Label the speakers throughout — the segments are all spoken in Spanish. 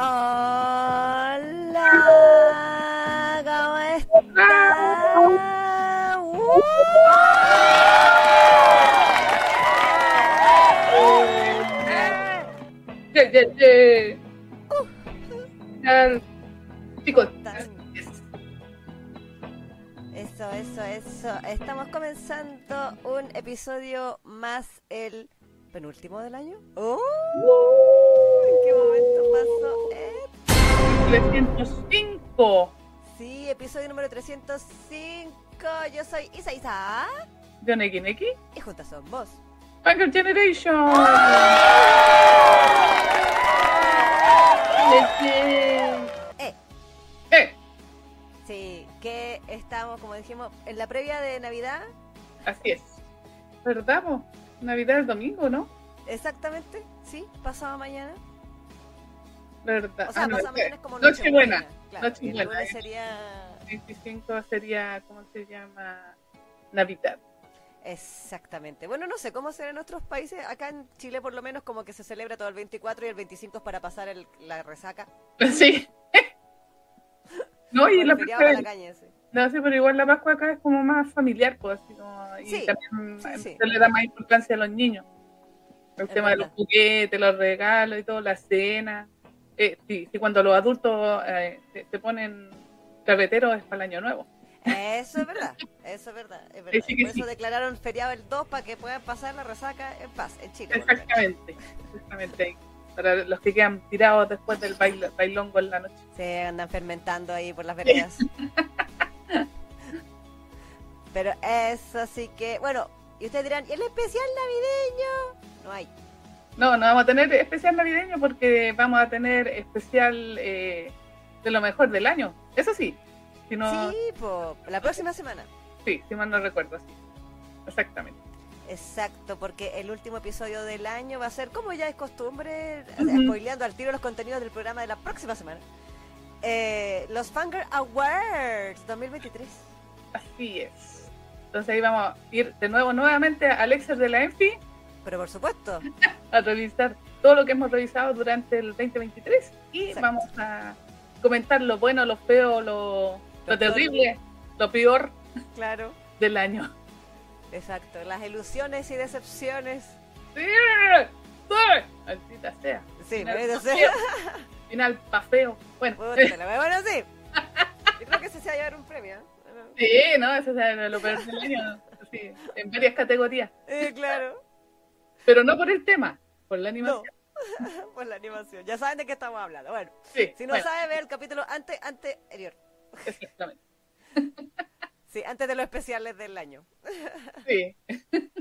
Speaker 1: Hola, ¿cómo estás? Uh.
Speaker 2: Yeah, yeah, yeah. Chicos,
Speaker 1: Eso, eso, eso. Estamos comenzando un episodio más el penúltimo del año. ¡Oh! ¿En qué momento pasó? Eh,
Speaker 2: 305.
Speaker 1: Sí, episodio número 305. Yo soy Isa Isa
Speaker 2: Yo Neki Neki.
Speaker 1: y juntas somos.
Speaker 2: Hunger Generation.
Speaker 1: Eh,
Speaker 2: Eh,
Speaker 1: sí, que estamos, como dijimos, en la previa de Navidad.
Speaker 2: así es. ¿Verdad? Navidad el domingo, ¿no?
Speaker 1: Exactamente, sí, pasado mañana.
Speaker 2: ¿Verdad?
Speaker 1: O sea,
Speaker 2: Ah, no,
Speaker 1: es como
Speaker 2: Nochebuena.
Speaker 1: Claro,
Speaker 2: Nochebuena,
Speaker 1: sería
Speaker 2: 25 sería, ¿cómo se llama? Navidad.
Speaker 1: Exactamente. Bueno, no sé cómo será en otros países. Acá en Chile, por lo menos, como que se celebra todo el 24 y el 25 es para pasar el- la resaca.
Speaker 2: Sí. No, y la
Speaker 1: la caña, sí.
Speaker 2: no, sí, pero igual la Pascua acá es como más familiar, pues, así como, y
Speaker 1: Sí,
Speaker 2: también
Speaker 1: sí, sí.
Speaker 2: se le da más importancia a los niños. El
Speaker 1: Es
Speaker 2: tema de los juguetes, los regalos y todo, la cena. Eh, sí, sí, cuando los adultos eh, se ponen carreteros es para el año nuevo.
Speaker 1: Eso es verdad, eso es verdad, es verdad.
Speaker 2: Sí, que
Speaker 1: Por eso declararon feriado el 2 para que puedan pasar la resaca en paz, en Chile.
Speaker 2: Exactamente, exactamente. Para los que quedan tirados después del bail, bailongo en la noche.
Speaker 1: Se andan fermentando ahí por las veredas. Pero eso sí que, bueno, y ustedes dirán, ¿y el especial navideño? No hay.
Speaker 2: No, no vamos a tener especial navideño porque vamos a tener especial eh, de lo mejor del año. Eso sí, si no,
Speaker 1: Sí, po, la próxima semana.
Speaker 2: sí, si mal no recuerdo, sí. Exactamente.
Speaker 1: Exacto, porque el último episodio del año va a ser, como ya es costumbre,
Speaker 2: Ujú.
Speaker 1: spoileando al tiro los contenidos del programa de la próxima semana. eh, los Fanger Awards 2023.
Speaker 2: Así es. Entonces ahí vamos a ir de nuevo nuevamente a Alexis de la ENFI
Speaker 1: Pero por supuesto,
Speaker 2: a revisar todo lo que hemos revisado durante el 2023 y
Speaker 1: Exacto.
Speaker 2: vamos a comentar lo bueno, lo feo, lo, lo
Speaker 1: Lo
Speaker 2: terrible, lo peor
Speaker 1: claro,
Speaker 2: del año.
Speaker 1: exacto. Las ilusiones y decepciones.
Speaker 2: ¡Sí! ¡Sí! Maldita sea.
Speaker 1: Sí, Sí.
Speaker 2: feo. Final pa' feo. Bueno,
Speaker 1: bueno, sí. Yo creo que se se va a llevar un premio. ¿eh?
Speaker 2: sí, ¿no? Eso es lo peor del año. Sí, en varias categorías.
Speaker 1: Eh, claro.
Speaker 2: Pero no por el tema, por la
Speaker 1: No.
Speaker 2: animación.
Speaker 1: Por la animación. Ya saben de qué estamos hablando. Bueno,
Speaker 2: Sí,
Speaker 1: si no
Speaker 2: bueno,
Speaker 1: sabe, ver el capítulo antes, anterior.
Speaker 2: exactamente.
Speaker 1: Sí, antes de los especiales del año.
Speaker 2: Sí.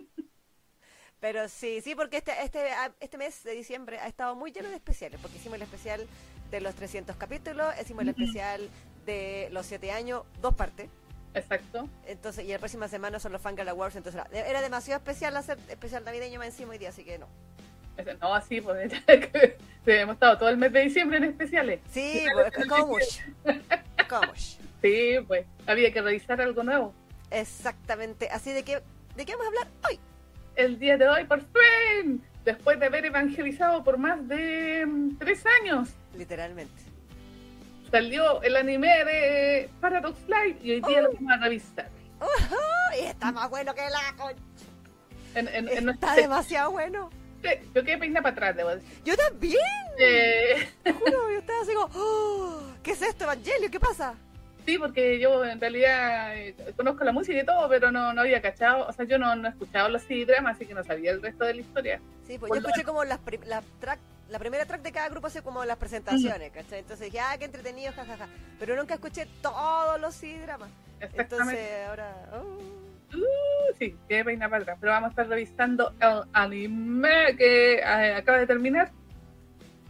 Speaker 1: Pero sí, sí, porque este, este, este mes de diciembre ha estado muy lleno de especiales, porque hicimos el especial de los 300 capítulos, hicimos el especial de los 7 años, dos partes,
Speaker 2: Exacto.
Speaker 1: entonces y la próxima semana son los Fangirl Awards, entonces era, era demasiado especial hacer especial navideño más encima hoy día, así que no.
Speaker 2: No, así, pues hemos estado todo el mes de diciembre en especiales.
Speaker 1: Sí, pues, mucho.
Speaker 2: Sí, pues había que revisar algo nuevo.
Speaker 1: Exactamente, así de que, ¿de qué vamos a hablar hoy?
Speaker 2: El día de hoy, por fin, después de haber evangelizado por más de mm, tres años,
Speaker 1: Literalmente.
Speaker 2: Salió el anime de Paradox Light y hoy día lo vamos a revisar.
Speaker 1: Ay, está más bueno que la con...
Speaker 2: En, en, en
Speaker 1: Está demasiado bueno.
Speaker 2: Sí, yo quedé peinada para atrás, debo decir.
Speaker 1: Yo también.
Speaker 2: Eh,
Speaker 1: Te juro, yo estaba así como, "Oh, ¿qué es esto, Evangelio? ¿Qué pasa?
Speaker 2: sí, porque yo en realidad eh, conozco la música y todo, pero no, no había cachado, o sea, yo no, no he escuchado los CD-dramas, así que no sabía el resto de la historia.
Speaker 1: Sí, pues
Speaker 2: Por
Speaker 1: yo escuché como las prim- la, track, la primera track de cada grupo, así como las presentaciones, ¿cachai? Entonces dije, ah, qué entretenido, jajaja. Pero nunca escuché todos los.
Speaker 2: Exactamente.
Speaker 1: Entonces ahora, oh.
Speaker 2: Uh, sí, quedé peinada para atrás, pero vamos a estar revisando el anime que eh, acaba de terminar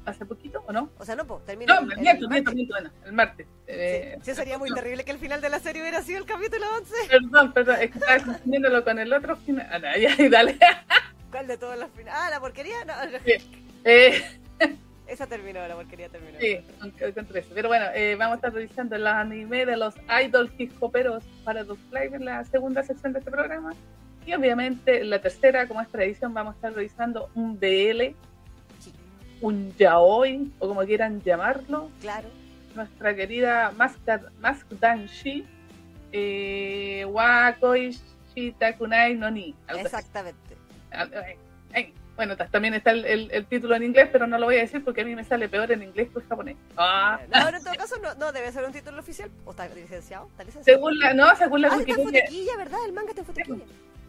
Speaker 2: hace poquito, ¿o no?
Speaker 1: o sea, no, pues, termina
Speaker 2: No,
Speaker 1: el- el
Speaker 2: miento, miento, miento, bueno, el martes.
Speaker 1: Sí,
Speaker 2: Eh,
Speaker 1: sí, sería muy terrible que el final de la serie hubiera sido el capítulo 11.
Speaker 2: Perdón, perdón, es que estaba confundiéndolo con el otro final. Ah, no, ya, dale.
Speaker 1: ¿Cuál de todas las finales? Ah, la porquería. No, no.
Speaker 2: Sí. Eh,
Speaker 1: Esa terminó, la porquería terminó.
Speaker 2: sí, con, con tres. Pero bueno, eh, vamos a estar revisando el anime de los idol hip hoperos para dos live en la segunda sección de este programa. Y obviamente en la tercera, como es tradición, vamos a estar revisando un
Speaker 1: Sí.
Speaker 2: un yaoi, o como quieran llamarlo.
Speaker 1: Claro.
Speaker 2: Nuestra querida Maskdanshi, eh, Wakoi Shitakunai no Ni.
Speaker 1: Exactamente.
Speaker 2: Ah, eh, eh, Bueno, ta- también está el, el- el título en inglés, pero no lo voy a decir porque a mí me sale peor en inglés que en japonés. Ah,
Speaker 1: No, pero en todo caso no, no debe ser un título oficial. ¿O está licenciado? ¿Está licenciado?
Speaker 2: según la, no, según la
Speaker 1: Ah, está
Speaker 2: Wikipedia,
Speaker 1: Futequilla, ¿verdad? El manga está en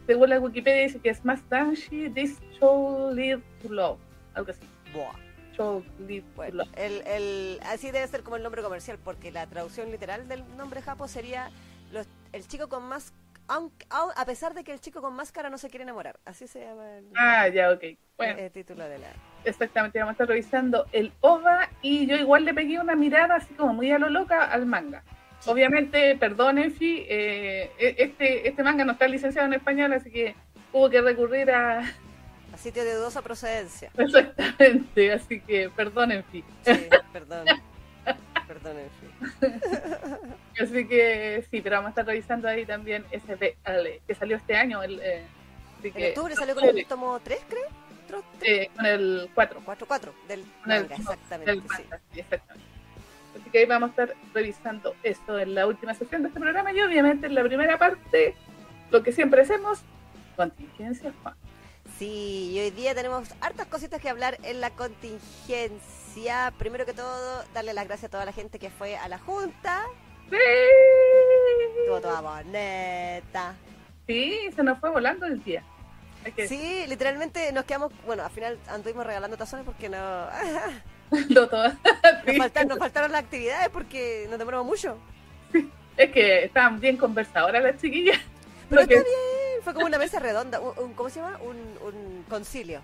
Speaker 2: según la Wikipedia dice que es Maskdanshi, this show lead to love. Algo así.
Speaker 1: Buah.
Speaker 2: Show lead to love.
Speaker 1: el, el, así debe ser como el nombre comercial, porque la traducción literal del nombre japo sería los- el chico con más... aunque- au- a pesar de que el chico con máscara no se quiere enamorar. Así se llama el,
Speaker 2: Ah, ya, ok. Bueno,
Speaker 1: el título de la...
Speaker 2: exactamente, vamos a estar revisando el OVA y yo igual le pegué una mirada así como muy a lo loca al manga.
Speaker 1: Sí.
Speaker 2: Obviamente, perdón, Enfi, eh, e- este, este manga no está licenciado en español, así que hubo que recurrir a...
Speaker 1: a sitio de dudosa procedencia.
Speaker 2: Exactamente, así que perdón, Enfi.
Speaker 1: Sí, perdón. Perdón, en fin.
Speaker 2: Así que sí, pero vamos a estar revisando ahí también SBL, que salió este año. El, eh, así
Speaker 1: En
Speaker 2: que,
Speaker 1: octubre salió con el tomo 3, creo.
Speaker 2: Eh, con el 4.
Speaker 1: 4, 4 del manga, exactamente,
Speaker 2: del
Speaker 1: sí.
Speaker 2: manga, sí, exactamente. Así que ahí vamos a estar revisando esto en la última sesión de este programa y obviamente en la primera parte, lo que siempre hacemos, contingencia Juan.
Speaker 1: Sí, y hoy día tenemos hartas cositas que hablar en la contingencia. Primero que todo, darle las gracias a toda la gente que fue a la junta. Estuvo toda bonita.
Speaker 2: Sí, se nos fue volando el día.
Speaker 1: Sí, literalmente nos quedamos, bueno, al final anduvimos regalando tazones porque no...
Speaker 2: decirlo todo.
Speaker 1: Nos,
Speaker 2: Sí,
Speaker 1: faltaron, nos faltaron las actividades porque nos demoramos mucho.
Speaker 2: Es que estaban bien conversadoras las chiquillas.
Speaker 1: Pero está bien, fue como una mesa redonda, un, un- ¿cómo se llama? Un, un concilio.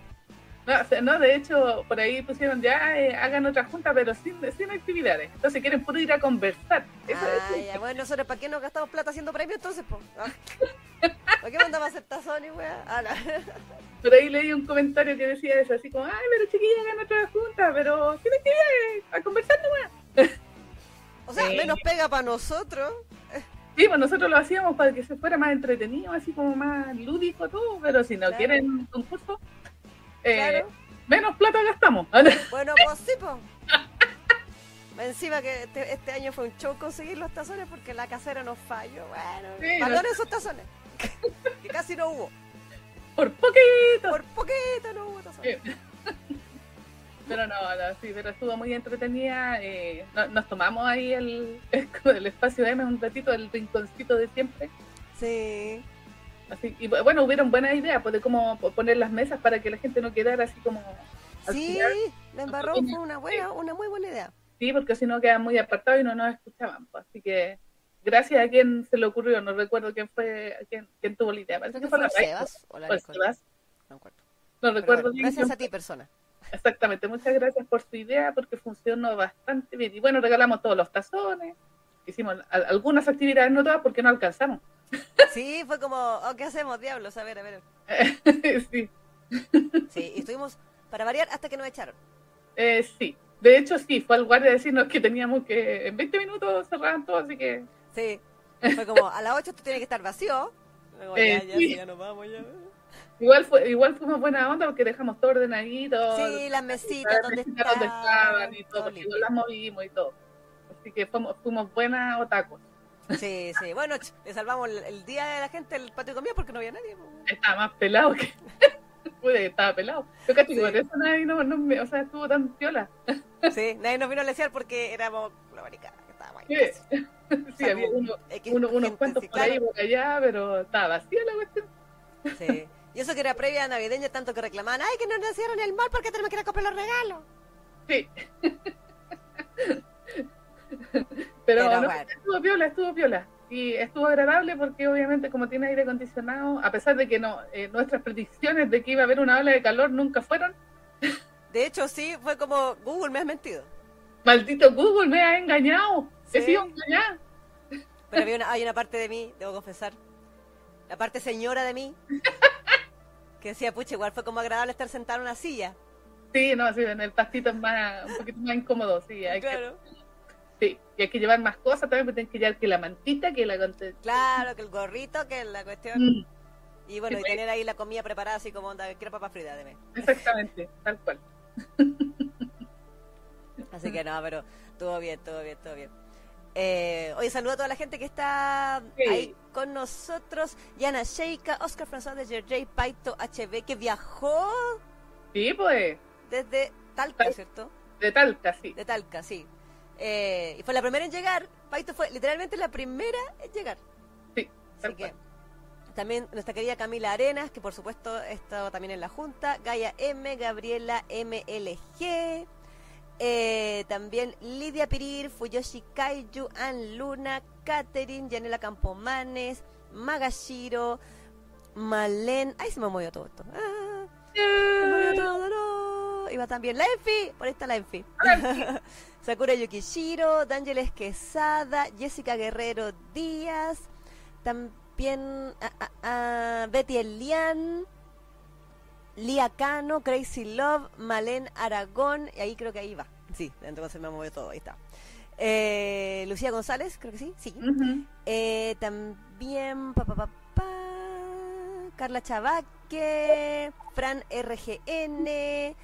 Speaker 2: No, no, de hecho, por ahí pusieron ya, eh, hagan otra junta, pero sin, sin actividades. Entonces quieren puro ir a conversar. Eso
Speaker 1: Ah,
Speaker 2: es.
Speaker 1: ya, bueno, nosotros, ¿para qué nos gastamos plata haciendo premios entonces, po? Ah. ¿Para qué mandamos a hacer tazones, wea? Ah,
Speaker 2: Por ahí leí un comentario que decía eso, así como, ay, pero chiquilla, hagan otra junta, pero sin actividades, a conversar nomás.
Speaker 1: O sea,
Speaker 2: Sí.
Speaker 1: menos pega para nosotros.
Speaker 2: Sí, pues nosotros lo hacíamos para que se fuera más entretenido, así como más lúdico todo, pero si no
Speaker 1: Claro.
Speaker 2: quieren concurso, eh,
Speaker 1: Claro.
Speaker 2: menos plata gastamos.
Speaker 1: Bueno, pues sí, po. Encima que este, este año fue un show conseguir los tazones porque la casera nos falló. Bueno,
Speaker 2: Sí,
Speaker 1: esos tazones. que casi no hubo.
Speaker 2: Por poquito.
Speaker 1: Por poquito no hubo tazones.
Speaker 2: Sí. Pero no, no, sí, pero estuvo muy entretenida. eh, no- nos tomamos ahí el, el, espacio M un ratito, el rinconcito de siempre.
Speaker 1: Sí.
Speaker 2: Así, y bueno, hubieron buenas ideas pues, de cómo poner las mesas para que la gente no quedara así como.
Speaker 1: Sí,
Speaker 2: final.
Speaker 1: la embarró fue una buena, una muy buena idea.
Speaker 2: Sí, porque si no quedan muy apartados y no nos escuchaban. pues, así que gracias a quien se le ocurrió, no recuerdo quién fue, quién, quién tuvo la idea. Parece que fue
Speaker 1: fue
Speaker 2: la
Speaker 1: Sebas o la
Speaker 2: o
Speaker 1: Nicole.
Speaker 2: Sebas,
Speaker 1: No
Speaker 2: no recuerdo
Speaker 1: bueno, gracias a ti, persona.
Speaker 2: Exactamente, muchas gracias por su idea porque funcionó bastante bien. Y bueno, regalamos todos los tazones, hicimos algunas actividades, no todas porque no alcanzamos.
Speaker 1: Sí, fue como, oh, ¿qué hacemos, diablos? A ver, a ver.
Speaker 2: sí,
Speaker 1: Sí, y estuvimos para variar hasta que nos echaron.
Speaker 2: eh, sí, de hecho sí, fue al guardia a decirnos que teníamos que en 20 minutos cerraban todo, así que
Speaker 1: Sí, fue como, a las 8 tú tienes que estar vacío. Luego,
Speaker 2: Eh,
Speaker 1: ya, ya,
Speaker 2: sí.
Speaker 1: ya nos vamos, ya.
Speaker 2: igual fue igual fuimos buena onda porque dejamos todo ordenadito.
Speaker 1: Sí, las mesitas,
Speaker 2: las
Speaker 1: donde
Speaker 2: mesitas donde estaban y todo, porque las movimos y todo. Así que fuimos, fuimos buenas otacos.
Speaker 1: Sí, sí. Bueno, le salvamos el, el día de la gente el patio de comida porque no había nadie.
Speaker 2: estaba más pelado que. Pude, estaba pelado. Yo casi
Speaker 1: Sí.
Speaker 2: por eso nadie no, no me, o sea, estuvo tan piola.
Speaker 1: Sí, nadie nos vino a lesear porque éramos la que estábamos ahí.
Speaker 2: Sí, sí había uno, unos cuantos
Speaker 1: sí,
Speaker 2: por ahí por allá, pero estaba vacía la cuestión.
Speaker 1: Sí. Y eso que era previa a navideña, tanto que reclamaban, ay, que no nos cierran el mal porque tenemos que ir a comprar los regalos.
Speaker 2: Sí. pero
Speaker 1: Pero
Speaker 2: no,
Speaker 1: bueno.
Speaker 2: estuvo piola, estuvo piola. Y estuvo agradable porque obviamente como tiene aire acondicionado, a pesar de que no eh, nuestras predicciones de que iba a haber una ola de calor nunca fueron,
Speaker 1: De hecho, sí, fue como, Google, me has mentido.
Speaker 2: maldito Google me ha engañado.
Speaker 1: Sí.
Speaker 2: He sido engañado.
Speaker 1: Pero había una, hay una parte de mí, debo confesar, la parte señora de mí, que decía, pucha, igual fue como agradable estar sentado en una silla.
Speaker 2: Sí, no, sí, en el pastito es más, un poquito más incómodo, sí, hay que,
Speaker 1: Claro.
Speaker 2: Sí, y hay que llevar más cosas también, porque tienes que llevar que la mantita, que la
Speaker 1: Claro, que el gorrito, que la cuestión.
Speaker 2: Mm,
Speaker 1: Y bueno,
Speaker 2: Sí,
Speaker 1: y
Speaker 2: pues.
Speaker 1: tener ahí la comida preparada así como onda, quiero papa frita, deme.
Speaker 2: exactamente, tal cual.
Speaker 1: Así que no, pero todo bien, todo bien, todo bien. Eh, oye, saludo a toda la gente que está
Speaker 2: Sí.
Speaker 1: ahí con nosotros. Yana Sheika, Oscar François de JJ, Paito HB, que viajó
Speaker 2: Sí, pues,
Speaker 1: desde Talca,
Speaker 2: Tal-
Speaker 1: ¿cierto?
Speaker 2: de Talca, sí.
Speaker 1: De Talca, sí. Eh, y fue la primera en llegar. Paito fue literalmente la primera en llegar.
Speaker 2: Sí,
Speaker 1: Así que también nuestra querida Camila Arenas, que por supuesto estado también en la Junta, Gaia M, Gabriela MLG, eh, también Lidia Pirir, Fuyoshi Kaiju, Ann Luna, Katherine, Yanela Campomanes, Magashiro, Malen, ay se me movió todo esto. Ah, se me movió todo, no. Iba también la Enfi, por ahí está la Enfi. Sakura Yukishiro, D'Angeles Quesada, Jessica Guerrero Díaz, también ah, ah, ah, Betty Elian, Lia Cano, Crazy Love, Malen Aragón, y ahí creo que ahí va. Sí, entonces me movió todo, ahí está. Eh, Lucía González, creo que sí, sí. Eh, también pa, pa, Carla Chavaque, Fran RGN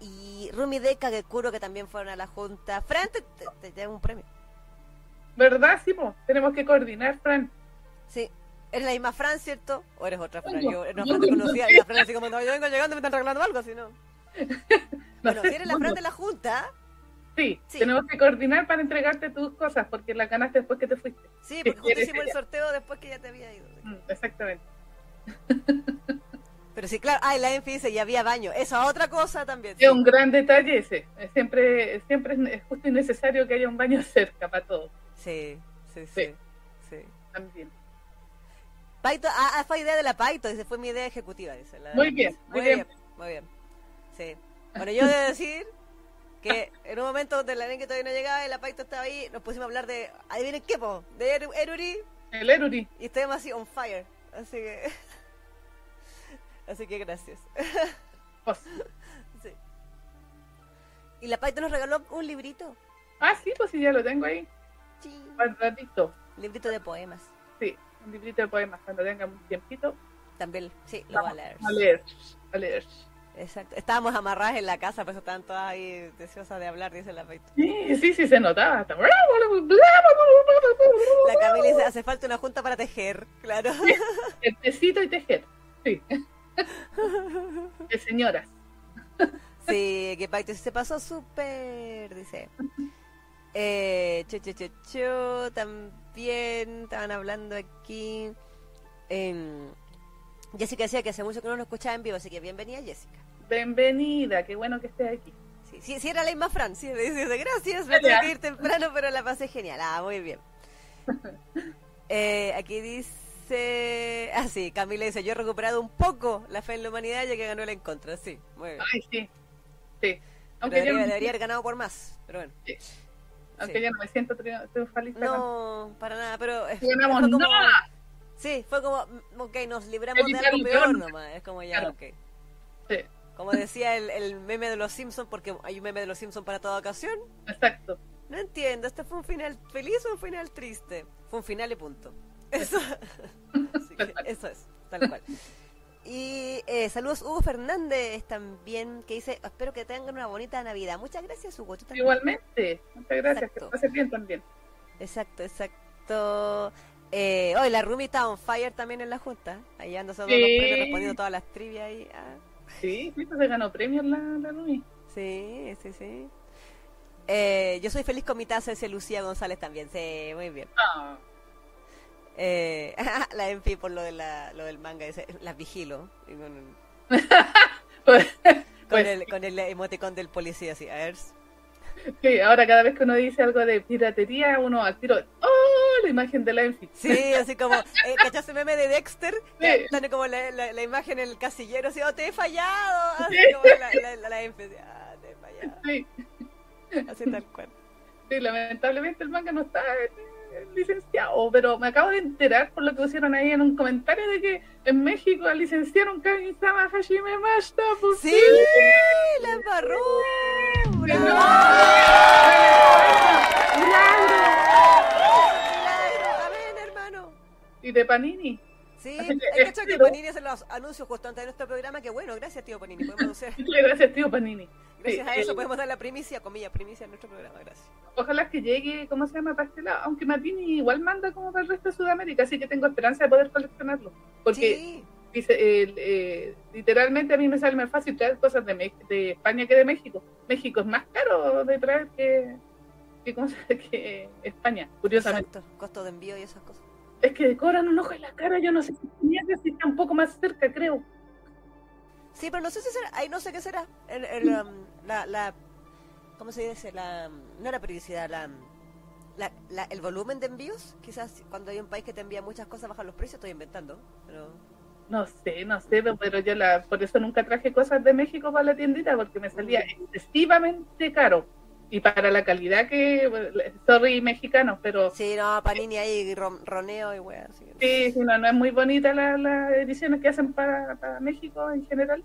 Speaker 1: y Rumi de Kagekuro que también fueron a la junta. Fran, te, te, un premio.
Speaker 2: ¿Verdad, sí, po? Tenemos que coordinar, Fran.
Speaker 1: Sí. ¿Eres la misma Fran, cierto? ¿O eres otra Fran?
Speaker 2: No,
Speaker 1: Yo, no,
Speaker 2: no,
Speaker 1: te
Speaker 2: no,
Speaker 1: conocía
Speaker 2: no.
Speaker 1: y la Fran así como, no, yo vengo llegando y me están arreglando algo, así no. Bueno, si eres la Fran de la junta,
Speaker 2: Sí,
Speaker 1: Sí.
Speaker 2: tenemos que coordinar para entregarte tus cosas, porque las ganaste después que te fuiste.
Speaker 1: sí,
Speaker 2: Si
Speaker 1: porque justo hicimos el sorteo después que ya te había ido.
Speaker 2: Mm, exactamente.
Speaker 1: Pero sí, claro, ay, la Enfi dice, ya había baño. Esa otra cosa también.
Speaker 2: Es
Speaker 1: sí.
Speaker 2: un gran detalle ese. Es Siempre, siempre es- justo y necesario que haya un baño cerca para todos.
Speaker 1: Sí, sí, sí.
Speaker 2: Sí.
Speaker 1: sí.
Speaker 2: También.
Speaker 1: Paito, ah, ah, fue idea de la Paito, dice, fue mi idea ejecutiva, dice. la-
Speaker 2: Muy bien,
Speaker 1: muy bien,
Speaker 2: bien.
Speaker 1: muy bien. Sí. Bueno, yo debo decir que en un momento donde la que todavía no llegaba y la Paito estaba ahí, nos pusimos a hablar de, adivinen qué, po, de Eru- Eruri,
Speaker 2: El Eruri.
Speaker 1: y estuvimos así on fire. Así que... Así que gracias.
Speaker 2: Pues,
Speaker 1: Sí. Y la Paito nos regaló un librito.
Speaker 2: Ah, sí, pues sí, ya lo tengo ahí.
Speaker 1: Sí.
Speaker 2: Ratito.
Speaker 1: Librito de poemas.
Speaker 2: Sí, un librito de poemas. Cuando tenga un tiempito,
Speaker 1: También, sí, lo voy a leer.
Speaker 2: a leer. A leer.
Speaker 1: Exacto. Estábamos amarradas en la casa, por eso estaban todas ahí deseosas de hablar, dice la Paito.
Speaker 2: Sí, sí, sí, se notaba. Hasta-
Speaker 1: La Camila dice, hace falta una junta para tejer, claro.
Speaker 2: El tecito y tejer. Sí. De señoras.
Speaker 1: Sí, que Paito se pasó súper, dice. Eh, cho, cho, cho, cho, también estaban hablando aquí. em, Jessica decía que hace mucho que no nos escuchaba en vivo, así que bienvenida Jessica.
Speaker 2: Bienvenida, qué bueno que estés aquí.
Speaker 1: Sí, sí, sí era la misma Fran, sí, dice, gracias, me que ir temprano, pero la pasé genial. Ah, muy bien. Eh, aquí dice, ah sí, Camila dice, yo he recuperado un poco la fe en la humanidad ya que ganó el en contra, sí, muy bien.
Speaker 2: Ay, sí. Sí. Aunque,
Speaker 1: debería,
Speaker 2: yo, no,
Speaker 1: debería haber ganado por más, pero bueno.
Speaker 2: aunque
Speaker 1: sí.
Speaker 2: yo no me siento tri- triunfalista.
Speaker 1: No, para nada, pero... eh,
Speaker 2: ganamos
Speaker 1: como-
Speaker 2: nada.
Speaker 1: Sí, fue como, mm, ok, nos libramos de algo peor
Speaker 2: peor.
Speaker 1: nomás, es como ya,
Speaker 2: Claro.
Speaker 1: ok.
Speaker 2: Sí,
Speaker 1: Como decía el, el meme de los Simpsons, porque hay un meme de los Simpsons para toda ocasión.
Speaker 2: exacto.
Speaker 1: No entiendo, ¿este fue un final feliz o un final triste? Fue un final y punto. Eso, Así que eso es, tal cual. Y eh, saludos Hugo Fernández también, que dice, espero que tengan una bonita Navidad. Muchas gracias Hugo, tú.
Speaker 2: Igualmente. Muchas gracias.
Speaker 1: Exacto.
Speaker 2: Que pases bien también.
Speaker 1: Exacto, exacto. Eh, hoy la Rumi está on fire también en la junta. Ahí anda todos
Speaker 2: Sí.
Speaker 1: los premios respondiendo todas las trivias ahí. Ah,
Speaker 2: Sí, se ganó premios la, la Rumi.
Speaker 1: sí, sí, sí. Eh, yo soy feliz con mi taza, dice Lucía González también. Sí, muy bien.
Speaker 2: Ah,
Speaker 1: Eh, la Enfi por lo, de la, lo del manga, dice, las vigilo. Con,
Speaker 2: pues,
Speaker 1: con
Speaker 2: pues,
Speaker 1: el, con el emoticón del policía, así, a ver.
Speaker 2: sí, ahora cada vez que uno dice algo de piratería, uno al tiro, ¡oh! La imagen de la Enfi.
Speaker 1: Sí, así como, eh, ¿cachaste el meme de Dexter?
Speaker 2: Sí.
Speaker 1: Tiene como la, la, la imagen en el casillero, así, oh, te he fallado. Así
Speaker 2: Sí.
Speaker 1: como la, la, la, la Enfi, así, ah, te he fallado.
Speaker 2: Sí,
Speaker 1: Así tal cual.
Speaker 2: sí, lamentablemente el manga no está eh, licenciado, pero me acabo de enterar por lo que pusieron ahí en un comentario de que en México licenciaron Kamisama Hashime Mashita. Pues,
Speaker 1: ¡Sí! ¡La embarró! ¡Bravo!
Speaker 2: ¡Milagro!
Speaker 1: ¡Milagro! ¡Amén, hermano!
Speaker 2: Y de Panini.
Speaker 1: Sí,
Speaker 2: Así que
Speaker 1: hay que Panini hace los anuncios justo antes de nuestro programa. Que bueno, gracias, tío Panini. Podemos hacer,
Speaker 2: Muchas gracias, tío Panini.
Speaker 1: gracias
Speaker 2: Sí,
Speaker 1: a eso
Speaker 2: eh,
Speaker 1: podemos dar la primicia, comilla, primicia en nuestro programa. Gracias.
Speaker 2: Ojalá que llegue, ¿cómo se llama? Para este lado. Aunque Matini igual manda como para el resto de Sudamérica, así que tengo esperanza de poder coleccionarlo. Porque
Speaker 1: Sí,
Speaker 2: dice, eh, literalmente a mí me sale más fácil traer cosas de, Me- de España que de México. México es más caro de traer que, que, ¿cómo se llama? que España, curiosamente.
Speaker 1: exacto. Costo de envío y esas cosas.
Speaker 2: Es que cobran un ojo en la cara, yo no sé si tenía que está un poco más cerca, creo.
Speaker 1: Sí, pero no sé si será, ahí no sé qué será. El, el, um, la, la, ¿cómo se dice? La, no la periodicidad, la, la, la- el volumen de envíos. Quizás cuando hay un país que te envía muchas cosas bajan los precios, estoy inventando. Pero
Speaker 2: No sé, no sé, pero yo la, por eso nunca traje cosas de México para la tiendita, porque me salía excesivamente caro. Y para la calidad que, sorry mexicanos, pero
Speaker 1: sí, no, Panini ahí ron- roneo y wea. así.
Speaker 2: sí, sí, no, no es muy bonita la- las ediciones que hacen para, para México en general.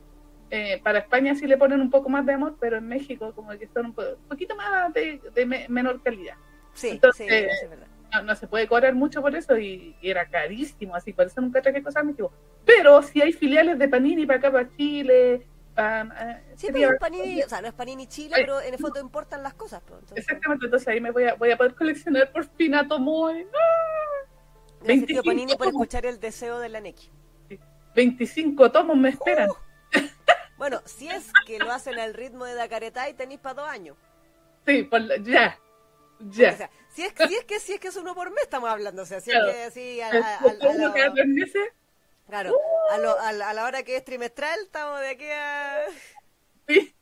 Speaker 2: Eh, para España sí le ponen un poco más de amor, pero en México como que son un, po- un poquito más de, de me- menor calidad.
Speaker 1: Sí,
Speaker 2: Entonces,
Speaker 1: sí, eso es verdad.
Speaker 2: no, no se puede cobrar mucho por eso y, y era carísimo, así por eso nunca traje cosas a México. Pero si hay filiales de Panini para acá, para Chile, para... eh,
Speaker 1: Sí, pero es Panini, o sea, no es Panini Chile,
Speaker 2: Ay.
Speaker 1: pero en el fondo importan las cosas. pues, entonces-
Speaker 2: Exactamente, entonces ahí me voy a, voy a poder coleccionar por fin a Tomoe.
Speaker 1: Tío
Speaker 2: 25
Speaker 1: Panini, por escuchar el deseo de la Neki.
Speaker 2: 25 tomos me esperan.
Speaker 1: Bueno, si es que lo hacen al ritmo de Dacaretá tenéis para dos años.
Speaker 2: Sí, por la- ya,
Speaker 1: O
Speaker 2: ya.
Speaker 1: sea, si es, si es que si es que es uno por mes estamos hablando, o sea, si
Speaker 2: Claro.
Speaker 1: es que así a, a- a- a lo-
Speaker 2: cada tres meses.
Speaker 1: Claro, a, lo- a la- a la hora que es trimestral estamos de aquí a
Speaker 2: Sí.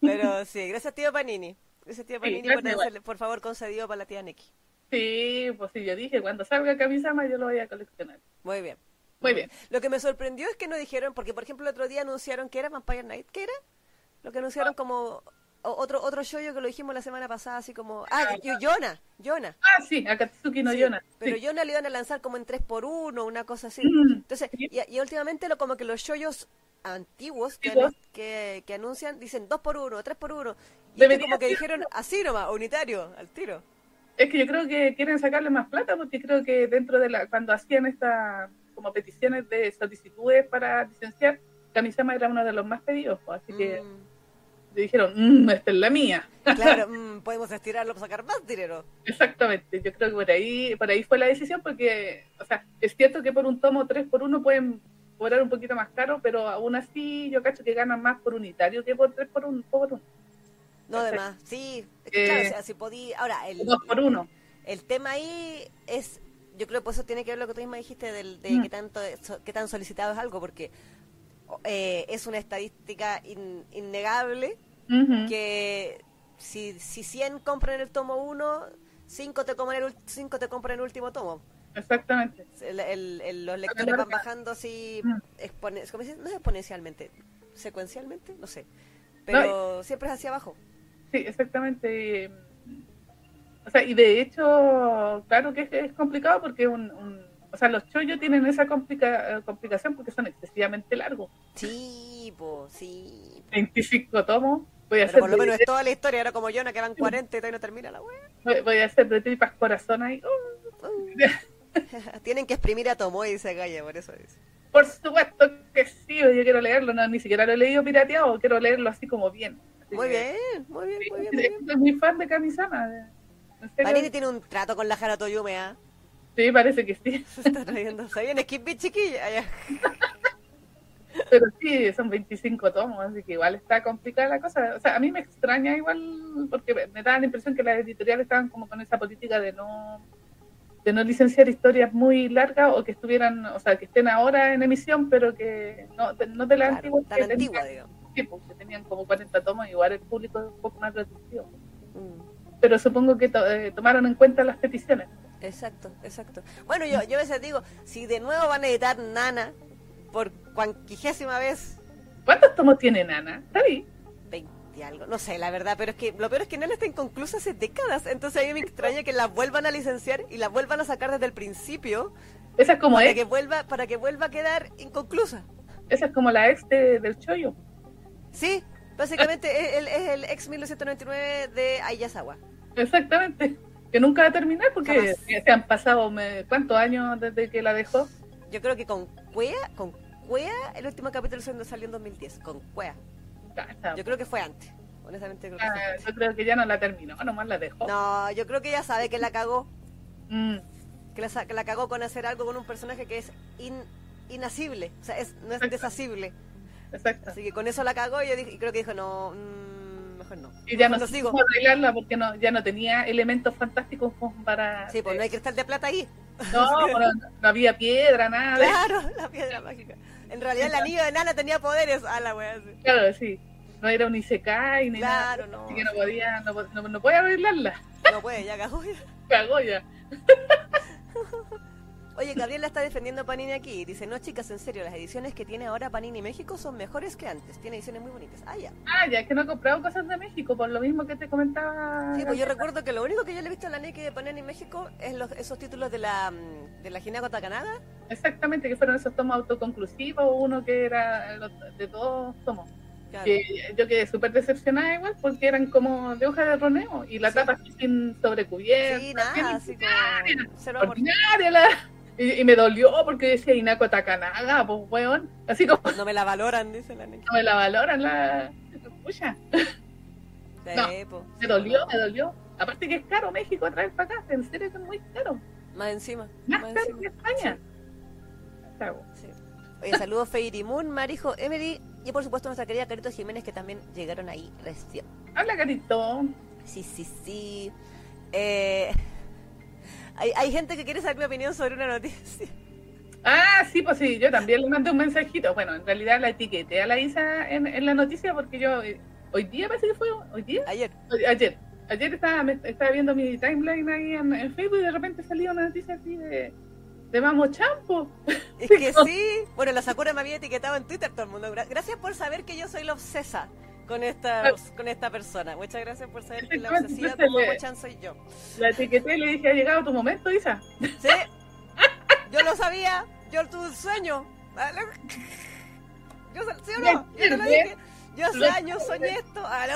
Speaker 1: Pero sí, gracias tío Panini. Gracias tío
Speaker 2: Sí,
Speaker 1: Panini
Speaker 2: gracias,
Speaker 1: por, hacerle- por favor concedido para la tía Neki.
Speaker 2: Sí, pues sí, yo dije, cuando salga Kamisama yo lo voy a coleccionar.
Speaker 1: Muy bien.
Speaker 2: Muy bien.
Speaker 1: Lo que me sorprendió es que no dijeron, porque por ejemplo el otro día anunciaron que era Vampire Night, ¿qué era? Lo que anunciaron como o- otro otro shoyo que lo dijimos la semana pasada, así como, ah, yo, Yona, Yona.
Speaker 2: Ah, sí, Akatsuki no
Speaker 1: Sí,
Speaker 2: Yona.
Speaker 1: Pero
Speaker 2: Sí.
Speaker 1: Yona le iban a lanzar como en 3x1, una cosa así.
Speaker 2: Mm,
Speaker 1: Entonces,
Speaker 2: sí.
Speaker 1: y, y últimamente lo como que los shoyos antiguos que, que, que anuncian dicen 2x1, 3x1. Y este como que
Speaker 2: ser.
Speaker 1: dijeron así nomás, unitario, al tiro.
Speaker 2: Es que yo creo que quieren sacarle más plata porque creo que dentro de la cuando hacían estas como peticiones de solicitudes para licenciar, Kamisama era uno de los más pedidos, pues, así que Dijeron, "Mm, esta es la mía.
Speaker 1: claro, mm, podemos estirarlo para sacar más dinero.
Speaker 2: Exactamente, yo creo que por ahí por ahí fue la decisión porque, o sea, es cierto que por un tomo 3 por 1 pueden cobrar un poquito más caro, pero aún así yo cacho que ganan más por unitario que por 3 por 1. Por uno.
Speaker 1: No, además, sí.
Speaker 2: Eh,
Speaker 1: claro, o sea, si podí... Ahora, el,
Speaker 2: 2 por 1.
Speaker 1: el tema ahí es... Yo creo que por eso tiene que ver lo que tú misma dijiste del, de
Speaker 2: Mm.
Speaker 1: qué, tanto, qué tan solicitado es algo, porque eh, es una estadística in- innegable que si, si 100 compran el tomo 1, 5 te compran el, ul- cinco te compran el último tomo.
Speaker 2: Exactamente.
Speaker 1: El- el- el- los lectores van bajando así, expone- ¿cómo se dice? no es exponencialmente, secuencialmente, no sé. Pero siempre es hacia abajo.
Speaker 2: Sí, exactamente. y, O sea, y de hecho, claro que es, es complicado porque un, un- o sea, los chollos tienen esa complica- eh, complicación porque son excesivamente largos.
Speaker 1: Sí, po, sí.
Speaker 2: 25 tomos. Voy a,
Speaker 1: Pero
Speaker 2: hacer
Speaker 1: por lo menos es toda la historia, era como Jonah, que van 40 y todavía no termina la wea.
Speaker 2: voy- voy a hacer de tripas corazón ahí. Uh,
Speaker 1: Tienen que exprimir a Tomoe, dice Gaia, por eso dice.
Speaker 2: por supuesto que sí, yo quiero leerlo, no, ni siquiera lo he leído pirateado, quiero leerlo así como bien. Así
Speaker 1: Muy
Speaker 2: que-
Speaker 1: bien, muy bien, muy bien, muy bien.
Speaker 2: Soy muy fan de Kamisama.
Speaker 1: Panini tiene un trato con la Hara Toyume, ¿ah?
Speaker 2: Sí, parece que sí.
Speaker 1: Se está trayendo. Se viene Skip Beat chiquilla. allá.
Speaker 2: Pero sí, son 25 tomos, así que igual está complicada la cosa. O sea, a mí me extraña igual, porque me- da la impresión que las editoriales estaban como con esa política de no de no licenciar historias muy largas o que estuvieran, o sea, que estén ahora en emisión, pero que no, de, no de
Speaker 1: Claro,
Speaker 2: antiguas
Speaker 1: tan
Speaker 2: que
Speaker 1: antigua,
Speaker 2: tenían,
Speaker 1: digamos.
Speaker 2: pues, que tenían como 40 tomos, igual el público es un poco más reducido.
Speaker 1: Mm.
Speaker 2: Pero supongo que to- eh, tomaron en cuenta las peticiones.
Speaker 1: Exacto, exacto. Bueno, yo, yo a veces digo, si de nuevo van a editar Nana por cuanquigésima vez,
Speaker 2: ¿Cuántos tomos tiene Nana? ¿Está bien?
Speaker 1: 20 algo, no sé, la verdad, pero es que lo peor es que Nana está inconclusa hace décadas, entonces a mí me extraña que la vuelvan a licenciar y la vuelvan a sacar desde el principio
Speaker 2: Esa es como
Speaker 1: para
Speaker 2: ex,
Speaker 1: que vuelva para que vuelva a quedar inconclusa.
Speaker 2: esa es como la ex de- del chollo.
Speaker 1: Sí, básicamente es el, es el ex 1999 de Ayasawa.
Speaker 2: Exactamente. Que nunca va a terminar porque
Speaker 1: Jamás.
Speaker 2: se han pasado me- cuántos años desde que la dejó.
Speaker 1: Yo creo que con Cuea, con Cuea, el último capítulo salió en 2010, con Cuea.
Speaker 2: Cacha.
Speaker 1: Yo creo que fue antes. Honestamente creo que fue
Speaker 2: Ah,
Speaker 1: antes.
Speaker 2: yo creo que ya no la terminó, nomás la dejó.
Speaker 1: No, yo creo que ella sabe que la cagó.
Speaker 2: Mm,
Speaker 1: Que la, que la cagó con hacer algo con un personaje que es in- inasible. O sea, es, no es
Speaker 2: Exacto.
Speaker 1: desasible.
Speaker 2: exacto.
Speaker 1: Así que con eso la cagó y yo dije- y creo que dijo, no, mm, mejor no.
Speaker 2: Y ya no,
Speaker 1: sigo.
Speaker 2: supo arreglarla porque no, ya no tenía elementos fantásticos para.
Speaker 1: Sí, pues no hay cristal de plata ahí.
Speaker 2: No, pero no había piedra, nada.
Speaker 1: Claro, la piedra mágica. En realidad el anillo de Nana tenía poderes a la wea. sí.
Speaker 2: Claro, sí. No era un Isekai ni
Speaker 1: Claro,
Speaker 2: nada.
Speaker 1: no.
Speaker 2: Así que no podía, no, no, no podía arreglarla.
Speaker 1: No puede, ya cagó. ya.
Speaker 2: Cagó ya.
Speaker 1: Oye, Gabriela está defendiendo a Panini aquí. Dice, no chicas, en serio, las ediciones que tiene ahora Panini México son mejores que antes. Tiene ediciones muy bonitas. Ah, ya.
Speaker 2: Ah, ya que no he comprado cosas de México, por lo mismo que te comentaba.
Speaker 1: Sí, pues yo recuerdo que lo único que yo le he visto en la Nike de Panini México es los, esos títulos de la, de la Hinako Takanaga.
Speaker 2: Exactamente, que fueron esos tomos autoconclusivos, uno que era de dos tomos.
Speaker 1: Claro.
Speaker 2: Que yo quedé súper decepcionada igual porque eran como de hoja de roneo y la
Speaker 1: Sí.
Speaker 2: tapa sin sobrecubierta.
Speaker 1: Sí, nada, así amor.
Speaker 2: ordinaria la- Y, y me dolió porque decía Inako Takanaga, pues weón. Así como
Speaker 1: No me la valoran, dice la Nike.
Speaker 2: no me la valoran la. Pucha, No,
Speaker 1: po,
Speaker 2: me
Speaker 1: sí,
Speaker 2: dolió, me dolió. Aparte que es caro México traer para acá, en serio que es muy caro.
Speaker 1: Más encima.
Speaker 2: Más
Speaker 1: más
Speaker 2: caro que. España.
Speaker 1: Sí. Oye, saludos Fairy Moon, Marijo, Emery y por supuesto nuestra querida Carito Jiménez que también llegaron ahí recién.
Speaker 2: Habla carito.
Speaker 1: Sí, sí, sí. Eh, hay, hay gente que quiere saber mi opinión sobre una noticia.
Speaker 2: Ah, sí, pues sí, yo también le mandé un mensajito. Bueno, en realidad la etiqueté a la Isa en, en la noticia porque yo, eh, hoy día parece que fue, hoy día,
Speaker 1: Ayer.
Speaker 2: Hoy- ayer, ayer estaba, me- estaba viendo mi timeline ahí en, en Facebook y de repente salía una noticia así de, de Mamo Champo.
Speaker 1: Es que sí. Bueno, la Sakura me había etiquetado en Twitter todo el mundo. Gra- Gracias por saber que yo soy la obsesa con esta, con esta persona. Muchas gracias por saber que la obsesiva Mochan soy yo.
Speaker 2: La etiqueté y le dije, ha llegado tu momento, Isa.
Speaker 1: ¿Sí? Yo lo sabía. Yo tuve un sueño. Yo, ¿Sí o no? Yo lo dije. Yo hace años soñé esto. Ah.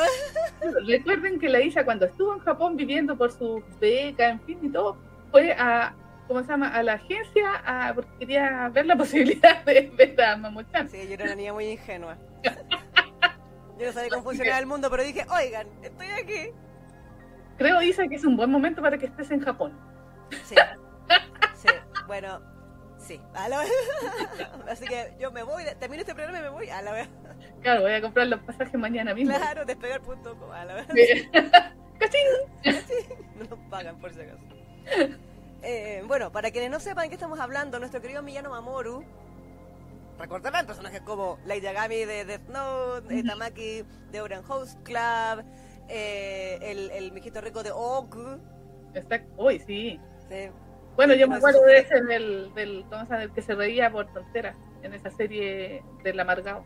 Speaker 2: Recuerden que la Isa cuando estuvo en Japón viviendo por su beca, en fin y todo, fue a, ¿cómo se llama? A la agencia a, porque quería ver la posibilidad de ver a Mamo-chan.
Speaker 1: Sí, yo era una niña muy ingenua. Yo no sabía cómo funcionaba el mundo, pero dije, oigan, estoy aquí.
Speaker 2: Creo, Isa, que es un buen momento para que estés en Japón.
Speaker 1: Sí, sí, bueno, sí. A la- Así que yo me voy, termino este programa y me voy a la vez.
Speaker 2: Claro, voy a comprar los pasajes mañana mismo.
Speaker 1: Claro, despegar.com a la vez.
Speaker 2: Sí. ¡Cachín!
Speaker 1: No nos pagan por si acaso. Eh, bueno, para quienes no sepan de qué estamos hablando, nuestro querido Miyano Mamoru recordarán personajes como Light Yagami de Death Note, eh, Tamaki de Oran Host Club, eh, el, el mijito rico de Oku.
Speaker 2: Está... Uy, sí.
Speaker 1: sí.
Speaker 2: Bueno, yo me acuerdo de ese del, del, del que se reía por tonteras en esa serie del amargado.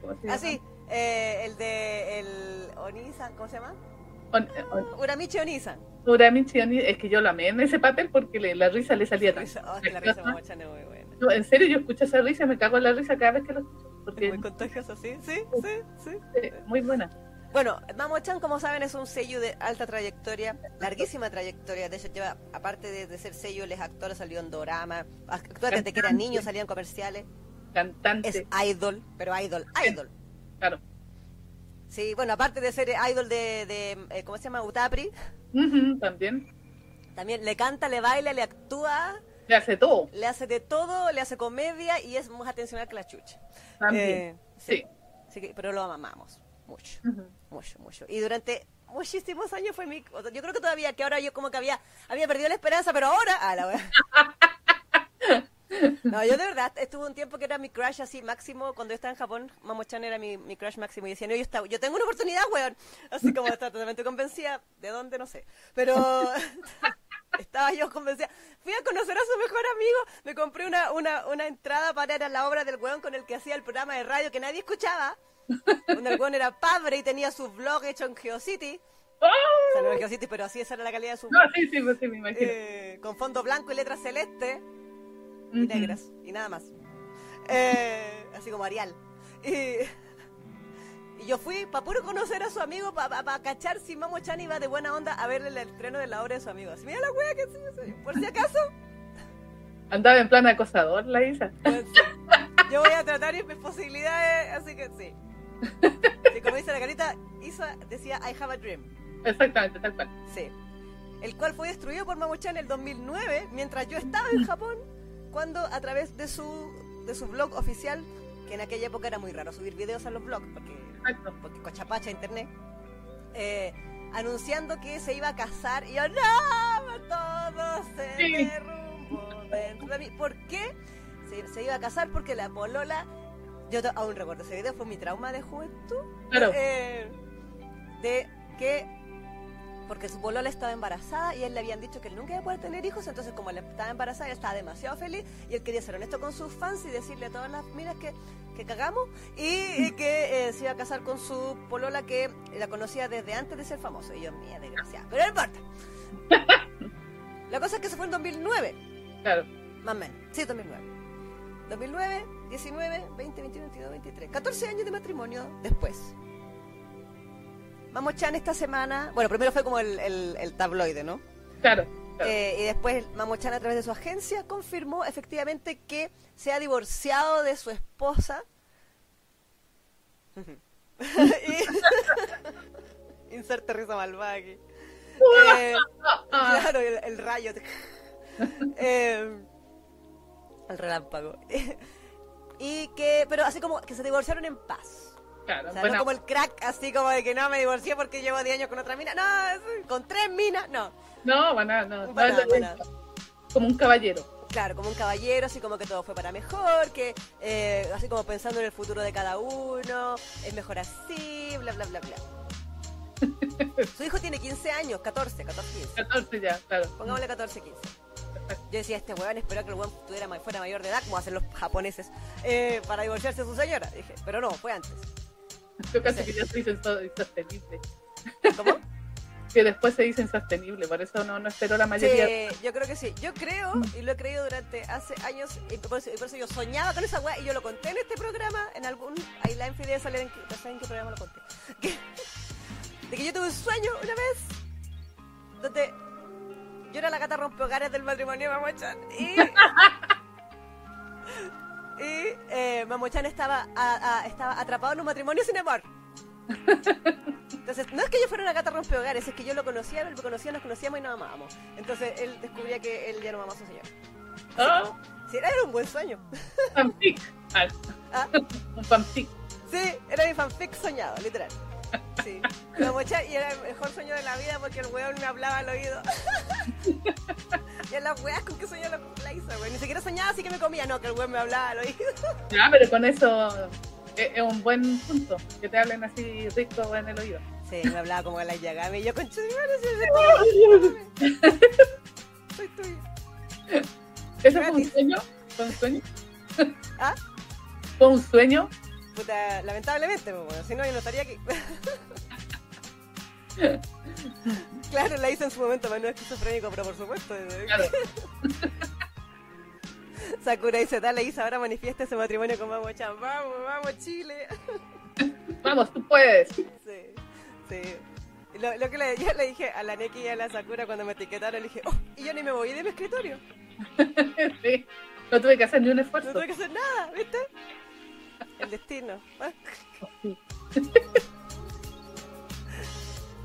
Speaker 2: ¿Cómo se
Speaker 1: Ah, sí, eh, el de el Onisan, ¿cómo se llama?
Speaker 2: On- on-
Speaker 1: Uramichi Onisan.
Speaker 2: Uramichi Oni- es que yo lo amé en ese papel porque le- la risa le salía tan.
Speaker 1: Oh, es que la risa
Speaker 2: No, en serio, yo escucho esa risa y me cago en la risa cada vez que lo escucho. Porque
Speaker 1: Es muy contagiosa, sí, sí, sí, sí.
Speaker 2: muy buena.
Speaker 1: Bueno, Mamo-chan, como saben, es un sello de alta trayectoria, larguísima trayectoria. De hecho, lleva, aparte de, de ser sello, él es actor, salió en Dorama, actúa desde que era niño, salía en comerciales.
Speaker 2: Cantante.
Speaker 1: Es idol, pero idol, idol.
Speaker 2: Claro.
Speaker 1: Sí, bueno, aparte de ser idol de, de eh, ¿cómo se llama? Utapri,
Speaker 2: Ujú, también.
Speaker 1: también le canta, le baila, le actúa,
Speaker 2: Le hace todo.
Speaker 1: le hace de todo, le hace comedia y es más atencional que la chucha.
Speaker 2: También.
Speaker 1: Eh, sí.
Speaker 2: sí.
Speaker 1: Así que- pero lo amamos mucho.
Speaker 2: Ujú.
Speaker 1: Mucho, mucho. Y durante muchísimos años fue mi... Yo creo que todavía, que ahora yo como que había había perdido la esperanza, pero ahora... Ah, la. No, yo de verdad estuve un tiempo que era mi crush así máximo. Cuando yo estaba en Japón, Mamo-chan era mi, mi crush máximo. Y decía, no, yo, estaba, yo tengo una oportunidad, weón. Así como estaba totalmente convencida. ¿De dónde? No sé. Pero estaba yo convencida. Fui a conocer a su mejor amigo. Me compré una, una, una entrada para ir a la obra del weón con el que hacía el programa de radio que nadie escuchaba. Donde el weón era padre y tenía su blog hecho en GeoCity.
Speaker 2: ¡Oh!
Speaker 1: O sea, no en GeoCity, pero así esa era la calidad de su
Speaker 2: No, sí, sí, pues sí, me imagino.
Speaker 1: eh, con fondo blanco y letras celestes y negras y nada más. Eh, así como Arial. Y, Y yo fui para puro conocer a su amigo, para pa, cachar si Mamo Chan iba de buena onda a verle el estreno de la obra de su amigo. Así, mira la wea que por si acaso.
Speaker 2: Andaba en plan acosador la Isa.
Speaker 1: Pues, sí. Yo voy a tratar mis posibilidades, así que sí. sí como dice la carita, Isa decía I have a dream.
Speaker 2: Exactamente, tal cual.
Speaker 1: Sí. El cual fue destruido por Mamo Chan en el 2009, mientras yo estaba en Japón, cuando a través de su, de su blog oficial, que en aquella época era muy raro subir videos a los blogs, porque, porque cochapacha internet, eh, anunciando que se iba a casar, y yo, no, todo se sí. derrumbó dentro de mí. ¿Por qué? Se, se, iba a casar porque la polola, yo aún recuerdo ese video, fue mi trauma de juventud.
Speaker 2: Claro.
Speaker 1: Eh, de que porque su polola estaba embarazada y él le habían dicho que él nunca iba a poder tener hijos, entonces como él estaba embarazada, él estaba demasiado feliz y él quería ser honesto con sus fans y decirle a todas las miras que, que cagamos y, y que eh, se iba a casar con su polola que la conocía desde antes de ser famoso. Y yo, mía, desgraciada. Pero no importa. La cosa es que se fue en 2009.
Speaker 2: Claro.
Speaker 1: Más o menos. Sí, 2009. 2009, 19, 20, 21, 22, 23. 14 años de matrimonio después. Mamo Chan esta semana, bueno, primero fue como el, el, el tabloide, ¿no?
Speaker 2: Claro.
Speaker 1: Claro. Eh, y después Mamo Chan a través de su agencia confirmó efectivamente que se ha divorciado de su esposa. y... Inserte risa malvada aquí. Eh, claro, el, el rayo. eh, el relámpago. y que, pero así como que se divorciaron en paz.
Speaker 2: Claro,
Speaker 1: O sea,
Speaker 2: buena-
Speaker 1: no como el crack, así como de que no me divorcié porque llevo 10 años con otra mina. No, con tres minas, no.
Speaker 2: No, bueno, no, no,
Speaker 1: Para
Speaker 2: no,
Speaker 1: nada.
Speaker 2: como un caballero.
Speaker 1: Claro, como un caballero, así como que todo fue para mejor, que eh, así como pensando en el futuro de cada uno, es mejor así, bla, bla, bla, bla. Su hijo tiene 15 años, 14, 14, 15.
Speaker 2: 14 ya, claro.
Speaker 1: Pongámosle 14, 15. Yo decía, este weón espero que el weón tuviera, fuera mayor de edad, como hacen los japoneses, eh, para divorciarse de su señora. Dije, pero no, fue antes.
Speaker 2: Yo casi que ya se dice inso- insostenible.
Speaker 1: ¿Cómo?
Speaker 2: Que después se dice insostenible, por eso no, no esperó la mayoría.
Speaker 1: Sí, yo creo que sí. Yo creo, y lo he creído durante hace años, y por eso, y por eso yo soñaba con esa weá, y yo lo conté en este programa, en algún. Ahí la infidelidad sale en. No sé en qué programa lo conté. Que- de que yo tuve un sueño una vez, donde yo era la gata rompehogares del matrimonio de Mamochan, y. y eh, Mamochan estaba, a- a- estaba atrapado en un matrimonio sin amor. Entonces, no es que yo fuera una gata rompehogares, es que yo lo conocía, él me conocía, nos conocíamos y nos amábamos. Entonces, él descubría que él ya no amaba a su señor.
Speaker 2: Ah,
Speaker 1: Sí, era un buen sueño.
Speaker 2: fanfic. Ah, un fanfic.
Speaker 1: sí, era mi fanfic soñado, literal. Sí. Lo moché y era el mejor sueño de la vida porque el weón me hablaba al oído. y en las weas con que soñaba la, la hizo, weón. Ni siquiera soñaba así que me comía, no, que el weón me hablaba al oído.
Speaker 2: Ya, pero con eso es, es un buen punto. Que te hablen así rico en el oído.
Speaker 1: Sí, me hablaba como a la Yagami y yo con soy tuyo.
Speaker 2: ¿Eso fue un sueño? ¿Fue un sueño?
Speaker 1: ¿Ah?
Speaker 2: ¿Fue un sueño?
Speaker 1: Puta, lamentablemente, pues, bueno, si no, yo no estaría aquí. Claro, la hice en su momento, pero no es esquizofrénico, pero por supuesto.
Speaker 2: Claro.
Speaker 1: Sakura dice, dale Isa, ahora manifiesta ese matrimonio con Mamo Chan. Vamos, vamos, Chile.
Speaker 2: Vamos, tú puedes.
Speaker 1: sí, sí. Lo, lo que le, yo le dije a la Neki y a la Sakura cuando me etiquetaron, le dije, oh, y yo ni me voy de mi escritorio.
Speaker 2: Sí. No tuve que hacer ni un
Speaker 1: No
Speaker 2: esfuerzo.
Speaker 1: tuve que hacer nada, ¿viste? El destino.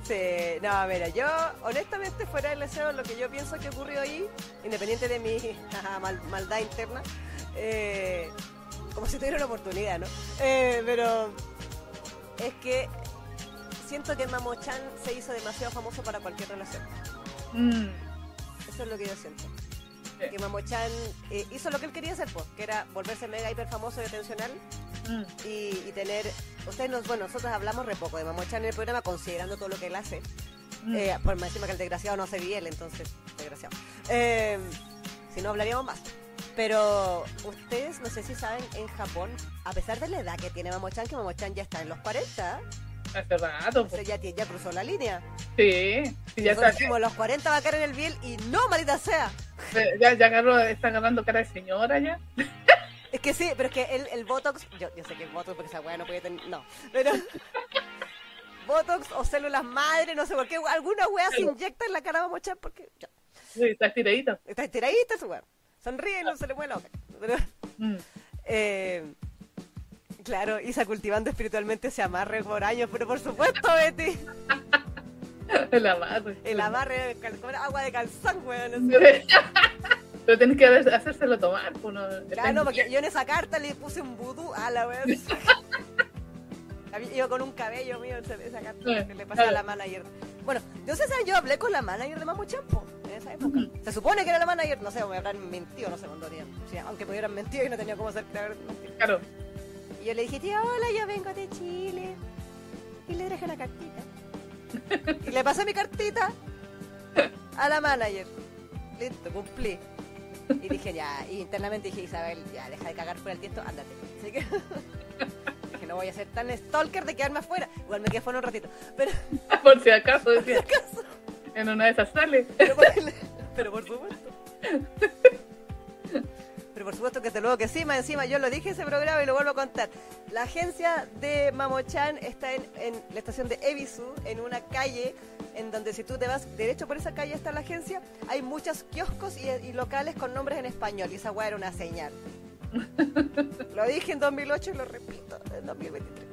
Speaker 1: Sí, no, mira, yo honestamente fuera del deseo, lo que yo pienso que ocurrió ahí, independiente de mi mal- maldad interna, eh, como si tuviera una oportunidad, ¿no? Eh, pero es que siento que Mamo-chan se hizo demasiado famoso para cualquier relación.
Speaker 2: Mm,
Speaker 1: Eso es lo que yo siento.
Speaker 2: Sí.
Speaker 1: Que Mamo-chan eh, hizo lo que él quería hacer, pues, que era volverse mega hiper famoso y atencional
Speaker 2: mm,
Speaker 1: y, y tener. Ustedes nos, bueno, nosotros hablamos re poco de Mamochan en el programa, considerando todo lo que él hace.
Speaker 2: mm.
Speaker 1: Eh, por más encima que el desgraciado no hace bien, entonces, desgraciado. Eh, si no, hablaríamos más. Pero ustedes, no sé si saben, en Japón, a pesar de la edad que tiene Mamochan, que Mamochan ya está en los 40,
Speaker 2: Hace rato. pues.
Speaker 1: ya, ya cruzó la línea.
Speaker 2: Sí, sí, ya,
Speaker 1: Nosotros
Speaker 2: está,
Speaker 1: dijimos, los 40 va a caer en el biel y no, maldita sea.
Speaker 2: Ya, ya agarró, está agarrando cara de señora ya.
Speaker 1: Es que sí, pero es que el, el Botox, yo, yo sé que el Botox porque esa weá no puede tener, no, pero Botox o células madre, no sé por qué, alguna weá se inyecta en la cara de Mamochan porque ya,
Speaker 2: Sí, está estiradito.
Speaker 1: está estiradita su weá. Sonríe y no se le mueve la boca. Pero,
Speaker 2: Mm.
Speaker 1: eh, claro, Isa cultivando espiritualmente se amarre por años, pero por supuesto, Betty,
Speaker 2: La madre.
Speaker 1: el amarre con agua de calzón, weón.
Speaker 2: Pero tenés que hacérselo tomar. pues, uno
Speaker 1: Claro, porque yo en esa carta le puse un vudú a la weón. Iba con un cabello mío esa, esa carta
Speaker 2: Sí,
Speaker 1: que le pasé a la manager. Bueno, yo sé, yo hablé con la manager de Mamu Champo en esa época. Se supone que era la manager, no sé, me habrán mentido, no sé cuándo día. Sí, aunque me hubieran mentido y no tenía cómo hacer.
Speaker 2: Claro.
Speaker 1: Y yo le dije, tía, hola, yo vengo de Chile. Y le traje una cartita. Y le pasé mi cartita a la manager. Listo, cumplí. Y dije, ya, y internamente dije, Isabel, ya, deja de cagar fuera el tiesto, ándate. Así que dije, no voy a ser tan stalker de quedarme afuera. Igual me quedé fuera un ratito. Pero,
Speaker 2: Por si acaso, decía. En una de esas sale.
Speaker 1: pero, por, pero por supuesto. Pero por supuesto que te luego que sí, más encima yo lo dije ese programa y lo vuelvo a contar. La agencia de Mamochan está en, en la estación de Ebisu, en una calle en donde si tú te vas derecho por esa calle está la agencia, hay muchos kioscos y, y locales con nombres en español y esa weá era una señal. lo dije en 2008 y lo repito en 2023.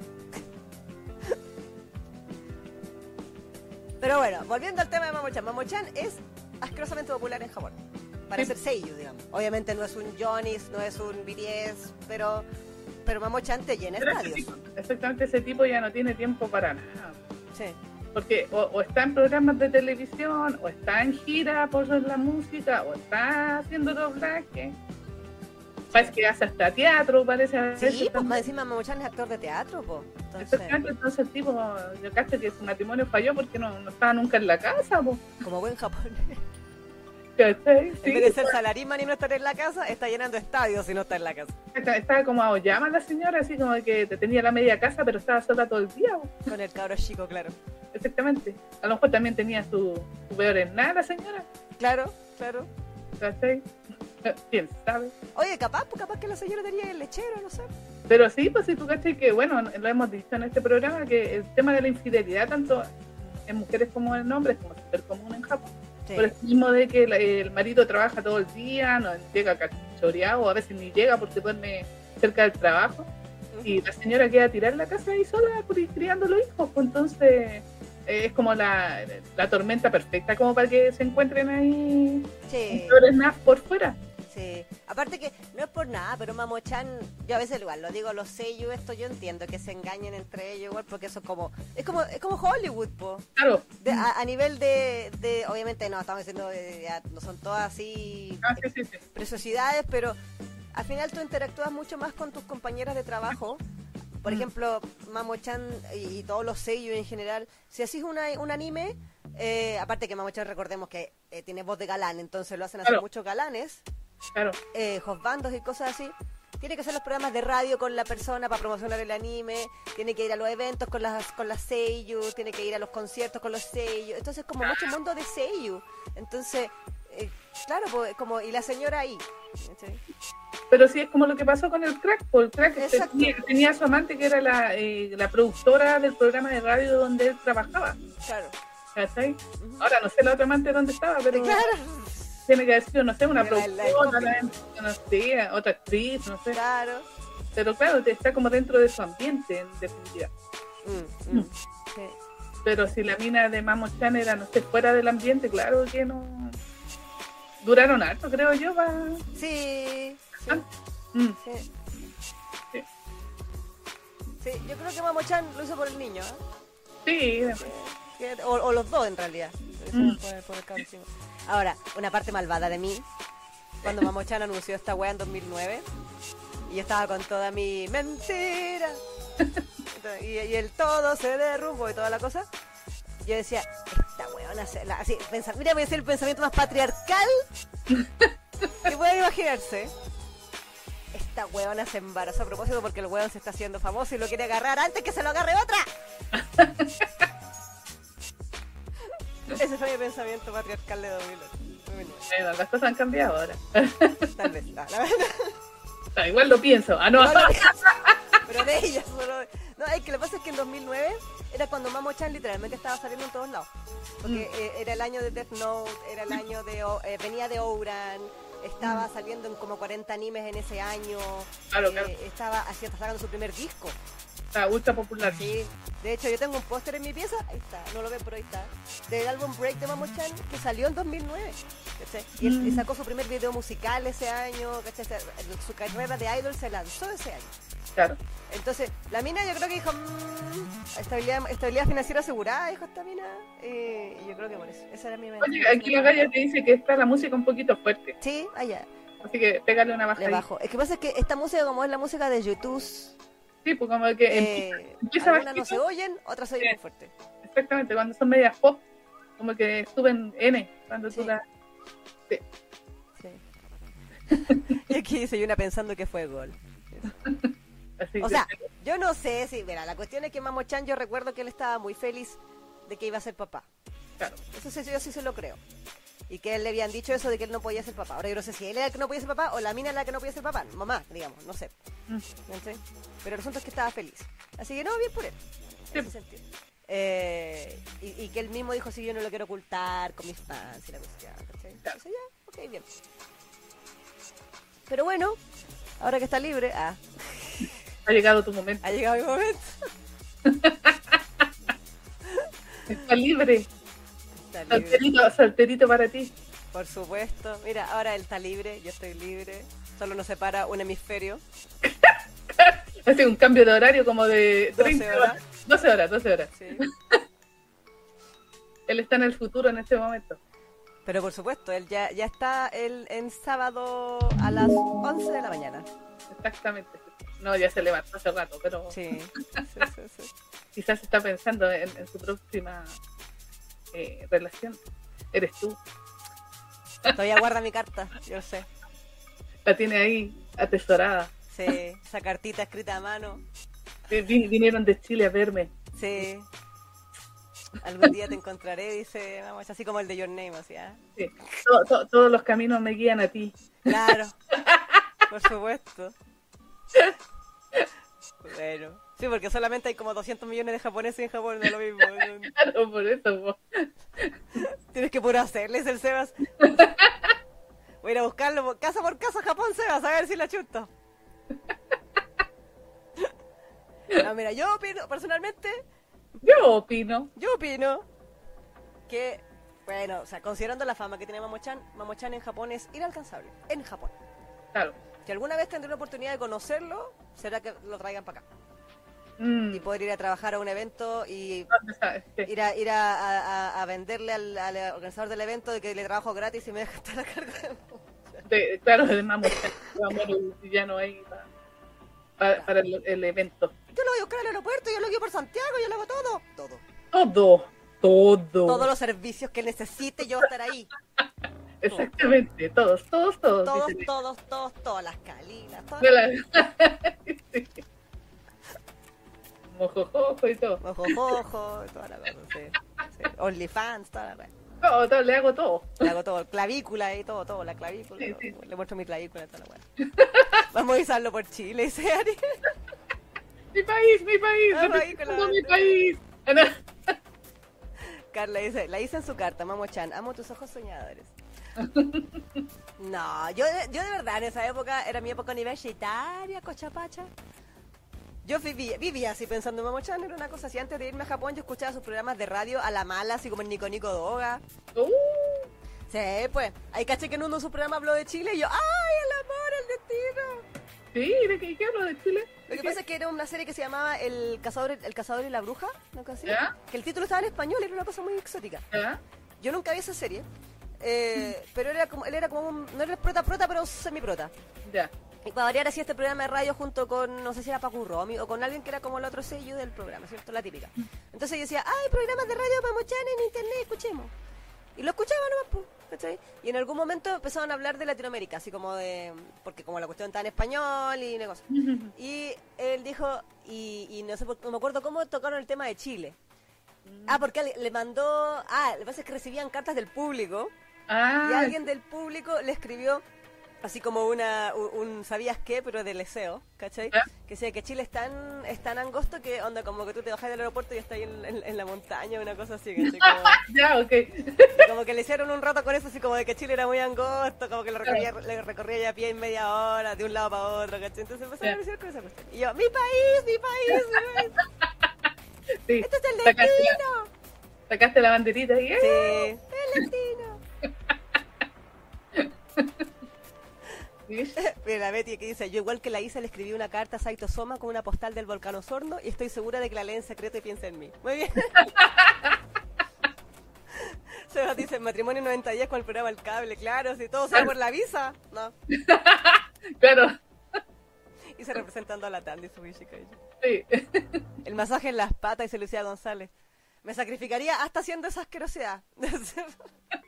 Speaker 1: Pero bueno, volviendo al tema de Mamochan. Mamochan es asquerosamente popular en Japón. Para
Speaker 2: Sí.
Speaker 1: ser Seiyu, digamos. Obviamente no es un Jonis, no es un BTS, pero, pero Mamochan te llena
Speaker 2: Pero ese
Speaker 1: estadios.
Speaker 2: tipo- exactamente ese tipo ya no tiene tiempo para nada.
Speaker 1: Sí.
Speaker 2: Porque o, o está en programas de televisión, o está en gira por la música, o está haciendo doblaje. Parece que hace hasta teatro, parece.
Speaker 1: Sí, pues más encima Mamochan es actor de teatro, po. Entonces,
Speaker 2: Exactamente, entonces el tipo, yo cacho que su matrimonio falló porque no, no estaba nunca en la casa, po.
Speaker 1: como buen japonés.
Speaker 2: ¿Cachai?
Speaker 1: En
Speaker 2: Sí,
Speaker 1: vez de ser y no estar en la casa, está llenando estadios y no está en la casa.
Speaker 2: Está- Estaba como a llama la señora, así como que te tenía la media casa, pero estaba sola todo el día.
Speaker 1: Con el cabro chico, claro.
Speaker 2: Exactamente. A lo mejor también tenía su, su peor en nada la señora.
Speaker 1: Claro, claro.
Speaker 2: ¿Cachai? ¿Quién sabe?
Speaker 1: Oye, capaz, pues capaz que la señora tenía el lechero, no sé.
Speaker 2: Pero sí, pues sí, tú cachai que, bueno, lo hemos dicho en este programa, que el tema de la infidelidad, tanto en mujeres como en hombres, como súper común en Japón.
Speaker 1: Sí.
Speaker 2: Por el mismo de que el marido trabaja todo el día, no llega cachoreado, o a veces ni llega porque duerme cerca del trabajo. y la señora queda tirada en la casa ahí sola cri- criando los hijos, pues entonces eh, es como la, la tormenta perfecta como para que se encuentren ahí
Speaker 1: Sí.
Speaker 2: flores nada por fuera.
Speaker 1: Sí, aparte que no es por nada, pero Mamochan, yo a veces igual lo digo, los sellos, esto yo entiendo que se engañen entre ellos igual, porque eso es como, es como, es como Hollywood, po.
Speaker 2: Claro,
Speaker 1: De- a, a nivel de, de, obviamente no, estamos diciendo, de- ya no son todas así
Speaker 2: Ah, sí, sí, sí.
Speaker 1: preciosidades, pero al final tú interactúas mucho más con tus compañeras de trabajo. Por
Speaker 2: Mm.
Speaker 1: ejemplo, Mamo-chan y, y todos los sellos en general, si haces una, un anime, eh, aparte que Mamo-chan recordemos que eh, tiene voz de galán, entonces lo hacen hacer
Speaker 2: Claro.
Speaker 1: muchos galanes,
Speaker 2: claro.
Speaker 1: eh, bandos y cosas así. Tiene que hacer los programas de radio con la persona para promocionar el anime, tiene que ir a los eventos con las con las seiyuu, tiene que ir a los conciertos con los seiyuu. Entonces como mucho mundo de seiyuu. Entonces, eh, claro, pues, como y la señora ahí. ¿cachai?
Speaker 2: Pero sí es como lo que pasó con el crack, porque el crack tenía, tenía a su amante que era la, eh, la productora del programa de radio donde él trabajaba.
Speaker 1: Claro.
Speaker 2: Ahora no sé la otra amante dónde estaba, pero
Speaker 1: Claro,
Speaker 2: tiene que haber sido, no sé, una productora, no sé, otra actriz, no sé.
Speaker 1: claro.
Speaker 2: Pero claro, está como dentro de su ambiente, en definitiva.
Speaker 1: Mm, mm. Sí.
Speaker 2: Pero si la mina de Mamo Chan era, no sé, fuera del ambiente, claro que no. Duraron harto, creo yo, va.
Speaker 1: Sí, sí,
Speaker 2: Mm,
Speaker 1: sí.
Speaker 2: Sí.
Speaker 1: Sí, yo creo que Mamo-chan lo hizo por el niño, ¿eh?
Speaker 2: sí,
Speaker 1: O, o los dos en realidad. Lo hizo
Speaker 2: Mm.
Speaker 1: por el- por el. Ahora, una parte malvada de mí, cuando Mamo-chan anunció esta wea en 2009, y yo estaba con toda mi mentira, y, el todo se derrumbó y toda la cosa, yo decía, esta weona, así, pensa- mira, voy a el pensamiento más patriarcal que pueden imaginarse. Esta weona se embarazó a propósito porque el weón se está haciendo famoso y lo quiere agarrar antes que se lo agarre otra. Ese fue mi pensamiento patriarcal de 2008.
Speaker 2: bueno, las cosas han cambiado ahora.
Speaker 1: Tal vez, no, la verdad.
Speaker 2: Ah, igual lo pienso. Ah, no.
Speaker 1: No, no, pero de ella solo. No, es que lo que pasa es que en 2009 era cuando Mamo Chan literalmente estaba saliendo en todos lados. Porque eh, era el año de Death Note, era el año de. Eh, venía de Ouran, estaba saliendo en como 40 animes en ese año.
Speaker 2: Claro,
Speaker 1: eh,
Speaker 2: claro.
Speaker 1: Estaba hasta sacando su primer disco.
Speaker 2: Está ultra popular.
Speaker 1: Sí, de hecho yo tengo un póster en mi pieza, ahí está, no lo ven pero ahí está, del álbum Break de Mamo Chan que salió en 2009. ¿cachai? Y él
Speaker 2: Mm.
Speaker 1: sacó su primer video musical ese año, ¿cachai? Su carrera de idol se lanzó ese año.
Speaker 2: Claro.
Speaker 1: Entonces, la mina yo creo que dijo, "Mm, estabilidad, estabilidad financiera asegurada, dijo esta mina. eh, y yo creo que por eso, esa era mi
Speaker 2: Oye, aquí la galla te dice que está la música un poquito fuerte.
Speaker 1: Sí, allá,
Speaker 2: Así que pégale una
Speaker 1: le
Speaker 2: bajadita.
Speaker 1: bajo. Es que pasa es que esta música, como es la música de YouTube,
Speaker 2: Sí, pues como que
Speaker 1: eh,
Speaker 2: empieza
Speaker 1: algunas no se oyen, otras se oyen
Speaker 2: Sí.
Speaker 1: muy fuerte.
Speaker 2: exactamente cuando son medias pop, como que suben N cuando tú
Speaker 1: Sí.
Speaker 2: la.
Speaker 1: Sí. y aquí dice una pensando que fue gol.
Speaker 2: Así
Speaker 1: O sea, yo no sé si, mira, la cuestión es que Mamo Chan, yo recuerdo que él estaba muy feliz de que iba a ser papá.
Speaker 2: claro.
Speaker 1: Eso sí, yo sí se lo creo. Y que él le habían dicho eso de que él no podía ser papá. Ahora yo no sé si él era el que no podía ser papá o la mina era la que no podía ser papá. Mamá, digamos, no sé.
Speaker 2: Mm.
Speaker 1: ¿Cachai? Pero el asunto es que estaba feliz. Así que no, bien por él.
Speaker 2: Sí.
Speaker 1: En ese sentido. Eh, y, y que él mismo dijo, sí, yo no lo quiero ocultar con mis fans y la cuestión. Entonces ya, ok, bien. Pero bueno, ahora que está libre, ah,
Speaker 2: Ha llegado tu momento.
Speaker 1: ha llegado mi momento.
Speaker 2: Está libre.
Speaker 1: Está libre.
Speaker 2: Solterito, solterito para ti.
Speaker 1: Por supuesto. Mira, ahora él está libre, yo estoy libre. Solo nos separa un hemisferio.
Speaker 2: Hace un cambio de horario como de
Speaker 1: 12
Speaker 2: 30
Speaker 1: horas.
Speaker 2: horas. 12 horas, 12 horas.
Speaker 1: Sí.
Speaker 2: Él está en el futuro en este momento.
Speaker 1: Pero por supuesto, él ya, ya está él en sábado a las 11 de la mañana.
Speaker 2: Exactamente. No, ya se levantó hace rato, pero
Speaker 1: Sí, sí, sí, sí.
Speaker 2: quizás está pensando en, en su próxima eh, relación. Eres tú.
Speaker 1: Todavía guarda mi carta, yo sé.
Speaker 2: La tiene ahí atesorada.
Speaker 1: Sí, esa cartita escrita a mano.
Speaker 2: Vi- vi- Vinieron de Chile a verme.
Speaker 1: Sí. Algún día te encontraré, dice, vamos, así como el de Your Name, así, ¿ah?
Speaker 2: Sí. To- to- todos los caminos me guían a ti.
Speaker 1: Claro, por supuesto. Bueno, sí, porque solamente hay como 200 millones de japoneses en Japón, no es lo mismo.
Speaker 2: Claro, por eso. po.
Speaker 1: Tienes que puro hacerles el Sebas. Voy a ir a buscarlo por- casa por casa Japón, Sebas, a ver si la chuto. No, mira, yo opino, personalmente,
Speaker 2: Yo opino.
Speaker 1: yo opino que, bueno, o sea, considerando la fama que tiene Mamochan, Mamochan en Japón es inalcanzable. En Japón.
Speaker 2: Claro.
Speaker 1: Si alguna vez tendré la oportunidad de conocerlo, será que lo traigan para acá.
Speaker 2: Mm,
Speaker 1: Y poder ir a trabajar a un evento y ir a, ir a, a- venderle al, al organizador del evento de que le trabajo gratis y me deja estar a cargo de
Speaker 2: De- claro, además, vamos y ya no hay para, para- para el, el evento.
Speaker 1: Yo lo voy a buscar al aeropuerto, yo lo guío por Santiago, yo lo hago todo. Todo.
Speaker 2: Todo, todo.
Speaker 1: Todos los servicios que necesite, yo voy a estar ahí.
Speaker 2: Exactamente, todos, todos, todos.
Speaker 1: Todos, todos, todos, todas las calinas, todas
Speaker 2: De
Speaker 1: las...
Speaker 2: Sí. Mojojojo y todo.
Speaker 1: Mojojojo, toda la cosa, sí. sí. OnlyFans, toda la cosa.
Speaker 2: Todo, todo, le hago todo.
Speaker 1: Le hago todo, clavícula y todo, todo, la clavícula.
Speaker 2: Sí, sí.
Speaker 1: Le muestro mi clavícula, toda la weá. Vamos a usarlo por Chile, dice Ari.
Speaker 2: Mi país, mi país,
Speaker 1: Ah, con
Speaker 2: representando
Speaker 1: la
Speaker 2: mi país. Ah, no.
Speaker 1: Carla dice, la hice en su carta, Mamo Chan, amo tus ojos soñadores. No, yo, yo de verdad en esa época, era mi época universitaria, cochapacha. Yo vivía, vivía así pensando en Mamo Chan, era una cosa así. Antes de irme a Japón yo escuchaba sus programas de radio a la mala, así como el Nico Nico Doga.
Speaker 2: Uh,
Speaker 1: Sí, pues, ahí caché que en uno de sus programas habló de Chile y yo, ¡ay, el amor, el destino!
Speaker 2: sí, ¿de qué, qué hablo de Chile?
Speaker 1: Lo que
Speaker 2: ¿De
Speaker 1: pasa es que era una serie que se llamaba El cazador, el cazador y la bruja, ¿no? Así,
Speaker 2: ¿Ya?
Speaker 1: Que el título estaba en español, era una cosa muy exótica.
Speaker 2: qué?
Speaker 1: Yo nunca vi esa serie, eh, pero era como, él era como un, no era prota prota, pero semi prota.
Speaker 2: Ya.
Speaker 1: Y para variar hacía este programa de radio junto con, no sé si era Paco Romy o con alguien que era como el otro sello del programa, ¿cierto? La típica. Entonces yo decía, ay, programas de radio para mochar en internet, escuchemos. Y lo escuchaba nomás, pues, ¿cachai? Y en algún momento empezaron a hablar de Latinoamérica, así como de, porque como la cuestión está en español y cosa. Y él dijo, y, y no sé, no me acuerdo cómo tocaron el tema de Chile. Ah, porque le, le mandó, ah, lo que pasa es que recibían cartas del público y
Speaker 2: Ah,
Speaker 1: alguien del público le escribió así como una un, un ¿sabías qué? pero de leseo, ¿cachai? Que sea que Chile es tan, es tan angosto que onda como que tú te bajas del aeropuerto y estás ahí en, en- en la montaña, una cosa así, ¿cachai? Como,
Speaker 2: Ya, ok.
Speaker 1: como que le hicieron un rato con eso, así como de que Chile era muy angosto, como que lo recorría, le recorría ya a pie en media hora, de un lado para otro, ¿cachai? Entonces empezaron a decir con esa cuestión. Y yo, mi país, mi país, mi país,
Speaker 2: Sí.
Speaker 1: este es el
Speaker 2: Sacaste la,
Speaker 1: destino.
Speaker 2: sacaste la banderita y ¡eh!
Speaker 1: Sí, el destino. Mira, la Betty que dice, yo igual que la Isa le escribí una carta a Saito Soma con una postal del volcán Osorno y estoy segura de que la lee en secreto y piensa en mí. Muy bien. Sebas dice, matrimonio 90 días con el programa El Cable, claro, si todo sea por la visa. No.
Speaker 2: Claro,
Speaker 1: Y se representando a la Tandy Subishika.
Speaker 2: sí.
Speaker 1: El masaje en las patas, dice Lucía González. Me sacrificaría hasta haciendo esa asquerosidad.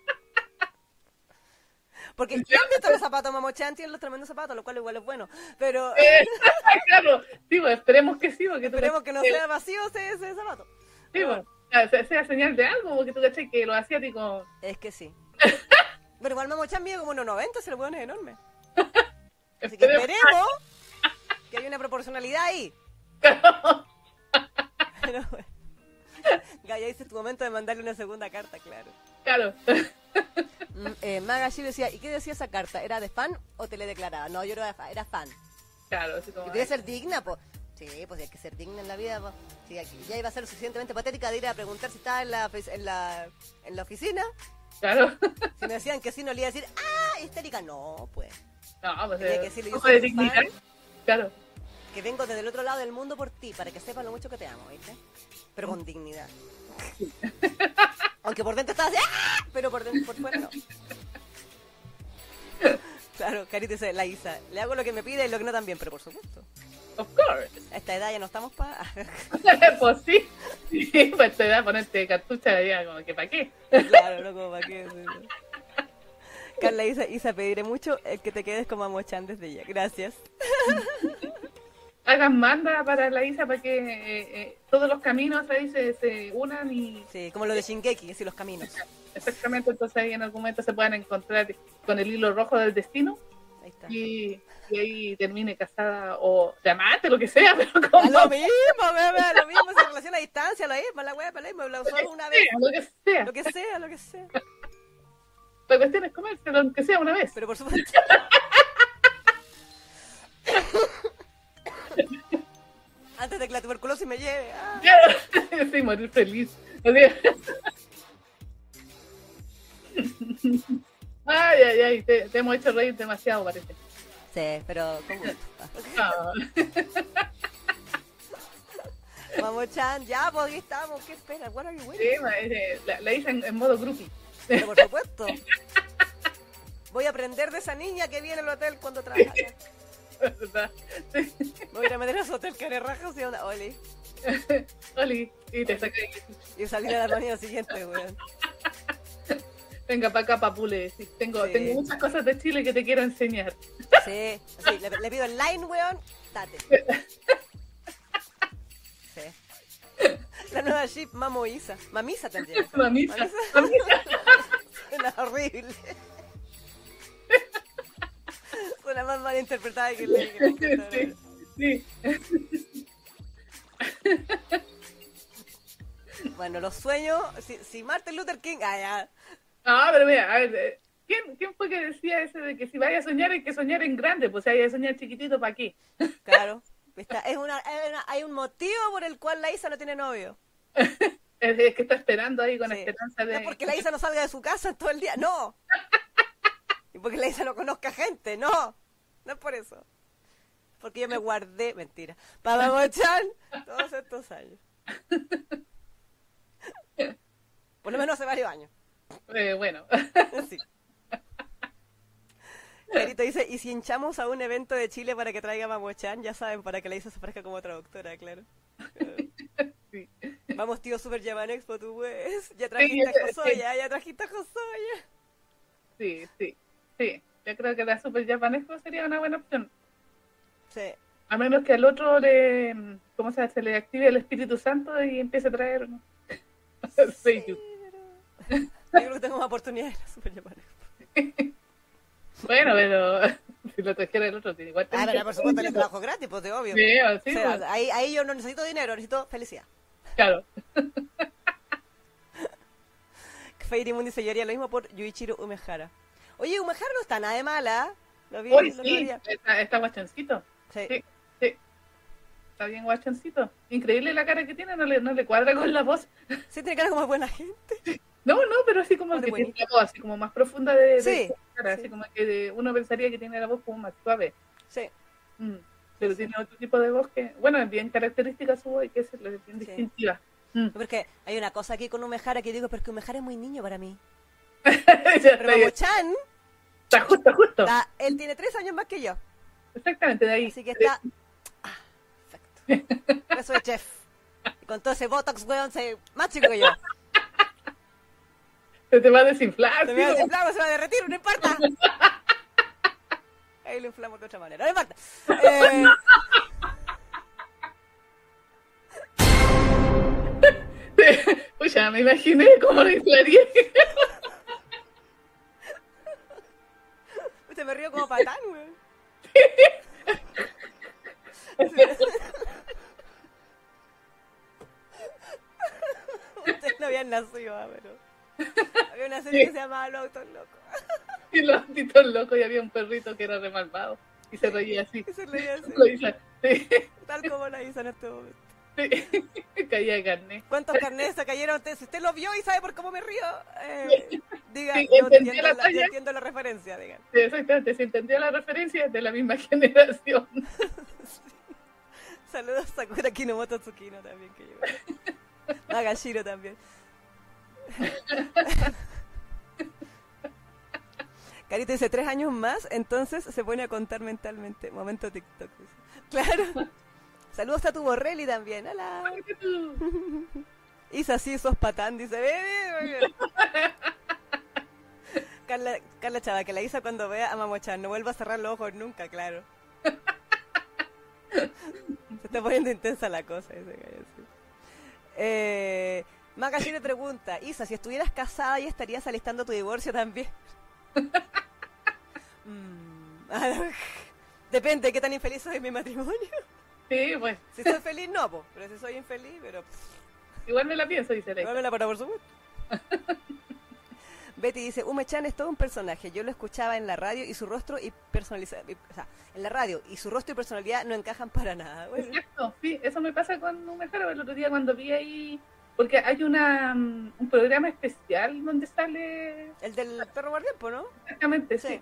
Speaker 1: Porque ¿quién viste los zapatos Mamochan? Tienen los tremendos zapatos, lo cual igual es bueno. Pero
Speaker 2: Eh, claro, sí, pues, esperemos que sí, porque tú
Speaker 1: esperemos que no sea vacío ese, ese zapato.
Speaker 2: Sí, pues, sea, sea señal de algo, porque tú caché que los asiáticos.
Speaker 1: Es que sí. Pero igual Mamochan mide como 1,90, se lo ponen enorme. Así que
Speaker 2: Esperemos-
Speaker 1: que haya una proporcionalidad ahí. Pero bueno. Gaya, dice tu momento de mandarle una segunda carta, claro.
Speaker 2: Claro.
Speaker 1: Mm, eh, Maga Shiro decía, ¿y qué decía esa carta? ¿Era de fan o te le declaraba? No, yo era, fa- era fan.
Speaker 2: Claro, así como.
Speaker 1: Debe ser digna, pues. Sí, pues hay que ser digna en la vida, pues. Sí, aquí ya iba a ser suficientemente patética de ir a preguntar si estaba en la, en la, en la oficina.
Speaker 2: Claro.
Speaker 1: Si me decían que sí, no le iba a decir, ¡ah! Histérica. No, pues.
Speaker 2: No, pues.
Speaker 1: Tenía
Speaker 2: eh,
Speaker 1: que decirle, yo soy
Speaker 2: de
Speaker 1: fan.
Speaker 2: Claro.
Speaker 1: Que vengo desde el otro lado del mundo por ti, para que sepas lo mucho que te amo, ¿viste? Pero con dignidad. Aunque por dentro estás así, ¡ah! Pero por, dentro, por fuera no. Claro, Carita dice, la Isa, le hago lo que me pide y lo que no también, pero por supuesto.
Speaker 2: Of course.
Speaker 1: A esta edad ya no estamos para...
Speaker 2: pues sí. Sí, pues te da ponerte cartucha ya, como que ¿para qué?
Speaker 1: claro, no como para qué. sí, sí. Carla Isa, Isa, pediré mucho el que te quedes como Amochan desde ya. Gracias.
Speaker 2: Hagan manda para la Isa para que eh, eh, todos los caminos ahí se, se unan y
Speaker 1: Sí, como lo de Shingeki, así los caminos.
Speaker 2: exactamente entonces ahí en algún momento se puedan encontrar con el hilo rojo del destino
Speaker 1: Ahí está.
Speaker 2: y, y ahí termine casada o de amante, lo que sea, pero
Speaker 1: A
Speaker 2: como
Speaker 1: lo mismo, weón, a lo mismo, se relaciona a distancia, lo mismo, la weá, lo mismo, lo solo una vez.
Speaker 2: sea, lo que sea.
Speaker 1: Lo que sea, lo que sea.
Speaker 2: La cuestión es comérselo, aunque sea una vez.
Speaker 1: Pero por supuesto. Antes de que la tuberculosis me lleve. ah.
Speaker 2: sí, morir feliz. Ay, ay, ay, te, te hemos hecho reír demasiado, parece.
Speaker 1: Sí, pero con gusto.
Speaker 2: Ah,
Speaker 1: Vamos, Chan, ya, pues aquí estamos. ¿Qué esperas? What are you waiting?
Speaker 2: sí, ma, eh, la, la hice en, en modo groupie.
Speaker 1: Pero por supuesto. Voy a aprender de esa niña que viene al hotel cuando trabaja. Voy a ir a meter a hotel carerrajas y onda. Oli.
Speaker 2: Oli, y te saca
Speaker 1: Y salir a la mañana siguiente, weón.
Speaker 2: Venga para acá, papule. Tengo,
Speaker 1: Sí.
Speaker 2: tengo muchas cosas de Chile que te quiero enseñar.
Speaker 1: Sí, sí, le, le pido el line, weón. Date. Sí. La nueva ship, Mamo Isa. Mamisa que ser.
Speaker 2: Mamisa, mamisa.
Speaker 1: Suena horrible. Suena más mal interpretada que escritora.
Speaker 2: Sí, sí.
Speaker 1: Bueno, los sueños. Si, si Martin Luther King. Ah, ya.
Speaker 2: Ah, pero mira, a ver, eh, ¿quién, ¿quién fue que decía ese de que si vaya a soñar hay que soñar en grande? Pues si hay que soñar chiquitito, ¿para qué?
Speaker 1: Claro. Está- es una, es una- hay un motivo por el cual la Isa no tiene novio.
Speaker 2: Es, es que está esperando ahí con
Speaker 1: Sí.
Speaker 2: esperanza
Speaker 1: No
Speaker 2: de...
Speaker 1: es porque la Isa no salga de su casa todo el día, no. Y porque la Isa no conozca gente, no. No es por eso. Porque yo me guardé, mentira, para Mamochan todos estos años. Por lo menos hace varios años.
Speaker 2: Eh, bueno,
Speaker 1: Sí. Carito dice, y si hinchamos a un evento de Chile para que traiga Mamochan, ya saben, para que la Isa se ofrezca como traductora, claro.
Speaker 2: sí.
Speaker 1: Vamos, tío Super Japan Expo, tú pues. Ya trajiste a. Josoya, ya trajiste a Josoya.
Speaker 2: sí, sí, sí. Yo creo que la Super Japanesco sería una buena opción.
Speaker 1: Sí.
Speaker 2: A menos que al otro le, ¿cómo se, se le active el Espíritu Santo y empiece a traer.
Speaker 1: Sí. Yo creo que tengo más oportunidades en la Super Japan Expo.
Speaker 2: Bueno, pero si lo trajera el otro, igual
Speaker 1: Ah,
Speaker 2: tenés
Speaker 1: pero por supuesto el trabajo gratis, pues de obvio.
Speaker 2: Sí, sí,
Speaker 1: O sea,
Speaker 2: pues,
Speaker 1: ahí, ahí yo no necesito dinero, necesito felicidad.
Speaker 2: claro.
Speaker 1: Fairy Moon dice, yo haría lo mismo por Yuichiro Umehara. Oye, Umehara no está nada de mala. Lo vi
Speaker 2: Hoy sí, está, está guachoncito.
Speaker 1: Sí.
Speaker 2: Sí, sí. Está bien guachoncito. Increíble la cara que tiene, no le, no le cuadra con la voz.
Speaker 1: Sí, tiene cara como de buena gente.
Speaker 2: No, no, pero así como que tiene la voz así como más profunda de, de
Speaker 1: Sí,
Speaker 2: cara,
Speaker 1: sí.
Speaker 2: así como que de- uno pensaría que tiene la voz como más suave.
Speaker 1: Sí.
Speaker 2: Mm, Pero tiene otro tipo de voz que, bueno, es bien característica su voz y que es bien distintiva. Mm.
Speaker 1: Porque hay una cosa aquí con Umehara que digo, pero es que Umehara es muy niño para mí. Pero
Speaker 2: ahí. Está justo, justo.
Speaker 1: está- él tiene tres años más que yo.
Speaker 2: Exactamente, de ahí.
Speaker 1: Así que está... Ah, perfecto. Por Eso es chef. Y con todo ese botox, weón, se... más chico que yo.
Speaker 2: Se te va a desinflar.
Speaker 1: Se me va a desinflar, se va a derretir, no importa. Ahí lo inflamos de otra manera, no importa. Eh,
Speaker 2: Pues ya me imaginé cómo lo inflaría.
Speaker 1: Usted me río como patán, weón. Ustedes no habían nacido, ah, pero... Había una serie que se llamaba Los Autos Locos.
Speaker 2: Y los antitos locos y había un perrito que era re malvado. Y se reía así.
Speaker 1: Y se leía así,
Speaker 2: Lo hizo. Sí,
Speaker 1: tal como la hizo en este momento.
Speaker 2: Caía de carne.
Speaker 1: ¿Cuántos carnets se cayeron? Si usted lo vio y sabe por cómo me río, eh, diga,
Speaker 2: Sí,
Speaker 1: yo entiendo
Speaker 2: la
Speaker 1: la, yo
Speaker 2: talla.
Speaker 1: entiendo la referencia, digan.
Speaker 2: Sí, exactamente, se entendió la referencia es de la misma generación.
Speaker 1: Saludos a Sakura Kinomoto Tsukino también, que llegó. Nagashiro también. Carita dice, tres años más, entonces se pone a contar mentalmente. Momento TikTok. dice. Claro. Saludos a tu Borrelli también. Hola. Isa, sí, sos patán, dice. "Ve, ve, muy bien". Carla, Carla Chava, que la Isa cuando vea a Mamochan no vuelva a cerrar los ojos nunca, claro. Se está poniendo intensa la cosa. Dice gallo, sí. Eh, Magashi le pregunta, Isa, si estuvieras casada y estarías alistando tu divorcio también. Mm, Depende de qué tan infeliz soy en mi matrimonio.
Speaker 2: Sí, pues,
Speaker 1: Si soy feliz, no, po. pero si soy infeliz, pero
Speaker 2: igual me la pienso, dice
Speaker 1: igual me la para, por supuesto. Betty dice, Ume-chan es todo un personaje. Yo lo escuchaba en la radio y su rostro y personalidad, o sea, en la radio y su rostro y personalidad no encajan para nada. Bueno,
Speaker 2: Exacto, sí, eso me pasa con un mejor el otro día cuando vi ahí, porque hay una mm, un programa especial donde sale
Speaker 1: el del perro guardián, ¿no?
Speaker 2: exactamente, sí.
Speaker 1: Sí.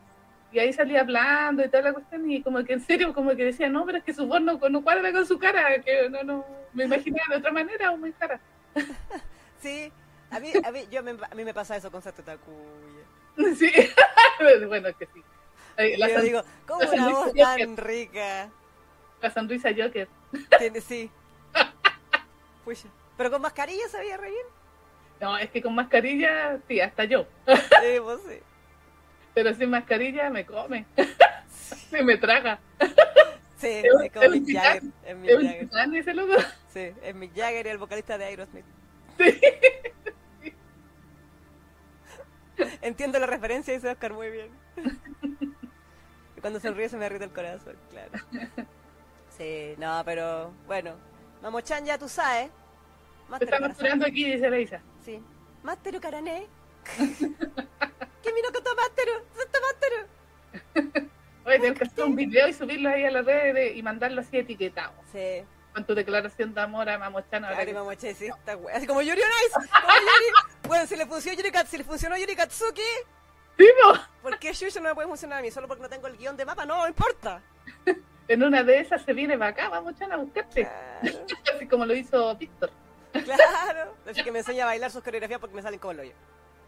Speaker 2: Y ahí salía hablando y toda la cuestión, y como que en serio, como que decía, no, pero es que su voz no, no cuadra con su cara, que no, no, me imaginaba de otra manera o muy cara.
Speaker 1: Sí. A mí, a mí, yo me, a mí me pasa eso con Sato Takuya.
Speaker 2: Sí, bueno, es que sí. La,
Speaker 1: Yo digo, ¿cómo
Speaker 2: la
Speaker 1: una voz
Speaker 2: Joker.
Speaker 1: tan rica?
Speaker 2: la sonrisa Joker.
Speaker 1: Tiene, sí. Pucha. Pero con mascarilla se veía re bien.
Speaker 2: No, es que con mascarilla, sí, hasta yo.
Speaker 1: Sí, pues sí.
Speaker 2: Pero sin mascarilla me come. Se me traga.
Speaker 1: Sí,
Speaker 2: Es-
Speaker 1: es como
Speaker 2: es
Speaker 1: Mick Jagger. Es Mick Jagger.
Speaker 2: titán ese loco.
Speaker 1: Sí, es Mick Jagger y el vocalista de Aerosmith.
Speaker 2: Sí.
Speaker 1: Entiendo la referencia, dice Oscar muy bien. Y cuando sonríe se me derrite el corazón, claro. Sí, no, pero bueno. Mamochan ya tú sabes.
Speaker 2: Te
Speaker 1: Master
Speaker 2: estamos esperando aquí, dice la Isa.
Speaker 1: Sí. Masteru Karané. ¿Qué mino que Masteru? ¡Santa Masteru!
Speaker 2: Oye, tengo que hacer un video y subirlo ahí a las redes de- y mandarlo así etiquetado.
Speaker 1: Sí.
Speaker 2: Con tu declaración de amor a Mamochano. ahora
Speaker 1: Claro,
Speaker 2: que-
Speaker 1: sí, está güey. Así como Yuri on Ice. Como Yuri. Bueno, si le funcionó Yuri, si le funcionó Yuri Katsuki,
Speaker 2: Sí, po.
Speaker 1: ¿por qué Shusha no me puede funcionar a mí? Solo porque no tengo el guion de mapa, no, no importa.
Speaker 2: En una de esas se viene para acá, Mamochano, a buscarte.
Speaker 1: Claro.
Speaker 2: Así como lo hizo Víctor.
Speaker 1: Claro. Así que me enseña a bailar sus coreografías porque me salen como el hoyo.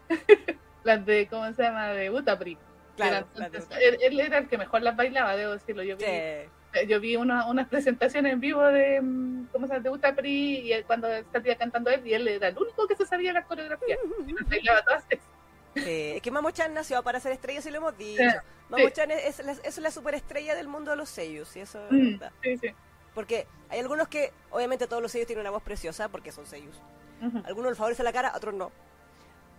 Speaker 2: Las de, ¿cómo se llama? De Utapri.
Speaker 1: Claro,
Speaker 2: Eran-
Speaker 1: de
Speaker 2: él, él era el que mejor las bailaba, debo decirlo. Yo vi,
Speaker 1: Sí.
Speaker 2: yo vi una- unas presentaciones en vivo de, mm, ¿cómo se llama? De Utapri y cuando salía cantando él y él era el único que se sabía las coreografías. Y las bailaba todas.
Speaker 1: Sí, es que Mamo-chan nació para ser estrella, si lo hemos dicho.
Speaker 2: Sí,
Speaker 1: Mamo-chan es, es la, es la superestrella del mundo de los sellos, y eso es
Speaker 2: Mm,
Speaker 1: verdad.
Speaker 2: sí.
Speaker 1: Porque hay algunos que, obviamente todos los sellos tienen una voz preciosa porque son sellos.
Speaker 2: Ujú.
Speaker 1: Algunos les favorece la cara, otros no.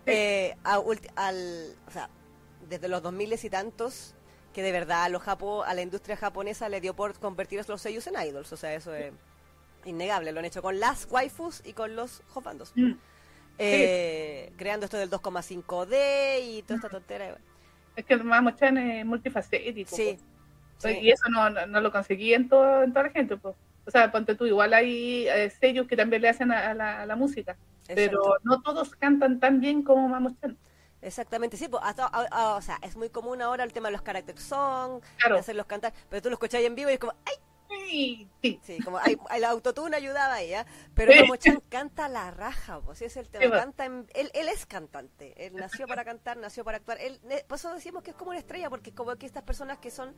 Speaker 1: Eh, a al, o sea, desde los 2000 y tantos, que de verdad a, los Japo, a la industria japonesa le dio por convertir los sellos en idols. O sea, eso es innegable. Lo han hecho con las waifus y con los hopandos.
Speaker 2: Mm.
Speaker 1: Eh, creando esto del 2,5D y toda esta tontera.
Speaker 2: Es que Mamo-chan es multifacético.
Speaker 1: Sí,
Speaker 2: po.
Speaker 1: sí.
Speaker 2: Y eso no, no, no lo conseguí en, todo, en toda la gente. po. O sea, ponte tú, igual hay eh, sellos que también le hacen a, a la, a la música. Pero no todos cantan tan bien como Mamo-chan.
Speaker 1: Exactamente, sí, pues, hasta- a- a- o sea, es muy común ahora el tema de los character song,
Speaker 2: Claro.
Speaker 1: de hacerlos cantar, pero tú lo escuchás en vivo y es como, ¡ay!
Speaker 2: Sí, sí.
Speaker 1: Sí, como hay, el autotune ayudaba ahí, ¿ya? Pero como Chan canta la raja, pues es el tema,
Speaker 2: Sí,
Speaker 1: canta en- él, él es cantante, él nació para cantar, nació para actuar, él, por eso decimos que es como una estrella, porque es como que estas personas que son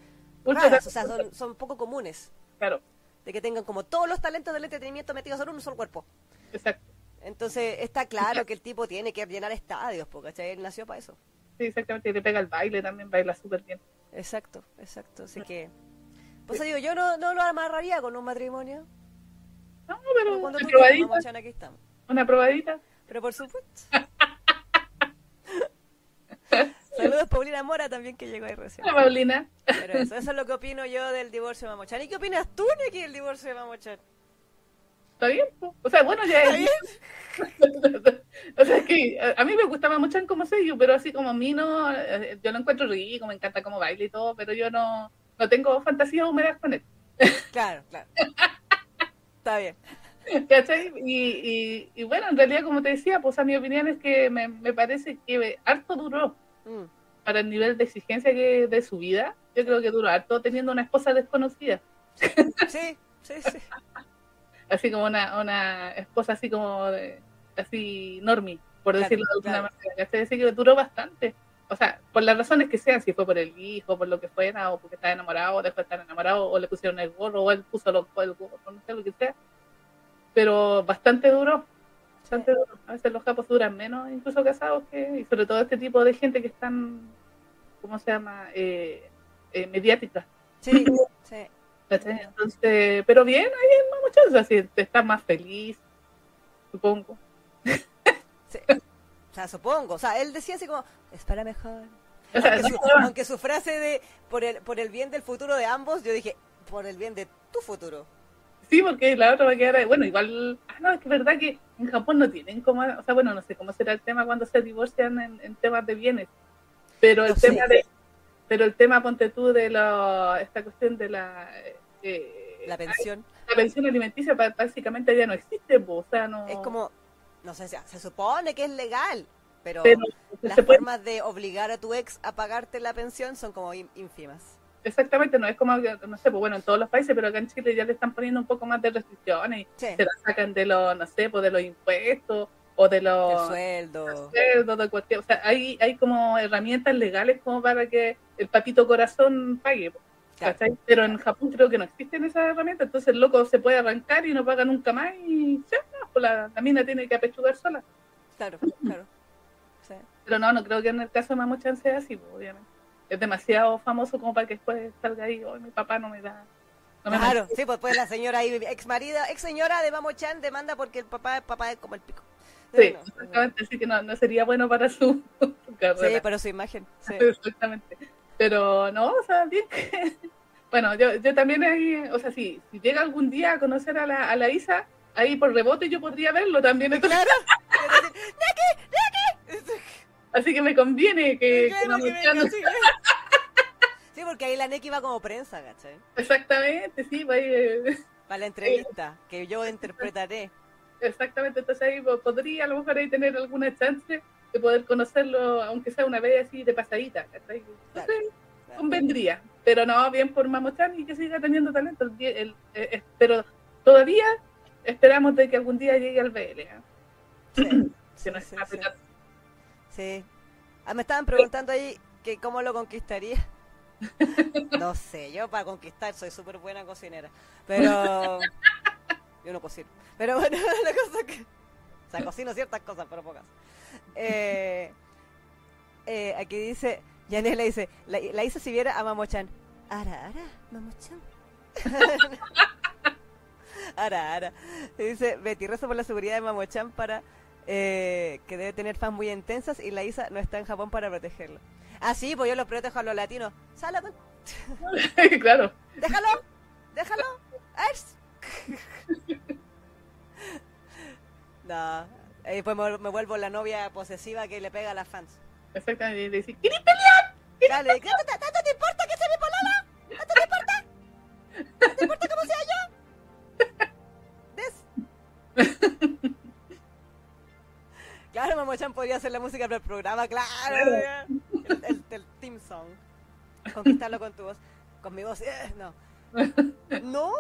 Speaker 1: raras, o sea, son, son poco comunes,
Speaker 2: Claro,
Speaker 1: de que tengan como todos los talentos del entretenimiento metidos en un solo cuerpo.
Speaker 2: exacto.
Speaker 1: Entonces está claro que el tipo tiene que llenar estadios, porque él nació para eso.
Speaker 2: Sí, exactamente. Y le pega el baile también, baila súper bien.
Speaker 1: Exacto, exacto. Así que. Pues digo, yo no, no lo amarraría con un matrimonio.
Speaker 2: No,
Speaker 1: Pero cuando
Speaker 2: una
Speaker 1: tú quieras,
Speaker 2: probadita,
Speaker 1: mamachana, aquí estamos.
Speaker 2: una probadita.
Speaker 1: Pero por supuesto. Saludos Paulina Mora también que llegó ahí recién.
Speaker 2: Una Paulina.
Speaker 1: Pero eso, eso es lo que opino yo del divorcio de Mamochan. ¿Y qué opinas tú, Neki, del divorcio de Mamochan?
Speaker 2: ¿Está bien? O sea, bueno, ya
Speaker 1: ¿Está
Speaker 2: es. o sea, es que a, mí me gustaba mucho como sello, pero así como a mí no. eh, Yo lo encuentro rico, me encanta cómo baila y todo, pero yo no, no tengo fantasías húmedas con él.
Speaker 1: Claro, claro. Está bien.
Speaker 2: ¿Cachai? Y, y, y bueno, en realidad, como te decía, pues a mi opinión es que me, me parece que harto duró
Speaker 1: Mm,
Speaker 2: para el nivel de exigencia que de su vida. Yo creo que duró harto teniendo una esposa desconocida.
Speaker 1: Sí, sí, sí.
Speaker 2: así como una, una esposa así como de, así normie, por
Speaker 1: Claro,
Speaker 2: decirlo de alguna
Speaker 1: claro.
Speaker 2: manera. Así que duró bastante. O sea, por las razones que sean, si fue por el hijo, por lo que fuera, o porque estaba enamorado, o dejó de estar enamorado, o le pusieron el gorro, o él puso el gorro, no sé lo que sea. Pero bastante duro, A veces los capos duran menos, incluso casados, que, y sobre todo este tipo de gente que están, ¿cómo se llama? Eh, eh, mediática.
Speaker 1: Sí, sí.
Speaker 2: Entonces, pero bien, ahí es muchachos, o sea, si te estás más feliz, supongo.
Speaker 1: sí. O sea, supongo. O sea, él decía así como, es para mejor.
Speaker 2: O sea,
Speaker 1: Aunque su,
Speaker 2: no,
Speaker 1: aunque su frase de por el, por el bien del futuro de ambos, yo dije, por el bien de tu futuro.
Speaker 2: Sí, porque la otra va a quedar ahí. Bueno, igual, ah, no, es que es verdad que en Japón no tienen como, o sea, bueno, no sé cómo será el tema cuando se divorcian en, en temas de bienes, pero el
Speaker 1: No
Speaker 2: tema de, pero el tema, ponte tú, de la, esta cuestión de la, eh,
Speaker 1: La pensión.
Speaker 2: la pensión alimenticia básicamente ya no existe, o sea, no.
Speaker 1: Es como, no sé, se supone que es legal, pero,
Speaker 2: pero
Speaker 1: las
Speaker 2: puede
Speaker 1: formas de obligar a tu ex a pagarte la pensión son como ín- ínfimas.
Speaker 2: Exactamente, no es como, que, no sé, pues bueno, en todos los países, pero acá en Chile ya le están poniendo un poco más de restricciones
Speaker 1: Sí,
Speaker 2: se la sacan de los, no sé, pues de los impuestos o de los
Speaker 1: sueldo.
Speaker 2: sueldos, de cualquier, o sea, hay, hay como herramientas legales como para que el patito corazón pague,
Speaker 1: Claro.
Speaker 2: ¿cachai? Pero en Japón creo que no existen esas herramientas, entonces el loco se puede arrancar y no paga nunca más y ya, no, pues la, la mina tiene que apechugar sola.
Speaker 1: Claro, claro. Sí.
Speaker 2: Pero no, no creo que en el caso de Mamuchan sea así, pues, obviamente. Es demasiado famoso como para que después salga ahí, oh, mi papá no me da. No me
Speaker 1: Claro, sí, pues, pues la señora ahí, ex marida, ex señora de Mamo-chan demanda porque el papá, el papá es como el pico.
Speaker 2: Sí,
Speaker 1: No, no,
Speaker 2: exactamente, así que no, no sería bueno para su, su
Speaker 1: Sí, para su imagen. Sí.
Speaker 2: Exactamente. Pero no, o sea, bien que... Bueno, yo, yo también ahí, o sea, sí, si llega algún día a conocer a la, a la Isa, ahí por rebote yo podría verlo también. entonces,
Speaker 1: Claro. Decir, ¡Naki!
Speaker 2: Así que me conviene que...
Speaker 1: Claro, que sí. Sí, porque ahí la Neki va como prensa, ¿cachai?
Speaker 2: Exactamente, sí, ahí, eh,
Speaker 1: Para la entrevista, que yo interpretaré.
Speaker 2: exactamente, entonces ahí po- podría a lo mejor ahí tener alguna chance de poder conocerlo, aunque sea una vez así de pasadita, ¿cachai?
Speaker 1: Claro.
Speaker 2: Entonces, convendría, pero no, bien por Mamochan y que siga teniendo talento, el, el- eh, eh, pero todavía esperamos de que algún día llegue al BL, ¿eh?
Speaker 1: Sí, sí,
Speaker 2: no
Speaker 1: sí, sí. Ah, me estaban preguntando ahí que cómo lo conquistaría. No sé, yo para conquistar soy súper buena cocinera. Pero. Yo no cocino. Pero bueno, la cosa es que. O sea, cocino ciertas cosas, pero pocas. Eh, eh, aquí dice. Yanela dice: La, la hizo si viera a Mamochan. Ara, ara, Mamochan. Ara, ara. Dice: Betty, rezo por la seguridad de Mamochan para. Eh, que debe tener fans muy intensas y la Isa no está en Japón para protegerlo. Ah, sí, pues yo los protejo a los latinos. Sala con...
Speaker 2: claro.
Speaker 1: Déjalo, déjalo. No, y después me, me vuelvo la novia posesiva que le pega a las fans.
Speaker 2: Exactamente. Y le dice, ¿quieres pelear?
Speaker 1: Dale, ¿tanto, te- tanto te importa que sea mi polala? ¿Tanto te importa? ¿No te importa cómo sea yo? Des. Claro, Mamochan podría hacer la música para el programa, claro.
Speaker 2: Claro.
Speaker 1: El, el, el team song. Conquistarlo con tu voz. Con mi voz, eh, no. No,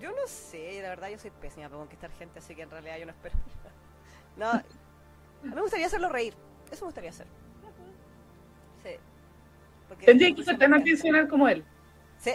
Speaker 1: yo no sé, la verdad yo soy pésima para conquistar gente, así que en realidad yo no espero. No, a mí me gustaría hacerlo reír, eso me gustaría hacer. Sí. Porque-
Speaker 2: Tendría que ser tan atencional como él.
Speaker 1: Sí.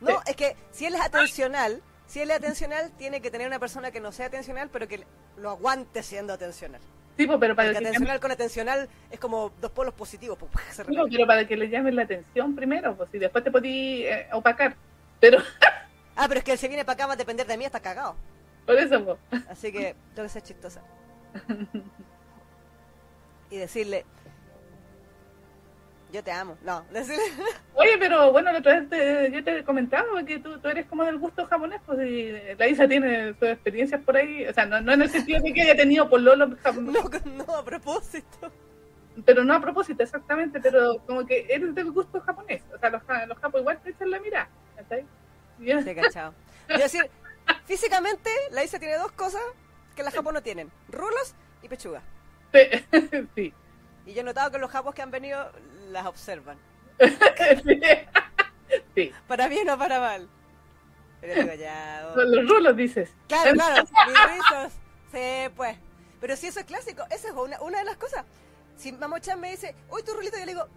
Speaker 1: No,
Speaker 2: Sí.
Speaker 1: es que si él es atencional, si él es atencional, tiene que tener una persona que no sea atencional, pero que lo aguante siendo atencional.
Speaker 2: Tipo, pero para
Speaker 1: Porque
Speaker 2: que,
Speaker 1: atencional con atencional es como dos polos positivos. pues, se
Speaker 2: pero para que le llamen la atención primero, pues y después te podí eh, opacar. Pero
Speaker 1: Ah, pero es que él se viene para acá va a depender de mí, está cagado.
Speaker 2: por eso, pues.
Speaker 1: Así que tengo que ser chistosa. Y decirle, yo te amo. No,
Speaker 2: Oye, pero bueno, la otra vez te- yo te comentaba que tú, tú eres como del gusto japonés, pues y la Isa tiene sus experiencias por ahí, o sea, no, no en el sentido de que haya tenido por Lolo,
Speaker 1: no, no, a propósito.
Speaker 2: pero no a propósito exactamente, pero como que eres del gusto japonés, o sea, los, los japos igual te echan la mirada,
Speaker 1: Sí, cachado. Yo decir, físicamente, la Isa tiene dos cosas que las japos no tienen: rulos y pechuga.
Speaker 2: sí,
Speaker 1: Y yo he notado que los japos que han venido las observan.
Speaker 2: sí. sí.
Speaker 1: Para bien o para mal. Pero digo, ya. oh.
Speaker 2: Los rulos dices.
Speaker 1: Claro, claro, mis rizos. Sí, pues. Pero si eso es clásico, esa es una, una de las cosas. Si Mamochan me dice, uy, tu rulito, yo le digo,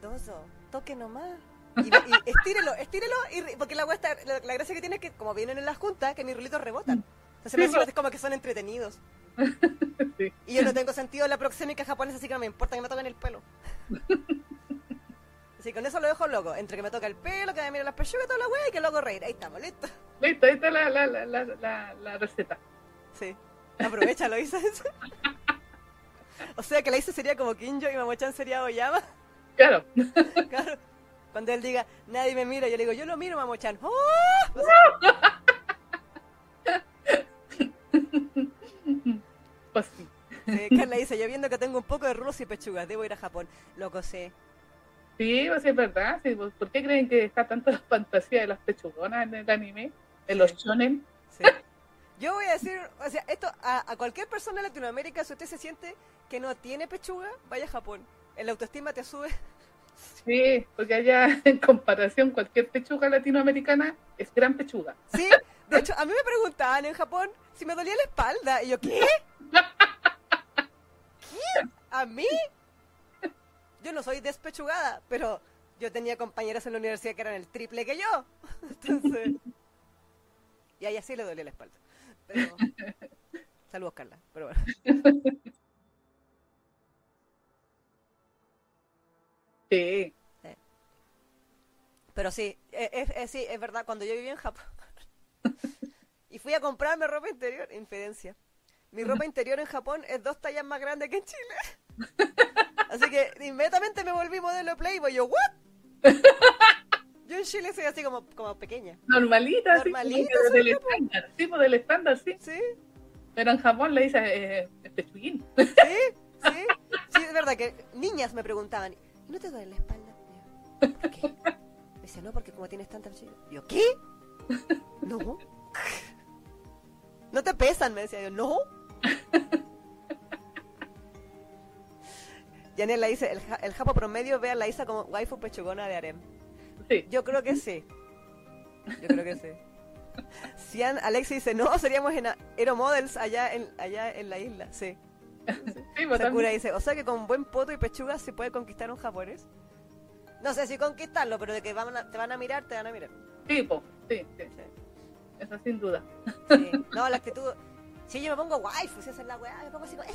Speaker 1: Doso, toque nomás. Y, y estírelo, estírelo, y, porque la, huesta, la, la gracia que tiene es que, como vienen en las juntas, que mis rulitos rebotan. Entonces me
Speaker 2: Sí,
Speaker 1: siento
Speaker 2: pues.
Speaker 1: como que son entretenidos.
Speaker 2: Sí.
Speaker 1: Y yo no tengo sentido la proxémica japonesa, así que no me importa que me toquen el pelo. Así que con eso lo dejo loco. Entre que me toca el pelo, que me mira las pechugas, toda la wea y que luego reír. Ahí estamos, listo.
Speaker 2: Listo, ahí está la, la, la, la, la, receta.
Speaker 1: Sí. Aprovecha, lo hice eso. O sea que la hice sería como Kinjo y Mamochan sería Oyama.
Speaker 2: Claro.
Speaker 1: Claro. Cuando él diga, nadie me mira, yo le digo, yo lo miro, Mamochan. ¡Oh!
Speaker 2: Pues sí.
Speaker 1: Sí, Carla dice, yo viendo que tengo un poco de rulos y pechugas, debo ir a Japón. Loco, sé.
Speaker 2: Sí, pues es verdad. Sí, pues, ¿Por qué creen que está tanto la fantasía de las pechugonas en el anime? En los shonen.
Speaker 1: Sí. Yo voy a decir, o sea, esto a, a cualquier persona de Latinoamérica, si usted se siente que no tiene pechuga, vaya a Japón. El autoestima te sube.
Speaker 2: Sí, porque allá en comparación cualquier pechuga latinoamericana es gran pechuga.
Speaker 1: Sí, de hecho, a mí me preguntaban en Japón si me dolía la espalda. Y yo, ¿qué? ¿Qué? ¿A mí? Yo no soy despechugada, pero yo tenía compañeras en la universidad que eran el triple que yo. Entonces, y a ella sí le dolía la espalda. Pero, saludos, Carla. Pero bueno.
Speaker 2: Sí.
Speaker 1: Pero sí, es, es- es- sí, es verdad, cuando yo vivía en Japón y fui a comprarme ropa interior, infidencia. Mi ropa interior en Japón es dos tallas más grande que en Chile. Así que inmediatamente me volví modelo Playboy. Yo, ¿what? Yo en Chile soy así como, como pequeña.
Speaker 2: Normalita,
Speaker 1: Normalita, soy
Speaker 2: del estándar. Sí, pues del estándar, sí.
Speaker 1: ¿Sí?
Speaker 2: Pero en Japón le dice eh, pechuguín.
Speaker 1: ¿Sí? ¿Sí? Sí, es verdad que niñas me preguntaban, ¿no te duele la espalda? Yo, ¿Por qué? Me decía, no, porque como tienes tanta Yo, ¿qué? No. ¿No te pesan? Me decía yo, no. Yanela dice, el, ja- el japo promedio ve a la Isa como waifu pechugona de harem.
Speaker 2: Sí.
Speaker 1: Yo creo que sí. Yo creo que sí. Cian Alexi dice, no, seríamos en Aero Models allá en, allá en la isla. Sí.
Speaker 2: Sí, pues,
Speaker 1: Sakura
Speaker 2: también.
Speaker 1: dice, o sea que con buen poto y pechuga se puede conquistar un japonés. No sé si conquistarlo, pero de que van a- te van a mirar, te van a mirar.
Speaker 2: Sí, po. sí, sí.
Speaker 1: Sí.
Speaker 2: Eso sin duda.
Speaker 1: Sí. No, la actitud... Si yo me pongo waifu, si esa es la weá, me pongo así como...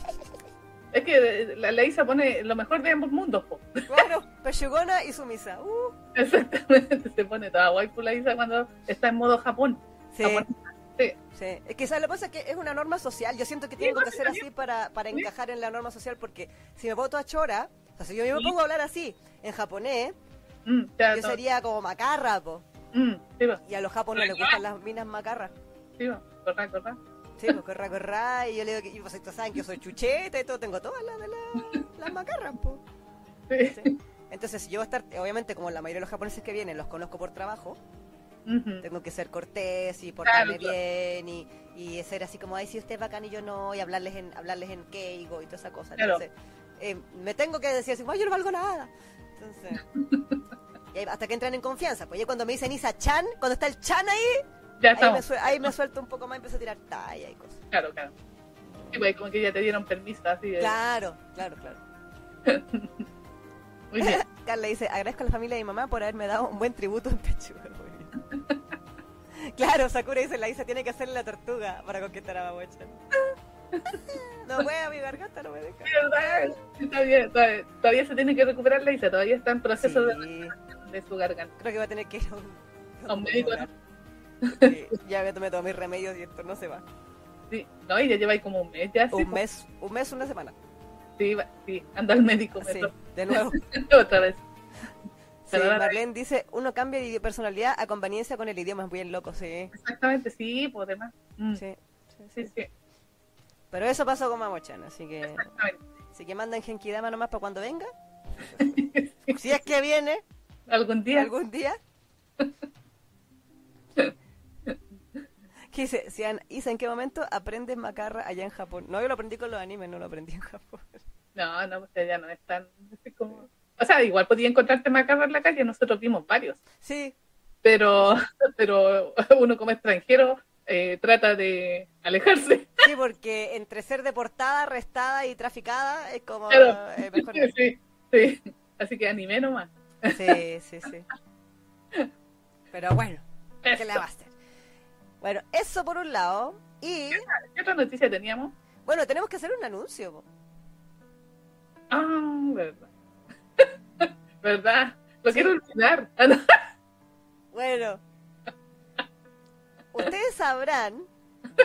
Speaker 2: Es que eh, la, la Isa pone lo mejor de ambos mundos, po.
Speaker 1: Claro, pechugona y sumisa. Uh,
Speaker 2: Exactamente. Se pone toda waifu la Isa cuando está en modo Japón.
Speaker 1: sí.
Speaker 2: Sí.
Speaker 1: sí. Es que ¿sabes? lo que pasa es que es una norma social. Yo siento que tengo
Speaker 2: no,
Speaker 1: que ser así para, para encajar en la norma social porque si me voto a chora, O sea, si yo me pongo a hablar así, en japonés,
Speaker 2: Mm, ya,
Speaker 1: yo
Speaker 2: no,
Speaker 1: sería como macarra, po.
Speaker 2: mm,
Speaker 1: Y a los japoneses les gustan las minas macarras.
Speaker 2: sí, corra, corra.
Speaker 1: Sí, pues corra, corra, y yo le digo que, y vosotros saben que yo soy chucheta y todo, tengo todas las de la- las macarras, po.
Speaker 2: Sí.
Speaker 1: Entonces, si yo voy a estar, obviamente, como la mayoría de los japoneses que vienen los conozco por trabajo,
Speaker 2: Ujú.
Speaker 1: tengo que ser cortés y portarme
Speaker 2: Claro, claro.
Speaker 1: bien y, y ser así como, ay, si usted es bacán y yo no, y hablarles en hablarles en keigo y toda esa cosa.
Speaker 2: Claro.
Speaker 1: Entonces, eh, me tengo que decir así, "Ay, yo no valgo nada. Entonces, y hasta que entran en confianza. Pues ya cuando me dicen Isa-chan, cuando está el chan ahí,
Speaker 2: Ya
Speaker 1: ahí me,
Speaker 2: estamos.
Speaker 1: sue- ahí me suelto un poco más y empiezo a tirar talla y cosas.
Speaker 2: Claro, claro. Sí, pues como que ya te dieron permiso, así de...
Speaker 1: Claro, claro, claro.
Speaker 2: Muy bien.
Speaker 1: Carla dice, agradezco a la familia de mi mamá por haberme dado un buen tributo en pechuga. Claro, Sakura dice, la Isa tiene que hacerle la tortuga para conquistar a Mamocha. no puedo, mi garganta no me deja.
Speaker 2: Está bien, todavía, todavía se tiene que recuperar la Isa, todavía está en proceso de,
Speaker 1: Sí,
Speaker 2: de su garganta.
Speaker 1: creo que va a tener que ir a un,
Speaker 2: A un médico.
Speaker 1: Porque ya me tomé todos mis remedios y esto no se va.
Speaker 2: Sí, no, y ya lleva ahí como un mes ya, sí,
Speaker 1: Un mes, un mes, una semana.
Speaker 2: sí, sí, anda al médico,
Speaker 1: Sí, de nuevo.
Speaker 2: otra vez.
Speaker 1: Sí, Marlene dice, uno cambia de personalidad a conveniencia con el idioma, es bien loco, sí.
Speaker 2: Exactamente, sí, pues demás. Mm,
Speaker 1: Sí, sí,
Speaker 2: sí,
Speaker 1: sí.
Speaker 2: sí,
Speaker 1: Pero eso pasó con Mamochan, así que...
Speaker 2: exactamente.
Speaker 1: Así que mandan Genkidama nomás para cuando venga.
Speaker 2: Sí,
Speaker 1: Si es que viene
Speaker 2: Algún día.
Speaker 1: algún día. ¿Qué dice? Isa, ¿en qué momento aprendes macarra allá en Japón? No, yo lo aprendí con los animes, no lo aprendí en Japón.
Speaker 2: No, no, pues ya no es tan. así como... O sea, igual podía encontrarte macarra en la calle, nosotros vimos varios.
Speaker 1: Sí,
Speaker 2: Pero, pero uno como extranjero eh, trata de alejarse.
Speaker 1: sí, porque entre ser deportada, arrestada y traficada es como
Speaker 2: Claro.
Speaker 1: eh, mejor no.
Speaker 2: Sí, sí. Así que animé nomás.
Speaker 1: Sí, sí, sí. Pero bueno, ¿qué
Speaker 2: Eso.
Speaker 1: le va a hacer? Bueno, eso por un lado. Y
Speaker 2: ¿Qué otra noticia teníamos?
Speaker 1: bueno, tenemos que hacer un anuncio. po.
Speaker 2: Ah, verdad. ¿Verdad? Lo
Speaker 1: Sí.
Speaker 2: quiero olvidar. Ah, no.
Speaker 1: Bueno, ustedes sabrán,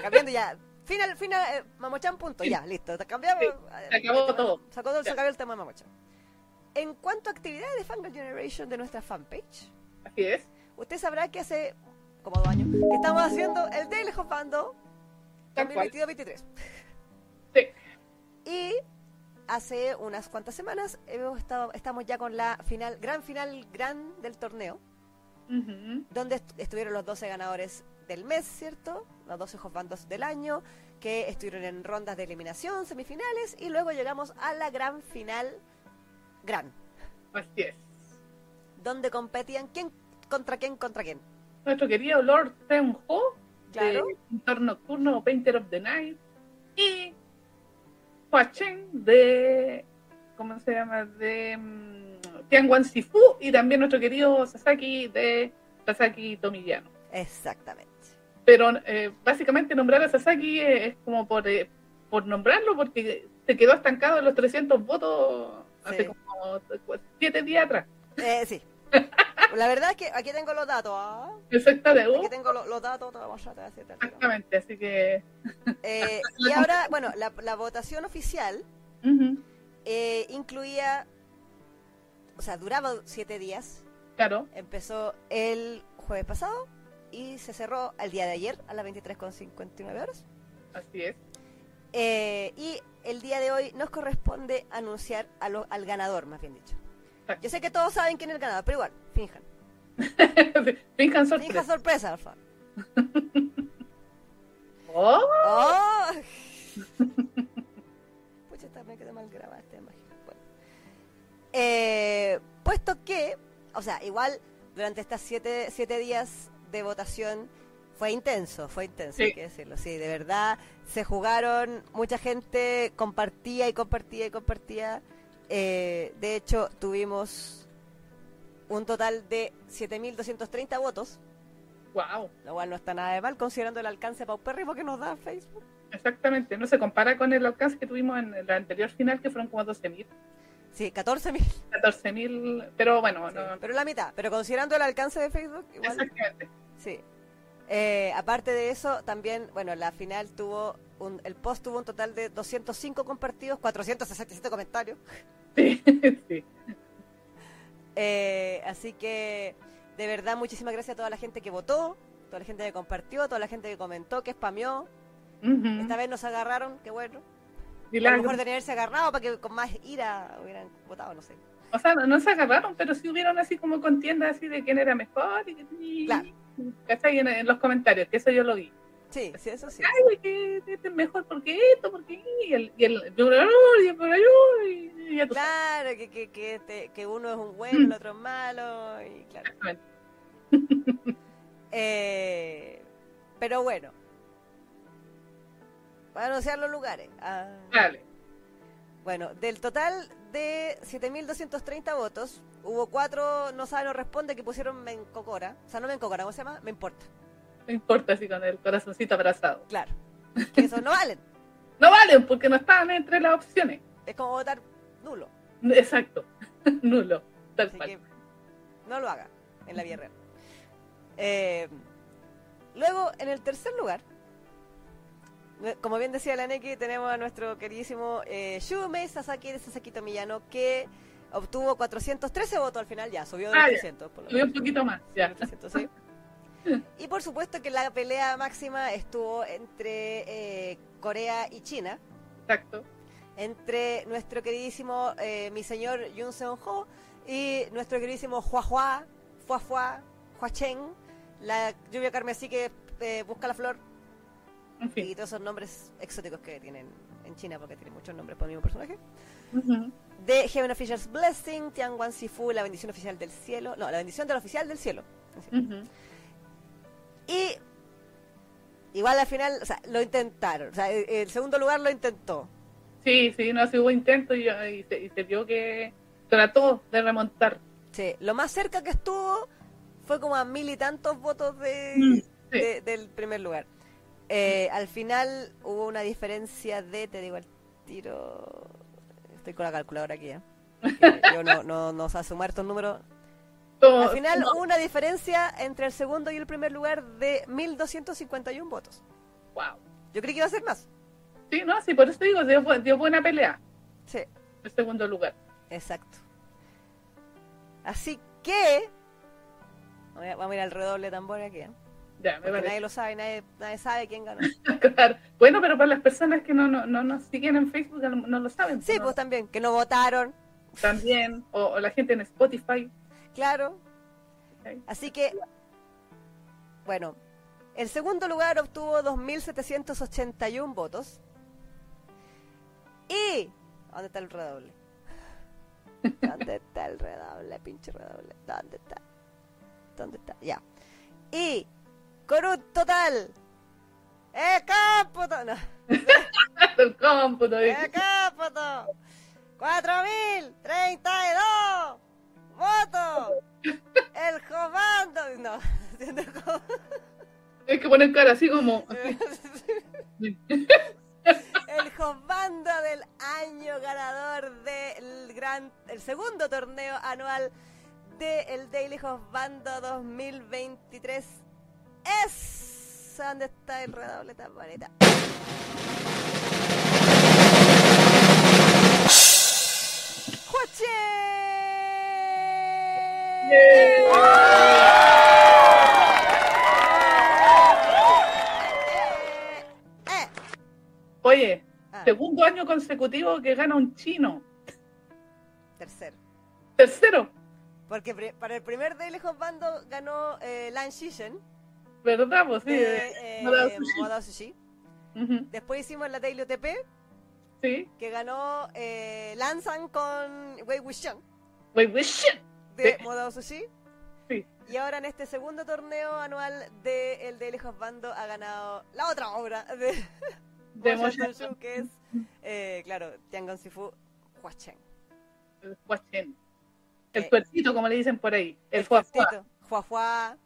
Speaker 1: cambiando ya, final, final, eh, Mamochan punto, ya, listo, cambiamos.
Speaker 2: Sí,
Speaker 1: eh,
Speaker 2: se acabó
Speaker 1: el tema-
Speaker 2: todo.
Speaker 1: Se acabó el tema de Mamochan. En cuanto a actividades de Fangirl Generation de nuestra fanpage,
Speaker 2: Así es.
Speaker 1: usted sabrá que hace como dos años que estamos haciendo el Daily
Speaker 2: cual.
Speaker 1: 2022-23.
Speaker 2: Sí.
Speaker 1: Y hace unas cuantas semanas hemos estado, estamos ya con la final, gran final, gran del torneo. Donde est- estuvieron los 12 ganadores del mes, ¿cierto? Los 12 bandos del año, que estuvieron en rondas de eliminación, semifinales, y luego llegamos a la gran final, gran,
Speaker 2: Así es.
Speaker 1: donde competían quién contra quién contra quién.
Speaker 2: Nuestro querido Lord Tenho,
Speaker 1: Claro.
Speaker 2: de Pintor Nocturno, Painter of the Night, y Hua Chen de. ¿Cómo se llama? De mm, Tianguan Sifu, y también nuestro querido Sasaki de Sasaki Tomillano.
Speaker 1: Exactamente.
Speaker 2: Pero eh, básicamente nombrar a Sasaki es, como por, eh, por nombrarlo, porque se quedó estancado en los 300 votos hace como 7 días atrás.
Speaker 1: Eh, sí. La verdad es que aquí tengo los datos. ¿ah?
Speaker 2: Exactamente.
Speaker 1: Aquí tengo lo- los datos, te vamos a decir, te.
Speaker 2: Exactamente, así que.
Speaker 1: Eh, y ahora, bueno, la, la votación oficial eh, incluía, o sea, duraba siete días,
Speaker 2: Claro,
Speaker 1: Empezó el jueves pasado y se cerró el día de ayer a las 23.59 horas.
Speaker 2: así es.
Speaker 1: Eh, y el día de hoy nos corresponde anunciar a lo- al ganador, más bien dicho. Yo sé que todos saben quién es el ganador, pero igual, finjan.
Speaker 2: Finjan
Speaker 1: Finjan
Speaker 2: sorpresa.
Speaker 1: sorpresa, Alfa.
Speaker 2: Oh,
Speaker 1: ¡Oh! Pucha, me quedó mal grabada esta imagen. Bueno. Eh, puesto que, o sea, igual durante estas siete, siete días de votación fue intenso, fue intenso,
Speaker 2: Sí.
Speaker 1: hay que decirlo. Sí, de verdad, se jugaron, mucha gente compartía y compartía y compartía. Eh, de hecho, tuvimos un total de 7.230 votos,
Speaker 2: wow.
Speaker 1: lo cual no está nada de mal considerando el alcance paupérrimo que nos da Facebook.
Speaker 2: Exactamente. No se compara con el alcance que tuvimos en la anterior final, que fueron como 12.000,
Speaker 1: Sí, 14.000.
Speaker 2: 14.000. Pero bueno,
Speaker 1: Sí,
Speaker 2: no.
Speaker 1: pero la mitad. Pero considerando el alcance de Facebook, igual.
Speaker 2: Exactamente.
Speaker 1: Sí. Eh, aparte de eso, también, bueno, la final tuvo, un, el post tuvo un total de 205 compartidos, 467 comentarios.
Speaker 2: Sí, sí.
Speaker 1: Eh, así que, de verdad, muchísimas gracias a toda la gente que votó, toda la gente que compartió, toda la gente que comentó, que spameó. Esta vez nos agarraron, qué bueno. A
Speaker 2: Milagro.
Speaker 1: lo mejor de haberse agarrado para que con más ira hubieran votado, no sé.
Speaker 2: O sea, no, no se agarraron, pero sí hubieron así como contiendas así de quién era mejor y, y-
Speaker 1: Claro.
Speaker 2: ¿cachai? En, en los comentarios, que eso yo lo vi.
Speaker 1: Sí, sí, eso sí.
Speaker 2: Ay, güey, que este es mejor porque esto, porque y el y el y el.
Speaker 1: Claro, que, que, que, este- que uno es un bueno, el otro es malo, y claro.
Speaker 2: Exactamente.
Speaker 1: Eh, pero bueno. Voy a anunciar los lugares. Ah,
Speaker 2: Dale.
Speaker 1: bueno, del total de 7.230 votos, hubo cuatro no sabe, no responde que pusieron me encocora. O sea, no me encocora, ¿cómo se llama? Me importa.
Speaker 2: No importa así con el corazoncito abrazado.
Speaker 1: Claro. Que esos no valen.
Speaker 2: No valen porque no estaban entre las opciones.
Speaker 1: Es como votar nulo.
Speaker 2: Exacto. Nulo. Tal
Speaker 1: Así
Speaker 2: cual.
Speaker 1: que no lo haga en la vida real. Eh, luego, en el tercer lugar, como bien decía la Neki, tenemos a nuestro queridísimo eh, Shumei Sasaki de Sasaki Tomillano, que obtuvo 413 votos al final, ya subió de
Speaker 2: Ah, ya.
Speaker 1: 300. Por lo
Speaker 2: Subió un poquito más. Ya.
Speaker 1: 300, sí. Y por supuesto que la pelea máxima estuvo entre eh, Corea y China
Speaker 2: Exacto.
Speaker 1: entre nuestro queridísimo eh, mi señor Yun Seon Ho y nuestro queridísimo Hua Hua, Hua Hua, Hua Chen, la lluvia carmesí que eh, busca la flor
Speaker 2: En
Speaker 1: y
Speaker 2: fin.
Speaker 1: todos esos nombres exóticos que tienen en China porque tienen muchos nombres para el mismo personaje.
Speaker 2: Ujú.
Speaker 1: De Heaven Official's Blessing, Tian Wan Sifu, la bendición oficial del cielo, no, la bendición del oficial del cielo. Y igual al final, o sea, lo intentaron, o sea, el, el segundo lugar lo intentó,
Speaker 2: Sí, sí, no, sí hubo intento y, y se, y se vio que trató de remontar.
Speaker 1: Sí, lo más cerca que estuvo fue como a mil y tantos votos de,
Speaker 2: Mm, sí.
Speaker 1: de- del primer lugar. Eh, al final hubo una diferencia de, te digo el tiro, estoy con la calculadora aquí, ¿eh? Yo no, no, no sé sumar estos números. Al final
Speaker 2: no,
Speaker 1: una diferencia entre el segundo y el primer lugar de 1.251 votos.
Speaker 2: wow.
Speaker 1: Yo creí que iba a ser más.
Speaker 2: Sí, no, sí, por eso digo, dio, bu- dio buena pelea.
Speaker 1: Sí,
Speaker 2: El segundo lugar.
Speaker 1: exacto. Así que... Vamos a ir al redoble de tambor aquí, ¿eh?
Speaker 2: Ya, me
Speaker 1: nadie lo sabe, nadie, nadie sabe quién ganó.
Speaker 2: Claro. Bueno, pero para las personas que no, no, no nos siguen en Facebook, no lo saben.
Speaker 1: Sí,
Speaker 2: ¿no?
Speaker 1: pues también, que no votaron,
Speaker 2: También, o, o la gente en Spotify.
Speaker 1: Claro. Así que, bueno, el segundo lugar obtuvo 2.781 votos. Y, ¿dónde está el redoble? ¿Dónde está el redoble, pinche redoble? ¿Dónde está? ¿Dónde está? Ya. Y, con un total, ¡eh, cómputo! No.
Speaker 2: El cómputo.
Speaker 1: ¡Eh,
Speaker 2: dice.
Speaker 1: cómputo! ¡4.032 votos! ¡El jovando! No, ¿entiendes cómo?
Speaker 2: Hay que poner cara así como.
Speaker 1: El jovando del año ganador del gran, el segundo torneo anual del Daily Jovando 2023 es ¿dónde está el redoble tan bonita? ¡Juache!
Speaker 2: Oye,
Speaker 1: Ah,
Speaker 2: segundo año consecutivo que gana un chino.
Speaker 1: tercero.
Speaker 2: Tercero,
Speaker 1: Porque para el primer Daily Jovando ganó eh, Lan Shishen
Speaker 2: ¿verdad? Pues sí.
Speaker 1: de
Speaker 2: eh,
Speaker 1: eh,
Speaker 2: Modao Sushi.
Speaker 1: Después hicimos la Daily OTP,
Speaker 2: Sí.
Speaker 1: que ganó eh, Lanzan con Wei Wuxian
Speaker 2: wait, shit.
Speaker 1: De
Speaker 2: Sí.
Speaker 1: Modao Sushi.
Speaker 2: Sí.
Speaker 1: Y ahora en este segundo torneo anual de el Daily Bando ha ganado la otra obra de,
Speaker 2: De Motion.
Speaker 1: Que es, eh, claro, Tiangon Sifu Huachen.
Speaker 2: El Huachén. El
Speaker 1: Eh,
Speaker 2: como le dicen por ahí. El,
Speaker 1: El
Speaker 2: fuá, fuá.
Speaker 1: cortito, Hua Hua,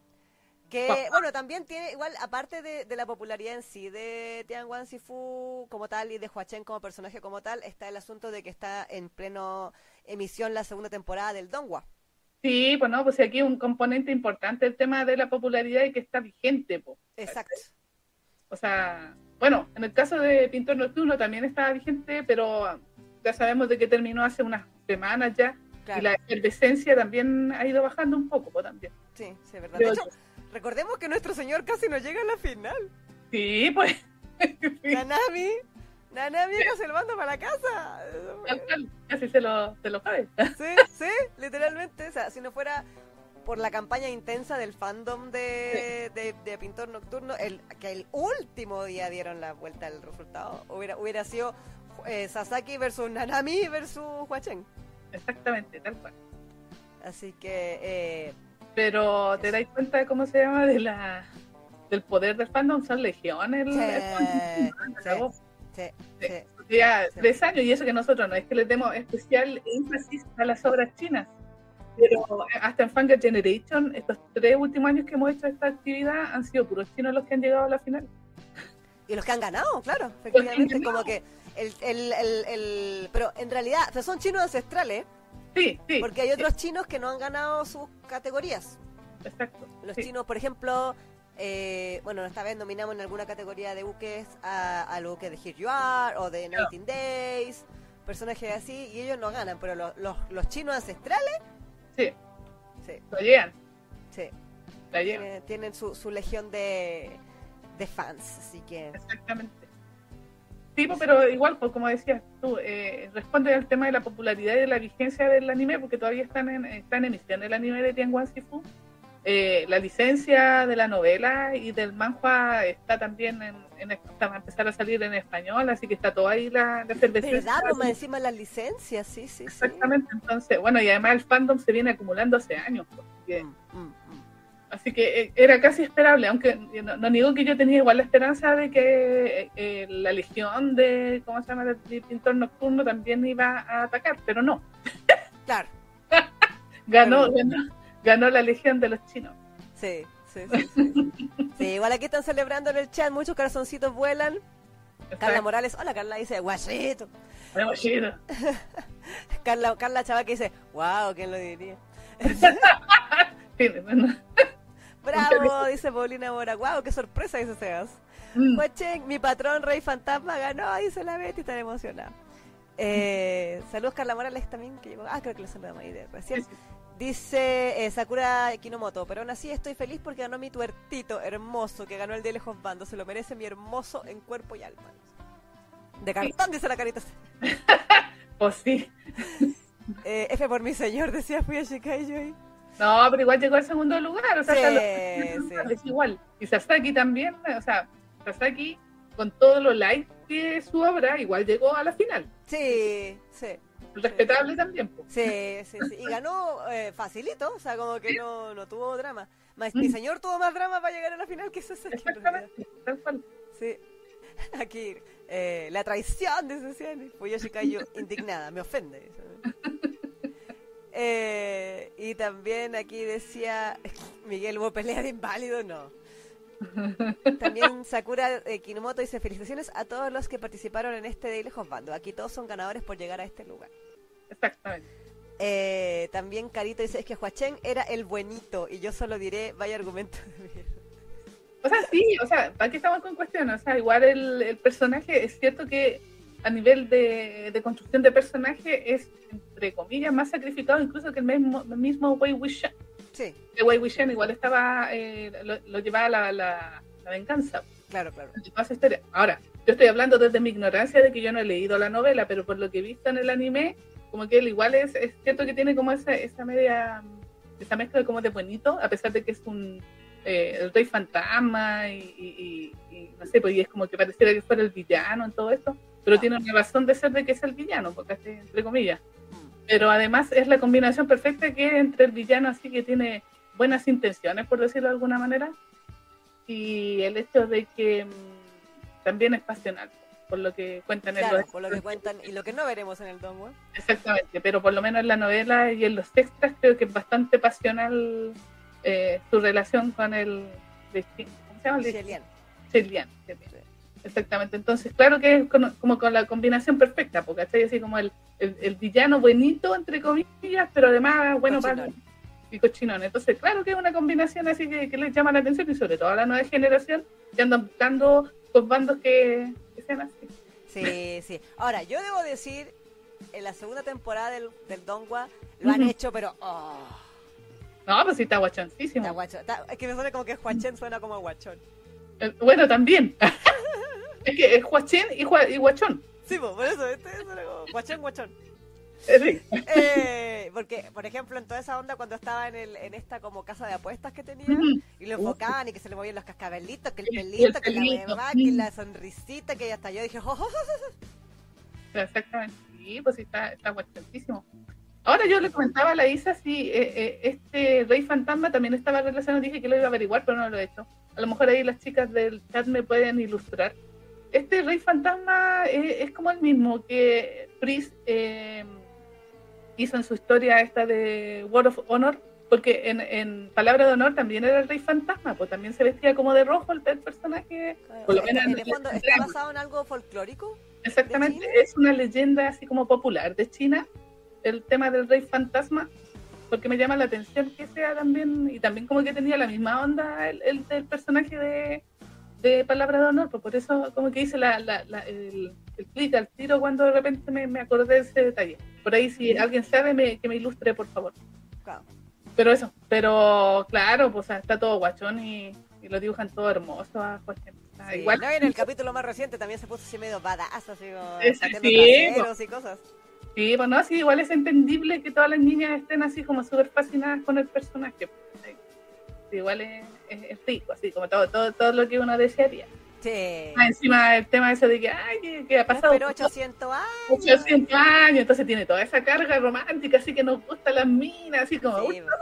Speaker 1: Que, bueno, también tiene, igual, aparte de, de la popularidad en sí de Tianguan Sifu como tal y de Huachen como personaje como tal, está el asunto de que está en pleno emisión la segunda temporada del Donghua.
Speaker 2: Sí, pues no, pues aquí un componente importante el tema de la popularidad y que está vigente, pues.
Speaker 1: Exacto.
Speaker 2: O sea, bueno, en el caso de Pintor Nocturno también estaba vigente, pero ya sabemos de que terminó hace unas semanas ya. Y la efervescencia también ha ido bajando un poco, pues, también.
Speaker 1: Sí, sí, es verdad. De hecho, recordemos que nuestro señor casi no llega a la final.
Speaker 2: Sí, pues.
Speaker 1: Nanami, Nanami se el mando para la casa.
Speaker 2: Casi se lo, se lo cabe.
Speaker 1: Sí, sí, literalmente. O sea, si no fuera por la campaña intensa del fandom de, de, Pintor Nocturno, el, que el último día dieron la vuelta al resultado. Hubiera, hubiera sido eh, Sasaki versus Nanami versus Huachen.
Speaker 2: Exactamente, tal cual.
Speaker 1: Así que... Eh,
Speaker 2: Pero te dais cuenta de cómo se llama de la del poder del fandom son legiones. Sí, sí, Ya tres años y eso que nosotros no es que les demos especial énfasis a las obras chinas. Pero hasta en Fanga Generation, estos tres últimos años que hemos hecho esta actividad han sido puros chinos los que han llegado a la final.
Speaker 1: Y los que han ganado, claro, efectivamente, como que el, el, el, pero en realidad, son chinos ancestrales.
Speaker 2: Sí, sí.
Speaker 1: Porque hay otros chinos que no han ganado sus categorías.
Speaker 2: Exacto.
Speaker 1: Los chinos, por ejemplo, eh, bueno, esta vez nominamos en alguna categoría de buques a, a lo que de Here You Are o de 19 Days, personajes así, y ellos no ganan, pero los, los, los chinos ancestrales
Speaker 2: Sí. Sí. Lo llegan.
Speaker 1: Sí. Tienen, su, su, legión de, de fans, así que.
Speaker 2: Exactamente. Sí, pero igual, pues, como decías tú, eh, responde al tema de la popularidad y de la vigencia del anime, porque todavía están en, están en emisión el anime de Tianguan Sifu. Eh, la licencia de la novela y del manhua está también en, en, va a empezar a salir en español, así que está todo ahí la, la
Speaker 1: ¿Verdad? Como encima la licencia, sí, sí.
Speaker 2: Exactamente, entonces, bueno, y además el fandom se viene acumulando hace años. Porque, mm, mm, mm. Así que eh, era casi esperable, aunque no, no, digo que yo tenía igual la esperanza de que eh, la legión de, ¿cómo se llama?, de pintor nocturno también iba a atacar, pero no.
Speaker 1: Claro.
Speaker 2: ganó, ganó ganó la legión de los chinos.
Speaker 1: Sí, sí, sí. Sí, igual aquí están celebrando en el chat, muchos corazoncitos vuelan. Carla Morales, hola Carla, dice, guachito.
Speaker 2: Guachito.
Speaker 1: Carla, Carla Chava que dice, wow, ¿quién lo diría? Bravo, dice Paulina Mora, wow, qué sorpresa, dice Sebas. Mm. mi patrón Rey Fantasma ganó, dice la Betty, tan emocionada. Eh, saludos Carla Morales también, que llegó. Ah, creo que lo saludamos ahí de recién. Dice eh, Sakura Kinomoto, pero aún así estoy feliz porque ganó mi tuertito hermoso que ganó el de lejos bando. Se lo merece mi hermoso en cuerpo y alma. De cartón, dice la carita.
Speaker 2: pues sí.
Speaker 1: Eh, F por mi señor, decía fui a Shikai
Speaker 2: No, pero igual llegó al segundo lugar. O sea, sí, es igual. Y Sasaki también, o sea, Sasaki con todo lo light que su obra, igual llegó a la final.
Speaker 1: Sí, sí
Speaker 2: respetable también.
Speaker 1: Sí, sí, sí. Y ganó eh, facilito, o sea, como que no, no tuvo drama. Mi mm. señor tuvo más drama para llegar a la final que ese
Speaker 2: Exactamente, tal cual.
Speaker 1: Sí. Aquí, eh, la traición, dice Ciani. Pues yo cayó indignada, me ofende. Eh, y también aquí decía Miguel, ¿hubo pelea de inválido? No. También Sakura eh, Kinomoto dice felicitaciones a todos los que participaron en este Daily Bando. Aquí todos son ganadores por llegar a este lugar.
Speaker 2: Exactamente.
Speaker 1: Eh, también Carito dice es que Huachen era el buenito y yo solo diré vaya argumento de mierda.
Speaker 2: O sea, sí, o sea, ¿para qué estamos con cuestiones? O sea, igual el, personaje, es cierto que a nivel de, construcción de personaje es, entre comillas, más sacrificado incluso que el mismo, el mismo Wei Wuxian.
Speaker 1: Sí.
Speaker 2: El Wei Wuxian igual estaba, eh, lo, llevaba la, la, la, venganza.
Speaker 1: Claro, claro.
Speaker 2: Ahora, yo estoy hablando desde mi ignorancia de que yo no he leído la novela, pero por lo que he visto en el anime, como que él igual es, es cierto que tiene como esa, esa media, esa mezcla como de buenito, a pesar de que es un eh, el rey fantasma y, no sé, pues y es como que pareciera que fuera el villano en todo esto, pero tiene una razón de ser de que es el villano, porque entre comillas. Pero además es la combinación perfecta que entre el villano así que tiene buenas intenciones, por decirlo de alguna manera, y el hecho de que mm, también es pasional por lo que cuentan
Speaker 1: en los por lo que cuentan y lo que no veremos en el domo
Speaker 2: exactamente pero por lo menos en la novela y en los extras creo que es bastante pasional eh, su relación con el ¿cómo se llama? Chelian. exactamente entonces claro que es como, con la combinación perfecta porque ¿cachai? así como el, el, villano buenito entre comillas pero además bueno para y cochinón entonces claro que es una combinación así que, que les llama la atención y sobre todo a la nueva generación que andan buscando los bandos que,
Speaker 1: Sí, sí. Ahora, yo debo decir en la segunda temporada del, del Dongwa lo han hecho, pero. Oh,
Speaker 2: No, pues sí está guachoncísimo.
Speaker 1: está guacho. Está- es que me suena como que Huachén suena como guachón.
Speaker 2: Eh, Bueno, también. es que es guachén y, y guachón.
Speaker 1: Sí, pues, por eso, este suena como guachón, guachón.
Speaker 2: Eh.
Speaker 1: Eh, porque, por ejemplo, en toda esa onda cuando estaba en, el, en esta como casa de apuestas que tenía y lo enfocaban y que se le movían los cascabelitos, que el
Speaker 2: y el
Speaker 1: pelito, que la
Speaker 2: pelito,
Speaker 1: huevada, que
Speaker 2: mm.
Speaker 1: la sonrisita, que hasta yo dije, "Oh, oh, oh".
Speaker 2: Exactamente. Sí, pues está, está. Ahora yo le comentaba a la Isa si eh, eh, este Rey Fantasma también estaba relacionado, dije que lo iba a averiguar, pero no lo he hecho. A lo mejor ahí las chicas del chat me pueden ilustrar. Este Rey Fantasma eh, es como el mismo que Pris eh, hizo en su historia esta de World of Honor, porque en, en Palabra de Honor también era el Rey Fantasma, pues también se vestía como de rojo el, el personaje. Por lo
Speaker 1: Está-
Speaker 2: menos
Speaker 1: en
Speaker 2: en
Speaker 1: el
Speaker 2: el
Speaker 1: fondo, ¿está
Speaker 2: drama.
Speaker 1: basado en algo folclórico?
Speaker 2: Exactamente, es una leyenda así como popular de China, el tema del rey fantasma, porque me llama la atención que sea también, y también como que tenía la misma onda el, el, del personaje de, de Palabra de Honor, pues por eso como que hice la, la- la- el, el clic al tiro cuando de repente me, me acordé de ese detalle. Por ahí si alguien sabe, me, que me ilustre, por favor.
Speaker 1: Claro.
Speaker 2: Pero eso, pero claro, pues está todo guachón y, y lo dibujan todo hermoso a. Ah,
Speaker 1: Sí,
Speaker 2: igual
Speaker 1: no, en el capítulo más reciente también se puso así medio badass, así como pateando
Speaker 2: sí,
Speaker 1: y cosas.
Speaker 2: Sí, bueno, sí, igual es entendible que todas las niñas estén así como súper fascinadas con el personaje. Sí, igual es, es- es rico, así como todo, todo, todo lo que uno desearía.
Speaker 1: Sí.
Speaker 2: Ah, encima el tema ese de que, ay, que, que ha pasado
Speaker 1: Pero 800 años.
Speaker 2: 800 años, entonces tiene toda esa carga romántica, así que nos gustan las minas, así como,
Speaker 1: Sí, pues.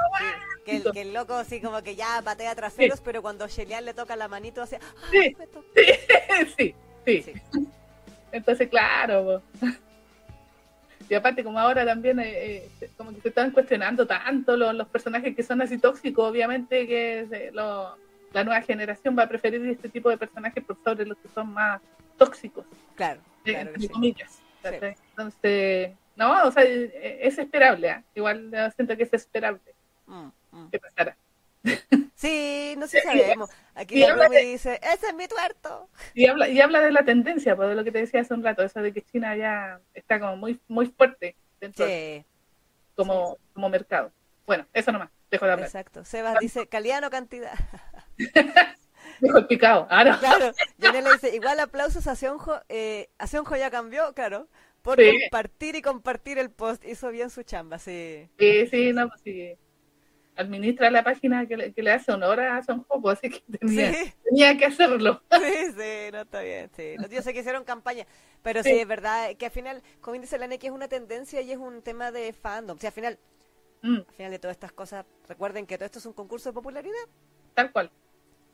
Speaker 1: Que, el, que el loco así como que ya patea traseros, pero cuando Shelian le toca la manito así,
Speaker 2: Sí.
Speaker 1: ¡ay, me tocó!
Speaker 2: sí, sí,
Speaker 1: Sí.
Speaker 2: Entonces, claro. po. Y aparte, como ahora también, eh, eh, como que se están cuestionando tanto los, los personajes que son así tóxicos, obviamente que se- lo- la nueva generación va a preferir este tipo de personajes por sobre los que son más tóxicos,
Speaker 1: Claro,
Speaker 2: eh,
Speaker 1: claro sí.
Speaker 2: comillas. Entonces, no, o sea, eh, es esperable, ¿ah? igual eh, siento que es esperable
Speaker 1: Mm, mm.
Speaker 2: que pasara.
Speaker 1: Sí, no sé si sabemos. Aquí
Speaker 2: Y
Speaker 1: la
Speaker 2: habla de-
Speaker 1: dice, ese es mi tuerto.
Speaker 2: Y habla, y habla de la tendencia, pues de lo que te decía hace un rato, eso de que China ya está como muy, muy fuerte dentro de-
Speaker 1: Sí,
Speaker 2: como, como mercado. Bueno, eso nomás, dejo de hablar.
Speaker 1: exacto. Sebas dice, calidad no cantidad.
Speaker 2: Dejo el picado. Ah, no.
Speaker 1: Claro, Yanela dice, igual aplausos a Sionjo, eh, a Sionjo ya cambió, claro, por
Speaker 2: Sí.
Speaker 1: compartir y compartir el post, hizo bien su chamba, sí.
Speaker 2: Sí, sí, no, pues sí. Administra la página que le, que le hace honor a Son Jopo, así que tenía,
Speaker 1: Sí,
Speaker 2: tenía que hacerlo.
Speaker 1: sí, sí, no está bien, sí. No, yo sé que hicieron campaña, pero sí.
Speaker 2: Sí.
Speaker 1: es verdad que al final, como dice la NX, es una tendencia y es un tema de fandom. O sea, al final,
Speaker 2: Mm,
Speaker 1: al final de todas estas cosas, recuerden que todo esto es un concurso de popularidad,
Speaker 2: tal cual.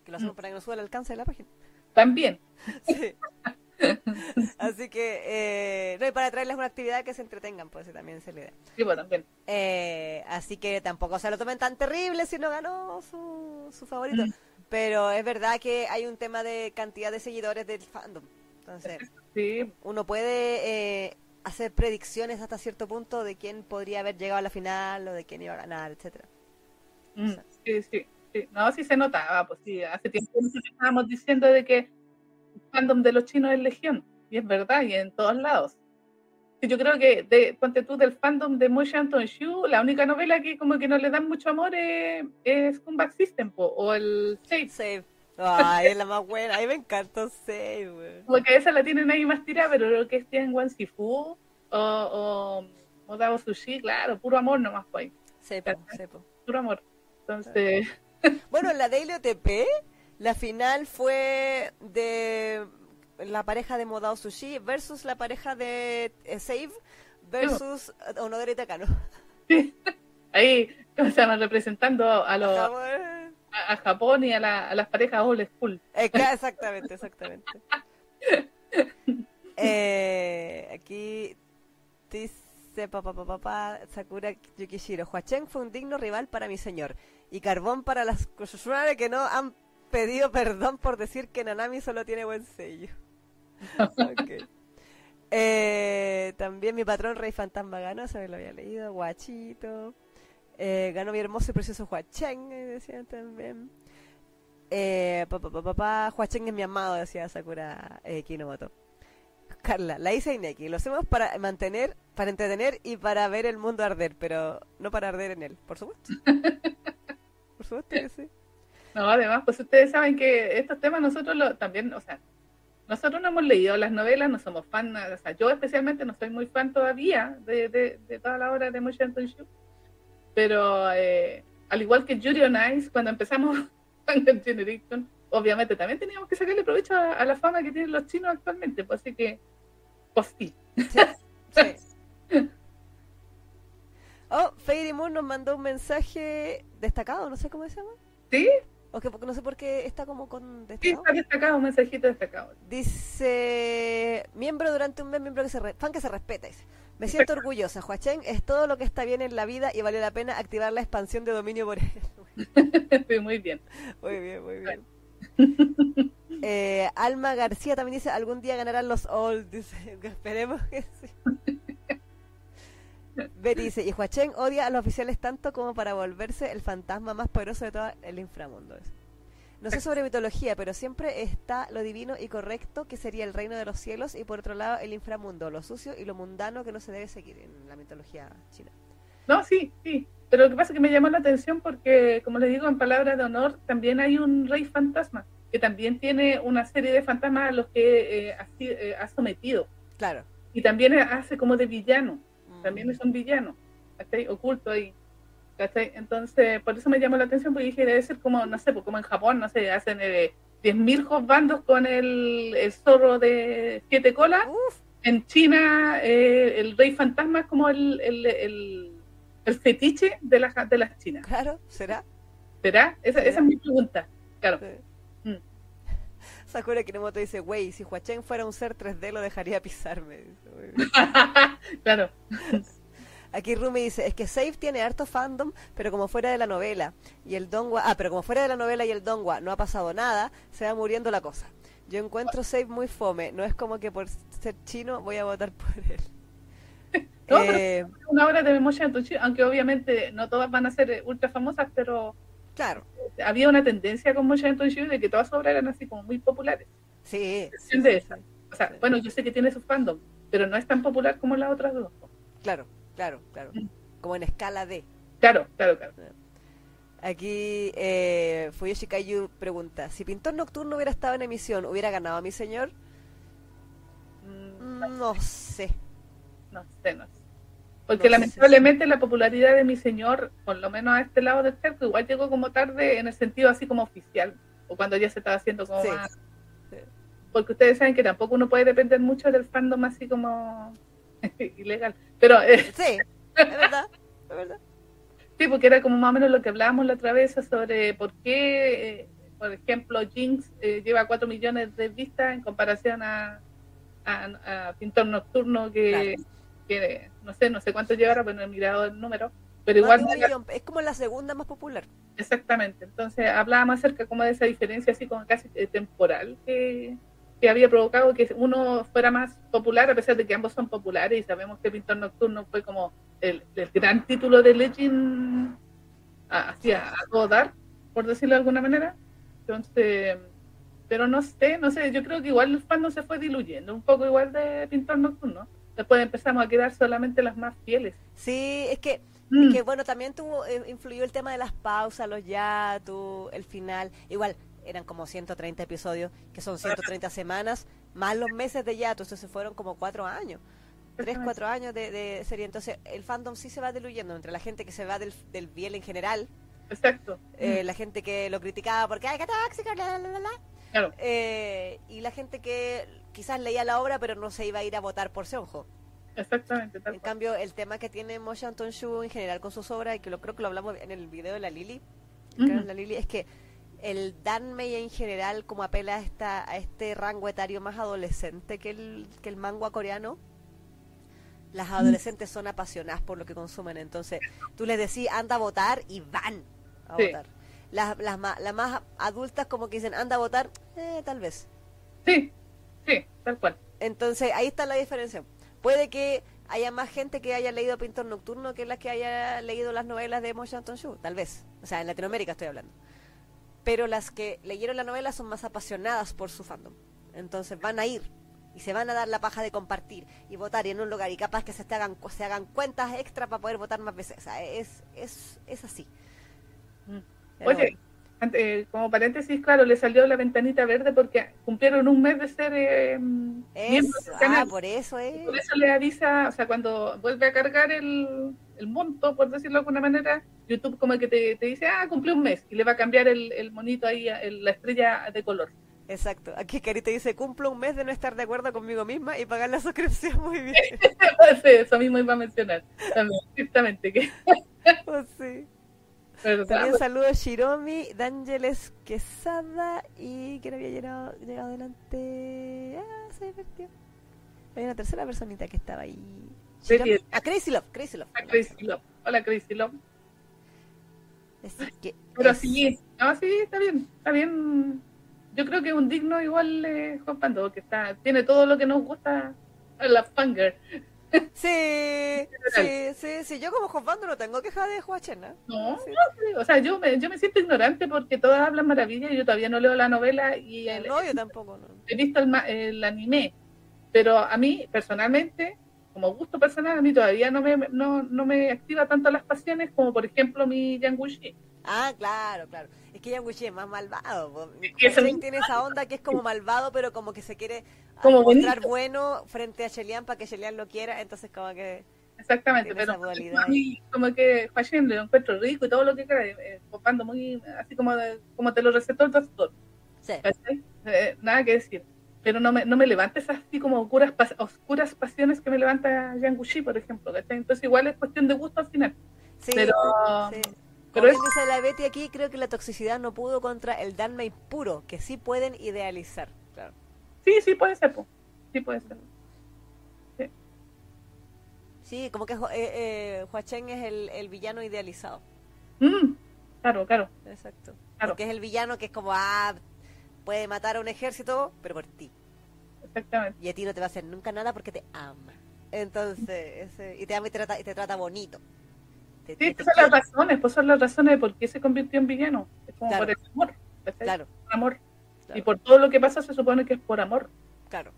Speaker 1: Que lo hacemos
Speaker 2: Mm.
Speaker 1: para que nos suba el alcance de la página.
Speaker 2: También.
Speaker 1: Sí. Así que, eh, no, y para traerles una actividad que se entretengan, pues también es la idea.
Speaker 2: Sí, pues también.
Speaker 1: Eh, así que tampoco se lo tomen tan terrible si no ganó su, su favorito.
Speaker 2: Mm.
Speaker 1: Pero es verdad que hay un tema de cantidad de seguidores del fandom. Entonces,
Speaker 2: Sí,
Speaker 1: uno puede eh, hacer predicciones hasta cierto punto de quién podría haber llegado a la final o de quién iba a ganar, etcétera.
Speaker 2: mm, sí, sí, sí. No, sí se notaba, pues sí. Hace tiempo estábamos diciendo de que el fandom de los chinos es legión. Y es verdad, y en todos lados. Sí, yo creo que, de, ponte tú, del fandom de Mo Shanton Shu, la única novela que como que no le dan mucho amor es, es Comeback System, po, o el Save.
Speaker 1: Save. Ay, es la más buena. A mí me encantó Save.
Speaker 2: Como que esa la tienen ahí más tirada, pero lo que es Tian Wan Sifu o, o Modao Sushi, claro, puro amor nomás, pues,
Speaker 1: Sepo, sepo.
Speaker 2: puro amor. Entonces,
Speaker 1: Bueno, en la Daily OTP, la final fue de la pareja de Modao Sushi versus la pareja de eh, Save versus Onodori Takano.
Speaker 2: ahí, ¿cómo se? Representando a, los, a, a Japón y a, la- a las parejas old school.
Speaker 1: Eh, Exactamente, exactamente. Eh, aquí dice papá papá papá Sakura Yukishiro. Huacheng fue un digno rival para mi señor. Y carbón para las Koshushuare que no han pedido perdón por decir que Nanami solo tiene buen sello. Ok. Eh, también mi patrón Rey Fantasma ganó, se lo había leído. Guachito. Eh, ganó mi hermoso y precioso Huacheng, decían también. Eh, papá, papá, papá, Huacheng es mi amado, decía Sakura eh, Kinomoto. Carla, la Isa Ineki. Lo hacemos para mantener, para entretener y para ver el mundo arder, pero no para arder en él, por supuesto. por supuesto que sí.
Speaker 2: No, además, pues ustedes saben que estos temas nosotros lo, también, o sea, nosotros no hemos leído las novelas, no somos fan, o sea, yo especialmente no soy muy fan todavía de, de, toda la obra de Moshe Shu, pero eh, al igual que Yuri on Ice, cuando empezamos con Generation, obviamente también teníamos que sacarle provecho a, la fama que tienen los chinos actualmente, pues así que, pues sí.
Speaker 1: Oh, Fairy Moon nos mandó un mensaje destacado, no sé cómo se llama.
Speaker 2: ¿Sí?
Speaker 1: O que no sé por qué está como con
Speaker 2: destacado. Sí, está destacado, un mensajito destacado.
Speaker 1: Dice, miembro durante un mes, miembro que se fan que se respeta. Dice, me siento orgullosa, Huachén es todo lo que está bien en la vida y vale la pena activar la expansión de dominio por él.
Speaker 2: sí, muy bien.
Speaker 1: Muy bien, muy bien. Eh, Alma García también dice, algún día ganarán los Old. Dice, esperemos que sí. Betty dice, y Huachén odia a los oficiales tanto como para volverse el fantasma más poderoso de todo el inframundo. No sé sobre mitología, pero siempre está lo divino y correcto, que sería el reino de los cielos, y por otro lado el inframundo, lo sucio y lo mundano que no se debe seguir en la mitología china.
Speaker 2: No, sí, sí. Pero lo que pasa es que me llamó la atención porque, como les digo, en palabras de honor, también hay un rey fantasma, que también tiene una serie de fantasmas a los que eh, eh, ha sometido.
Speaker 1: Claro.
Speaker 2: Y también hace como de villano también es un villano, ¿cachai? Oculto ahí, ¿cachai? Entonces, por eso me llamó la atención, porque dije, debe ser como, no sé, pues como en Japón, no sé, hacen eh, 10.000 bandos con el, zorro de siete colas. En China, eh, el rey fantasma es como el, el, el, fetiche de, la, de las chinas.
Speaker 1: Claro, ¿será?
Speaker 2: ¿Será? Esa, esa es mi pregunta, claro. Mm.
Speaker 1: Sakura Kinemoto dice, güey, si Huacheng fuera un ser 3D lo dejaría pisarme.
Speaker 2: claro.
Speaker 1: Aquí Rumi dice, es que Save tiene harto fandom, pero como fuera de la novela y el Dongwa, ah, pero como fuera de la novela y el Dongwa no ha pasado nada, se va muriendo la cosa. Yo encuentro Save muy fome, no es como que por ser chino voy a votar por él.
Speaker 2: No, eh, una obra de memoria, aunque obviamente no todas van a ser ultra famosas, pero
Speaker 1: claro,
Speaker 2: había una tendencia con Motion de que todas sus obras eran así como muy populares.
Speaker 1: Sí.
Speaker 2: de esa. O sea, bueno, yo sé que tiene su fandom, pero no es tan popular como las otras dos.
Speaker 1: Claro, claro, claro. Mm. Como en escala de.
Speaker 2: Claro, claro, claro.
Speaker 1: Aquí eh, Fuyoshi Kaiju pregunta, si Pintor Nocturno hubiera estado en emisión, ¿hubiera ganado a mi señor? Mm, no sé.
Speaker 2: No sé, no sé. Porque lamentablemente la popularidad de mi señor, por lo menos a este lado del cerco, igual llegó como tarde en el sentido así como oficial, o cuando ya se estaba haciendo como más... Porque ustedes saben que tampoco uno puede depender mucho del fandom así como ilegal. Pero...
Speaker 1: Eh, sí, es verdad, es verdad.
Speaker 2: Sí, porque era como más o menos lo que hablábamos la otra vez sobre por qué, eh, por ejemplo, Jinx eh, lleva 4 millones de vistas en comparación a, a, Pintor Nocturno que que no sé, no sé cuánto llevará, pero no he mirado el número, pero igual...
Speaker 1: Es como la segunda más popular.
Speaker 2: Exactamente, entonces hablábamos acerca como de esa diferencia así como casi temporal que, había provocado que uno fuera más popular, a pesar de que ambos son populares y sabemos que Pintor Nocturno fue como el, gran título de Legend hacia a, dar, por decirlo de alguna manera. Entonces, pero no sé, no sé, yo creo que igual el fandom se fue diluyendo, un poco igual de Pintor Nocturno después empezamos a quedar solamente las más fieles.
Speaker 1: Sí, es que, mm. que bueno, también tuvo, eh, influyó el tema de las pausas, los ya, el final. Igual, eran como 130 episodios, que son 130 semanas, más los meses de yato, entonces se fueron como cuatro años. Tres, cuatro años de, serie. Entonces, el fandom sí se va diluyendo entre la gente que se va del, del biel en general.
Speaker 2: Exacto.
Speaker 1: Eh, la gente que lo criticaba porque, ay, qué tóxico, la, la, la,
Speaker 2: Claro.
Speaker 1: Eh, y la gente que quizás leía la obra, pero no se iba a ir a votar por Seonjo.
Speaker 2: Exactamente.
Speaker 1: en cambio, el tema que tiene Motion Tonshu en general con sus obras, y que lo creo que lo hablamos en el video de la Lili, la Lili es que el Danmei en general como apela a, esta, a este rango etario más adolescente que el, que el manga coreano, las adolescentes son apasionadas por lo que consumen, entonces tú les decís anda a votar y van a votar. Las, las, las, más adultas como que dicen anda a votar, eh, tal vez.
Speaker 2: Sí, Sí, tal cual.
Speaker 1: Entonces, ahí está la diferencia. Puede que haya más gente que haya leído Pintor Nocturno que las que haya leído las novelas de Mo Shu, tal vez. O sea, en Latinoamérica estoy hablando. Pero las que leyeron la novela son más apasionadas por su fandom. Entonces van a ir y se van a dar la paja de compartir y votar y en un lugar y capaz que se te hagan se hagan cuentas extra para poder votar más veces. O sea, es es es así.
Speaker 2: Mm. Oye, eh, como paréntesis, claro, le salió la ventanita verde porque cumplieron un mes de ser eh,
Speaker 1: miembros del canal. Ah, por eso es.
Speaker 2: Por eso le avisa, o sea, cuando vuelve a cargar el, el monto, por decirlo de alguna manera, YouTube como que te, te dice, ah, cumplió un mes, y le va a cambiar el, el monito ahí, la estrella de color.
Speaker 1: Exacto. Aquí Carita dice, cumplo un mes de no estar de acuerdo conmigo misma y pagar la suscripción muy bien.
Speaker 2: sí, eso mismo iba a mencionar. También, justamente que...
Speaker 1: pues sí. También saludos Shiromi, D'Angeles Quesada y ¿quién había llegado, llegado adelante? Ah, se divertió. Hay una tercera personita que estaba ahí. A ah, Crazy Love, Crazy Love.
Speaker 2: A Crazy Love. Hola Crazy Love.
Speaker 1: que
Speaker 2: Pero sí, no, sí, está bien, está bien. Yo creo que es un digno igual eh, Juan Pando, que está, tiene todo lo que nos gusta a la Fanger.
Speaker 1: Sí, sí, sí, sí, yo como Josbando no tengo queja de Juachena.
Speaker 2: No, no, o sea, yo me, yo me siento ignorante porque todas hablan maravilla y yo todavía no leo la novela y
Speaker 1: el, no, yo tampoco, no.
Speaker 2: he visto el, el, anime, pero a mí personalmente, como gusto personal, a mí todavía no me, no, no me activa tanto las pasiones como por ejemplo mi Yangushi.
Speaker 1: Ah, claro, claro. Es que Yanguchi es más malvado. tiene esa onda que es como malvado, pero como que se quiere como mostrar bueno frente a Chelian para que Chelian lo quiera, entonces como que...
Speaker 2: Exactamente, pero como que Fashion lo encuentro rico y todo lo que quiera, eh, muy así como, como te lo recetó el doctor. Sí. Eh, nada que decir. Pero no me, no me levantes así como oscuras, oscuras pasiones que me levanta Yanguchi, por ejemplo. Entonces igual es cuestión de gusto al final. Sí, pero... Sí
Speaker 1: como dice la Betty aquí, creo que la toxicidad no pudo contra el Danmei puro, que sí pueden idealizar. Claro.
Speaker 2: Sí, sí puede ser, sí puede ser.
Speaker 1: Sí, sí como que eh, eh, Huacheng es el, el, villano idealizado.
Speaker 2: Mm, claro, claro.
Speaker 1: Exacto. Porque es el villano que es como, ah, puede matar a un ejército, pero por ti.
Speaker 2: Exactamente.
Speaker 1: Y a ti no te va a hacer nunca nada porque te ama. Entonces, ese, y te ama y te trata, y te trata bonito.
Speaker 2: Sí, esas son las razones, pues son las razones de por qué se convirtió en villano. Es como por el amor.
Speaker 1: Claro.
Speaker 2: Por amor. Y por todo lo que pasa se supone que es por amor.
Speaker 1: Claro.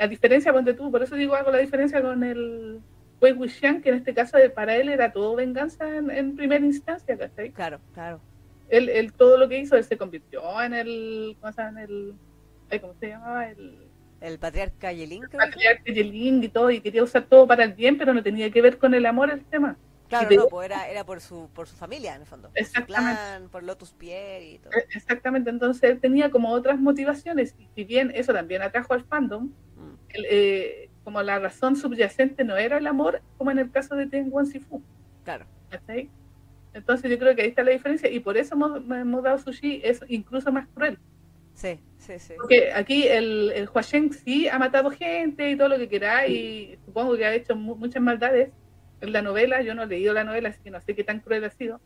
Speaker 2: A diferencia, ponte tú, por eso digo hago la diferencia con el Wei Wuxian, que en este caso para él era todo venganza en, primera instancia, ¿cachai?
Speaker 1: Claro, claro.
Speaker 2: Él, él, todo lo que hizo, él se convirtió en el, ¿cómo se llama? En el, ¿cómo se llamaba? El,
Speaker 1: el patriarca Yelin.
Speaker 2: El patriarca Yelin y todo, y quería usar todo para el bien, pero no tenía que ver con el amor el tema.
Speaker 1: Claro, no, pues era, era por su por su familia, en el fondo.
Speaker 2: Exactamente.
Speaker 1: Por, plan, por Lotus Pierre y todo.
Speaker 2: E, exactamente, entonces él tenía como otras motivaciones, y si bien eso también atrajo al fandom, mm. eh, como la razón subyacente no era el amor, como en el caso de Ten Wan Sifu.
Speaker 1: Claro.
Speaker 2: Entonces yo creo que ahí está la diferencia, y por eso Modao Sushi es incluso más cruel.
Speaker 1: Sí, sí, sí.
Speaker 2: Porque aquí el, el Huasheng sí ha matado gente y todo lo que quiera, y supongo que ha hecho muchas maldades, en la novela, yo no he leído la novela, así que no sé qué tan cruel ha sido,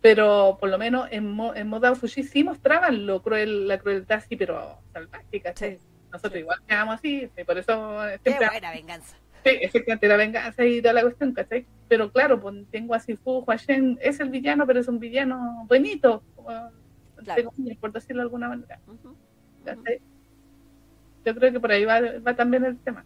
Speaker 2: pero por lo menos en, Mo, en Modao Fushi sí mostraban lo cruel, la crueldad así, pero salvaje, ¿cachai? Nosotros igual quedamos así, y por eso...
Speaker 1: Qué buena venganza.
Speaker 2: Sí, efectivamente, la venganza y toda la cuestión, ¿cachai? Pero claro, pues, tengo así, Fu Huashen es el villano, pero es un villano bonito, claro. por decirlo de alguna manera. Yo creo que por ahí va, va también el tema.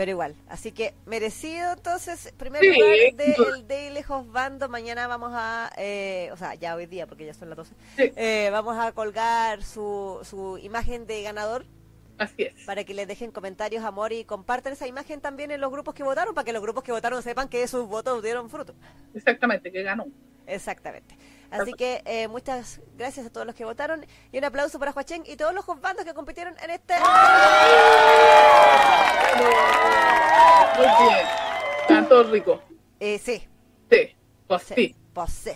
Speaker 1: Pero igual. Así que merecido entonces, primer lugar del Daily Bando. Mañana vamos a, eh, o sea, ya hoy día, porque ya son las 12, eh, vamos a colgar su, su imagen de ganador.
Speaker 2: Así es.
Speaker 1: Para que les dejen comentarios, amor, y compartan esa imagen también en los grupos que votaron, para que los grupos que votaron sepan que sus votos dieron fruto.
Speaker 2: Exactamente, que ganó.
Speaker 1: Exactamente. Así que eh, muchas gracias a todos los que votaron y un aplauso para Juachén y todos los bandos que compitieron en este.
Speaker 2: Muy bien. Están todos ricos.
Speaker 1: Eh, sí.
Speaker 2: Sí. Pues sí.
Speaker 1: Pues sí.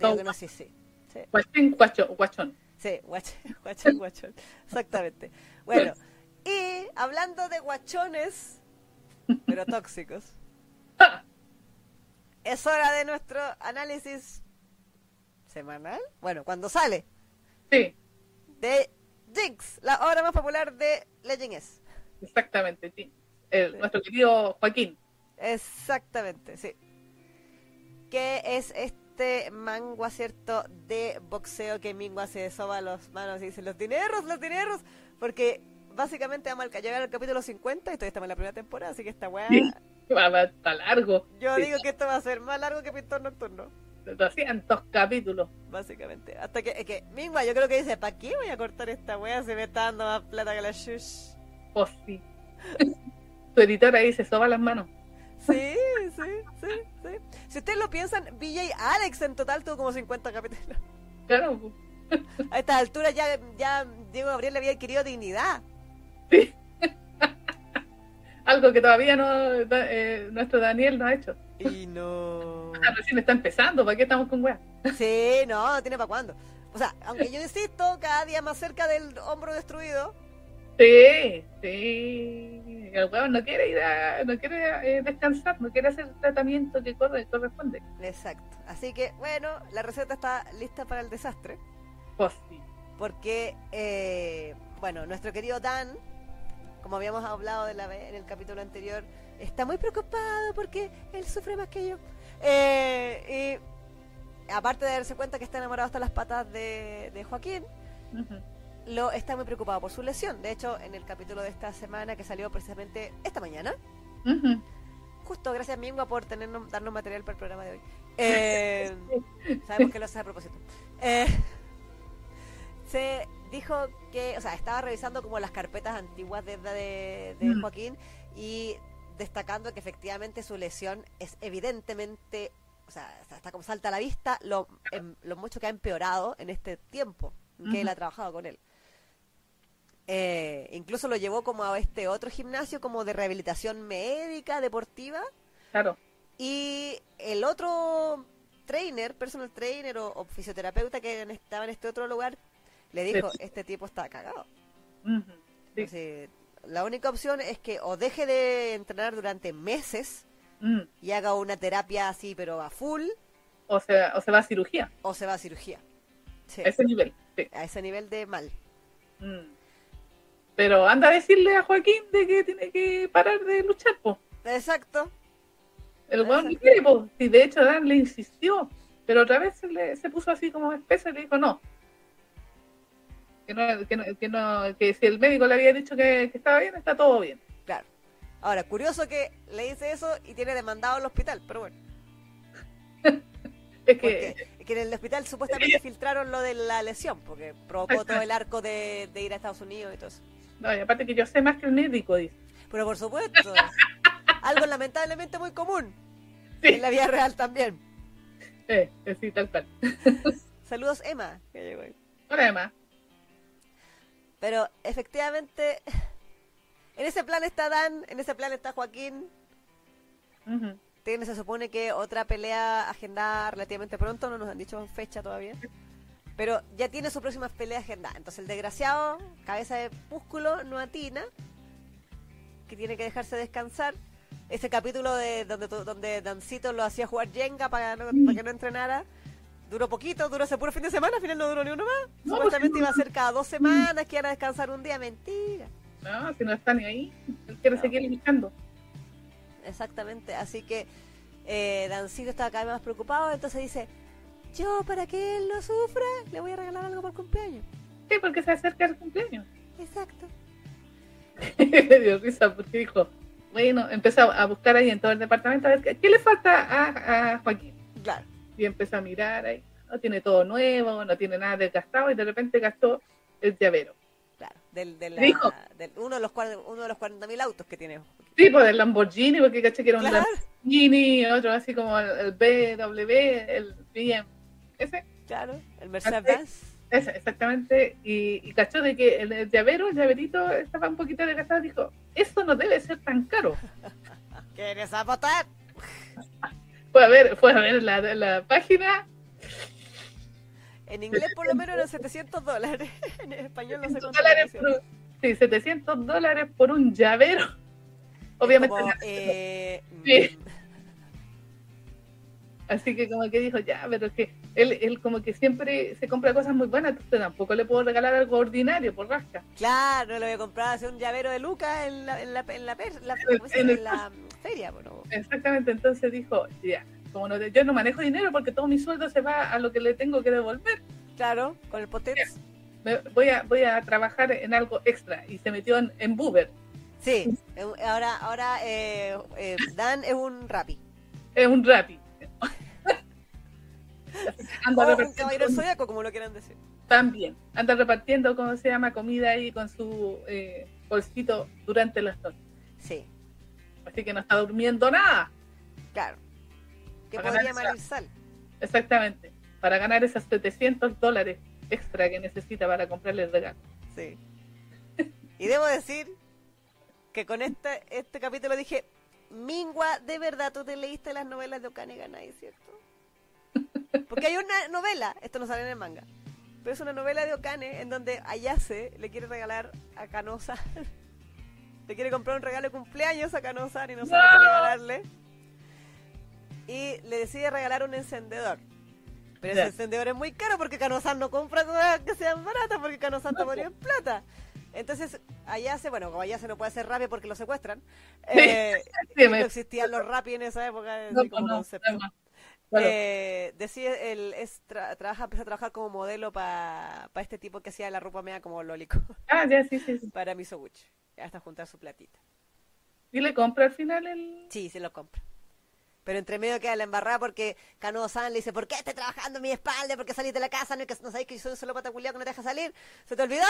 Speaker 2: No, sí, sí. Guachín, guachón, guachón.
Speaker 1: Sí, guachón, guachón. Exactamente. Bueno, y hablando de guachones, pero tóxicos, es hora de nuestro análisis semanal. Bueno, cuando sale.
Speaker 2: Sí.
Speaker 1: De Jinx, la obra más popular de Legend S.
Speaker 2: Exactamente, sí. Nuestro querido Joaquín.
Speaker 1: Exactamente, sí. Que es este mangua, ¿cierto? De boxeo que Mingua se soba las manos y dice, los dineros, los dineros. Porque básicamente vamos a llegar al capítulo 50 y todavía estamos en la primera temporada, así que esta weá...
Speaker 2: Sí, va, va, va largo.
Speaker 1: Yo
Speaker 2: Sí.
Speaker 1: digo que esto va a ser más largo que Pintor Nocturno.
Speaker 2: 200 capítulos.
Speaker 1: Básicamente. Hasta que, que Mingua yo creo que dice, ¿para qué voy a cortar esta weá? Se me está dando más plata que la shush.
Speaker 2: Pues sí. Su editor ahí se soba las manos.
Speaker 1: Sí, sí, sí, sí. Si ustedes lo piensan, BJ Alex en total tuvo como 50 capítulos.
Speaker 2: Claro.
Speaker 1: A estas alturas ya, ya Diego Gabriel le había adquirido dignidad.
Speaker 2: sí. Algo que todavía no eh, nuestro Daniel no ha hecho.
Speaker 1: Y no.
Speaker 2: Ah, Recién está empezando, ¿para qué estamos con weá?
Speaker 1: Sí, no, no tiene para cuándo. O sea, aunque yo insisto, cada día más cerca del hombro destruido.
Speaker 2: Sí, sí. El weón no quiere ir a, no quiere eh, descansar, no quiere hacer el tratamiento que corre, corresponde.
Speaker 1: Exacto. Así que, bueno, la receta está lista para el desastre.
Speaker 2: Pues sí.
Speaker 1: Porque, eh, bueno, nuestro querido Dan, como habíamos hablado de la, ve- en el capítulo anterior, está muy preocupado porque él sufre más que yo. Eh, y aparte de darse cuenta que está enamorado hasta las patas de, de Joaquín,
Speaker 2: Ujú.
Speaker 1: Lo está muy preocupado por su lesión. De hecho, en el capítulo de esta semana que salió precisamente esta mañana, justo gracias Mingua por tenernos, darnos material para el programa de hoy. Eh, sabemos que lo hace a propósito. Eh, se dijo que, o sea, estaba revisando como las carpetas antiguas de, de, de. Joaquín y destacando que efectivamente su lesión es evidentemente, o sea, está como salta a la vista lo, em- lo mucho que ha empeorado en este tiempo que él ha trabajado con él. Eh, incluso lo llevó como a este otro gimnasio como de rehabilitación médica, deportiva,
Speaker 2: Claro.
Speaker 1: y el otro trainer, personal trainer o, o fisioterapeuta que estaba en este otro lugar, le dijo,
Speaker 2: Sí.
Speaker 1: este tipo está cagado.
Speaker 2: Sí.
Speaker 1: La única opción es que o deje de entrenar durante meses
Speaker 2: Mm.
Speaker 1: y haga una terapia así, pero a full,
Speaker 2: O, sea, o se va a cirugía,
Speaker 1: o se va a cirugía. Sí,
Speaker 2: a ese nivel.
Speaker 1: A ese nivel de mal.
Speaker 2: Mm. Pero anda a decirle a Joaquín de que tiene que parar de luchar, po.
Speaker 1: Exacto.
Speaker 2: El weón no quiere, po. Si de hecho Dan le insistió, pero otra vez se, le- se puso así como espeso y le dijo no. Que no, que no, que no, que si el médico le había dicho que, que estaba bien, está todo bien.
Speaker 1: Claro. Ahora, curioso que le dice eso y tiene demandado al hospital, pero bueno.
Speaker 2: Es que,
Speaker 1: es que en el hospital supuestamente filtraron lo de la lesión, porque provocó todo el arco de, de ir a Estados Unidos y todo eso.
Speaker 2: No, y aparte que yo sé más que el médico, dice.
Speaker 1: Pero por supuesto, algo lamentablemente muy común
Speaker 2: Sí.
Speaker 1: en la vida real también.
Speaker 2: Eh, eh, sí, tal cual.
Speaker 1: Saludos, Emma, que llegó ahí.
Speaker 2: Ahora además,
Speaker 1: Pero efectivamente, en ese plan está Dan, en ese plan está Joaquín.
Speaker 2: ujú,
Speaker 1: Tiene, se supone que otra pelea agendada relativamente pronto, no nos han dicho fecha todavía. Pero ya tiene su próxima pelea agendada. Entonces el desgraciado, cabeza de músculo, no atina, que tiene que dejarse descansar. Ese capítulo de donde, donde Dancito lo hacía jugar Jenga para, no- para que no entrenara, duró poquito, duró ese puro fin de semana, al final no duró ni uno más.
Speaker 2: No,
Speaker 1: Supuestamente
Speaker 2: pues,
Speaker 1: iba a ser cada dos semanas, que iban a descansar un día, mentira.
Speaker 2: no, si no está ni ahí, él quiere
Speaker 1: No.
Speaker 2: seguir luchando.
Speaker 1: Exactamente, así que eh, Dancito estaba cada vez más preocupado, entonces dice, yo para que él no sufra, le voy a regalar algo por cumpleaños.
Speaker 2: Sí, porque se acerca el cumpleaños.
Speaker 1: Exacto.
Speaker 2: le dio risa porque dijo, bueno, empezó a buscar ahí en todo el departamento a ver qué, qué le falta a, a Joaquín.
Speaker 1: Claro.
Speaker 2: Y empezó a mirar ahí, no tiene todo nuevo, no tiene nada desgastado y de repente gastó el llavero.
Speaker 1: Claro, del, de la-
Speaker 2: Dijo.
Speaker 1: del- uno de los uno de los 40.000 autos que tiene.
Speaker 2: Sí, pues del Lamborghini, porque caché que era un
Speaker 1: Claro,
Speaker 2: Lamborghini, otro así como el, el BW, el BM, ese,
Speaker 1: claro, el Mercedes.
Speaker 2: ese, exactamente, y, y cachó de que el, el llavero, el llaverito estaba un poquito desgastado, dijo, esto no debe ser tan caro.
Speaker 1: ¿Quieres apostar?
Speaker 2: Fue a ver, fue a ver la, la página,
Speaker 1: En inglés por lo menos eran 700 dólares. En español no sé
Speaker 2: 700
Speaker 1: cuánto.
Speaker 2: dólares por, sí, 700 dólares por un llavero. Obviamente,
Speaker 1: Como, eh,
Speaker 2: Sí.
Speaker 1: mm,
Speaker 2: así que como que dijo, ya, pero es que él, él como que siempre se compra cosas muy buenas, entonces tampoco le puedo regalar algo ordinario por rasca.
Speaker 1: Claro, lo voy a comprar hacer un llavero de Lucas en la, en la, en la, per- la- ¿cómo se
Speaker 2: En el-
Speaker 1: la, feria. Bueno,
Speaker 2: Exactamente, entonces dijo, ya, como no, yo no manejo dinero porque todo mi sueldo se va a lo que le tengo que devolver.
Speaker 1: Claro, con el Potex.
Speaker 2: Me- voy a voy a trabajar en algo extra y se metió en, en.
Speaker 1: Sí, eh, ahora, ahora eh, eh, Dan es un rapi.
Speaker 2: Es un rapi. Anda
Speaker 1: O un
Speaker 2: repartiendo
Speaker 1: caballero del zodiaco, como lo quieran decir.
Speaker 2: también. Anda repartiendo, ¿cómo se llama? Comida ahí con su eh, bolsito durante las noches.
Speaker 1: Sí,
Speaker 2: Así que no está durmiendo nada.
Speaker 1: claro. Que podría
Speaker 2: ganar
Speaker 1: malir sal.
Speaker 2: Exactamente. Para ganar esos 700 dólares extra que necesita para comprarle el regalo.
Speaker 1: Sí. Y debo decir que con este, este capítulo dije, Mingua, de verdad tú te leíste las novelas de Okane Ganai, ¿cierto? Porque hay una novela, esto no sale en el manga, pero es una novela de Okane en donde Ayase le quiere regalar a Kanosa, le quiere comprar un regalo de cumpleaños a Kanosa y no sabe qué regalarle. Y le decide regalar un encendedor. Pero ese encendedor es muy caro porque Kanosan no compra cosas que sean baratas porque Kanosan te ponía en plata. Entonces, Ayase, bueno, como Ayase no puede ser rápido porque lo secuestran, eh,
Speaker 2: Sí,
Speaker 1: no
Speaker 2: me-
Speaker 1: existían los rapi en esa época
Speaker 2: no,
Speaker 1: así como
Speaker 2: no,
Speaker 1: concepto.
Speaker 2: no. Claro.
Speaker 1: Eh, decide, el, es tra- trabaja, empieza a trabajar como modelo para este tipo que hacía la ropa media como lólico,
Speaker 2: Ah, ya, sí, sí, sí.
Speaker 1: para Misoguchi, hasta juntar su platita.
Speaker 2: ¿Y le compra al final el...?
Speaker 1: Sí, se lo compra. Pero entre medio queda la embarrada porque Kano-san le dice, ¿por qué estás trabajando en mi espalda? ¿Por qué salís de la casa? ¿No, es que, no sabéis que yo soy un solo pata culiao que no te deja salir? ¿Se te olvidó?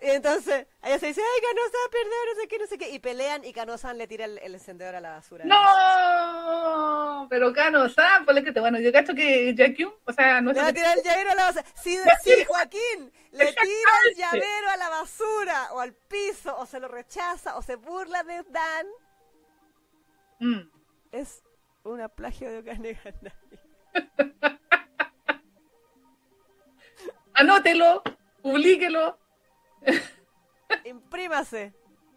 Speaker 1: Y entonces ella se dice, ay, Kano-san, perdón, no sé qué, no sé qué. Y pelean y Kano-san le tira el, el encendedor a la basura.
Speaker 2: ¡No! Pero Cano, ¿sabes? Ponle que te... Bueno, yo cacho que Jakyun, o sea, no
Speaker 1: Le va a
Speaker 2: sé...
Speaker 1: tirar el llavero a la basura. Sí, sí, Joaquín, le tira el llavero a la basura o al piso o se lo rechaza o se burla de Dan.
Speaker 2: Mm.
Speaker 1: Es una plagio de Okane Ganai.
Speaker 2: Anótelo, publíquelo,
Speaker 1: Imprímase.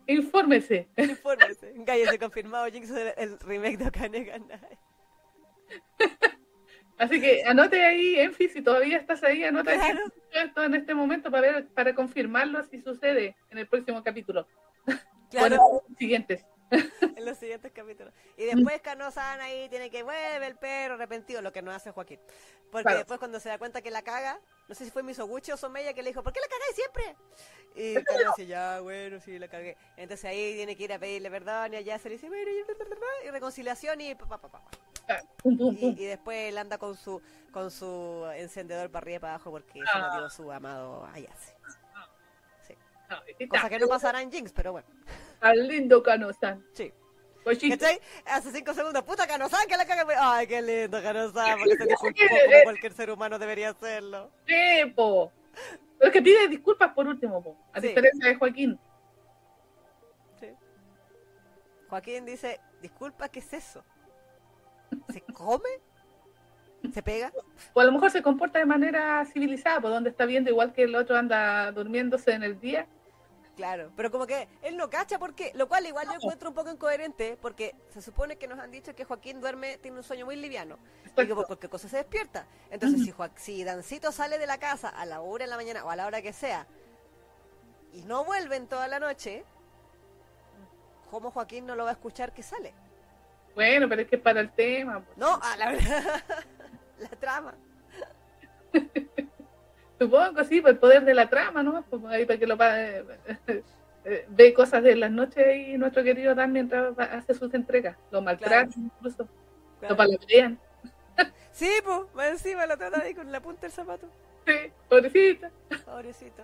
Speaker 2: infórmese.
Speaker 1: Infórmese. Cállese confirmado, Jinx el, remake de Okane Ganai.
Speaker 2: Así que anote ahí, Enfi, si todavía estás ahí, anota
Speaker 1: Claro.
Speaker 2: esto en este momento para ver, para confirmarlo si sucede en el próximo capítulo.
Speaker 1: Claro,
Speaker 2: Bueno, siguientes.
Speaker 1: en los siguientes capítulos. Y después Kano-san ahí tiene que vuelve el perro arrepentido, lo que no hace Joaquín. Porque
Speaker 2: Claro.
Speaker 1: después cuando se da cuenta que la caga, no sé si fue Misoguchi o Someya que le dijo, ¿por qué la cagáis siempre? Y Kano dice, ya, bueno, sí, la cagué. Entonces ahí tiene que ir a pedirle perdón y allá se le dice, bueno, y, reconciliación y pa, pa, pa, pa, pa.
Speaker 2: Ah, pum, pum,
Speaker 1: Y, y después él anda con su con su encendedor para arriba y para abajo porque se lo
Speaker 2: Ah.
Speaker 1: dio su amado Ayase. Sí.
Speaker 2: No, y
Speaker 1: Cosa que no pasará en Jinx, pero bueno.
Speaker 2: Al lindo Cano-san.
Speaker 1: Sí. ¿Cachai? Hace cinco segundos, puta Kanosan, que la caga. Ay, qué lindo Kanosan, porque se disculpó como cualquier ser humano debería hacerlo.
Speaker 2: Sí, po. Pero es que pide disculpas por último, po. A
Speaker 1: Sí.
Speaker 2: diferencia de Joaquín.
Speaker 1: Sí. Joaquín dice, disculpa, ¿qué es eso? ¿Se come? ¿Se pega?
Speaker 2: O a lo mejor se comporta de manera civilizada, por donde está viendo igual que el otro anda durmiéndose en el día.
Speaker 1: Claro, pero como que él no cacha porque, lo cual igual yo encuentro un poco incoherente, porque se supone que nos han dicho que Joaquín duerme, tiene un sueño muy liviano, y que por cualquier cosa se despierta. Entonces, si, Joa- si Dancito sale de la casa a la hora de la mañana o a la hora que sea, y no vuelven toda la noche, ¿cómo Joaquín no lo va a escuchar que sale?
Speaker 2: Bueno, pero es que es para el tema. po.
Speaker 1: No, a la verdad, la trama.
Speaker 2: Supongo, sí, por el poder de la trama, ¿no? Pues ahí para que lo eh, eh, ve cosas de las noches y nuestro querido Dan mientras hace sus entregas. Lo maltratan incluso, lo
Speaker 1: Claro.
Speaker 2: palabrean.
Speaker 1: Sí, pues, más encima lo trata ahí con la punta del zapato.
Speaker 2: Sí, pobrecita.
Speaker 1: Pobrecito.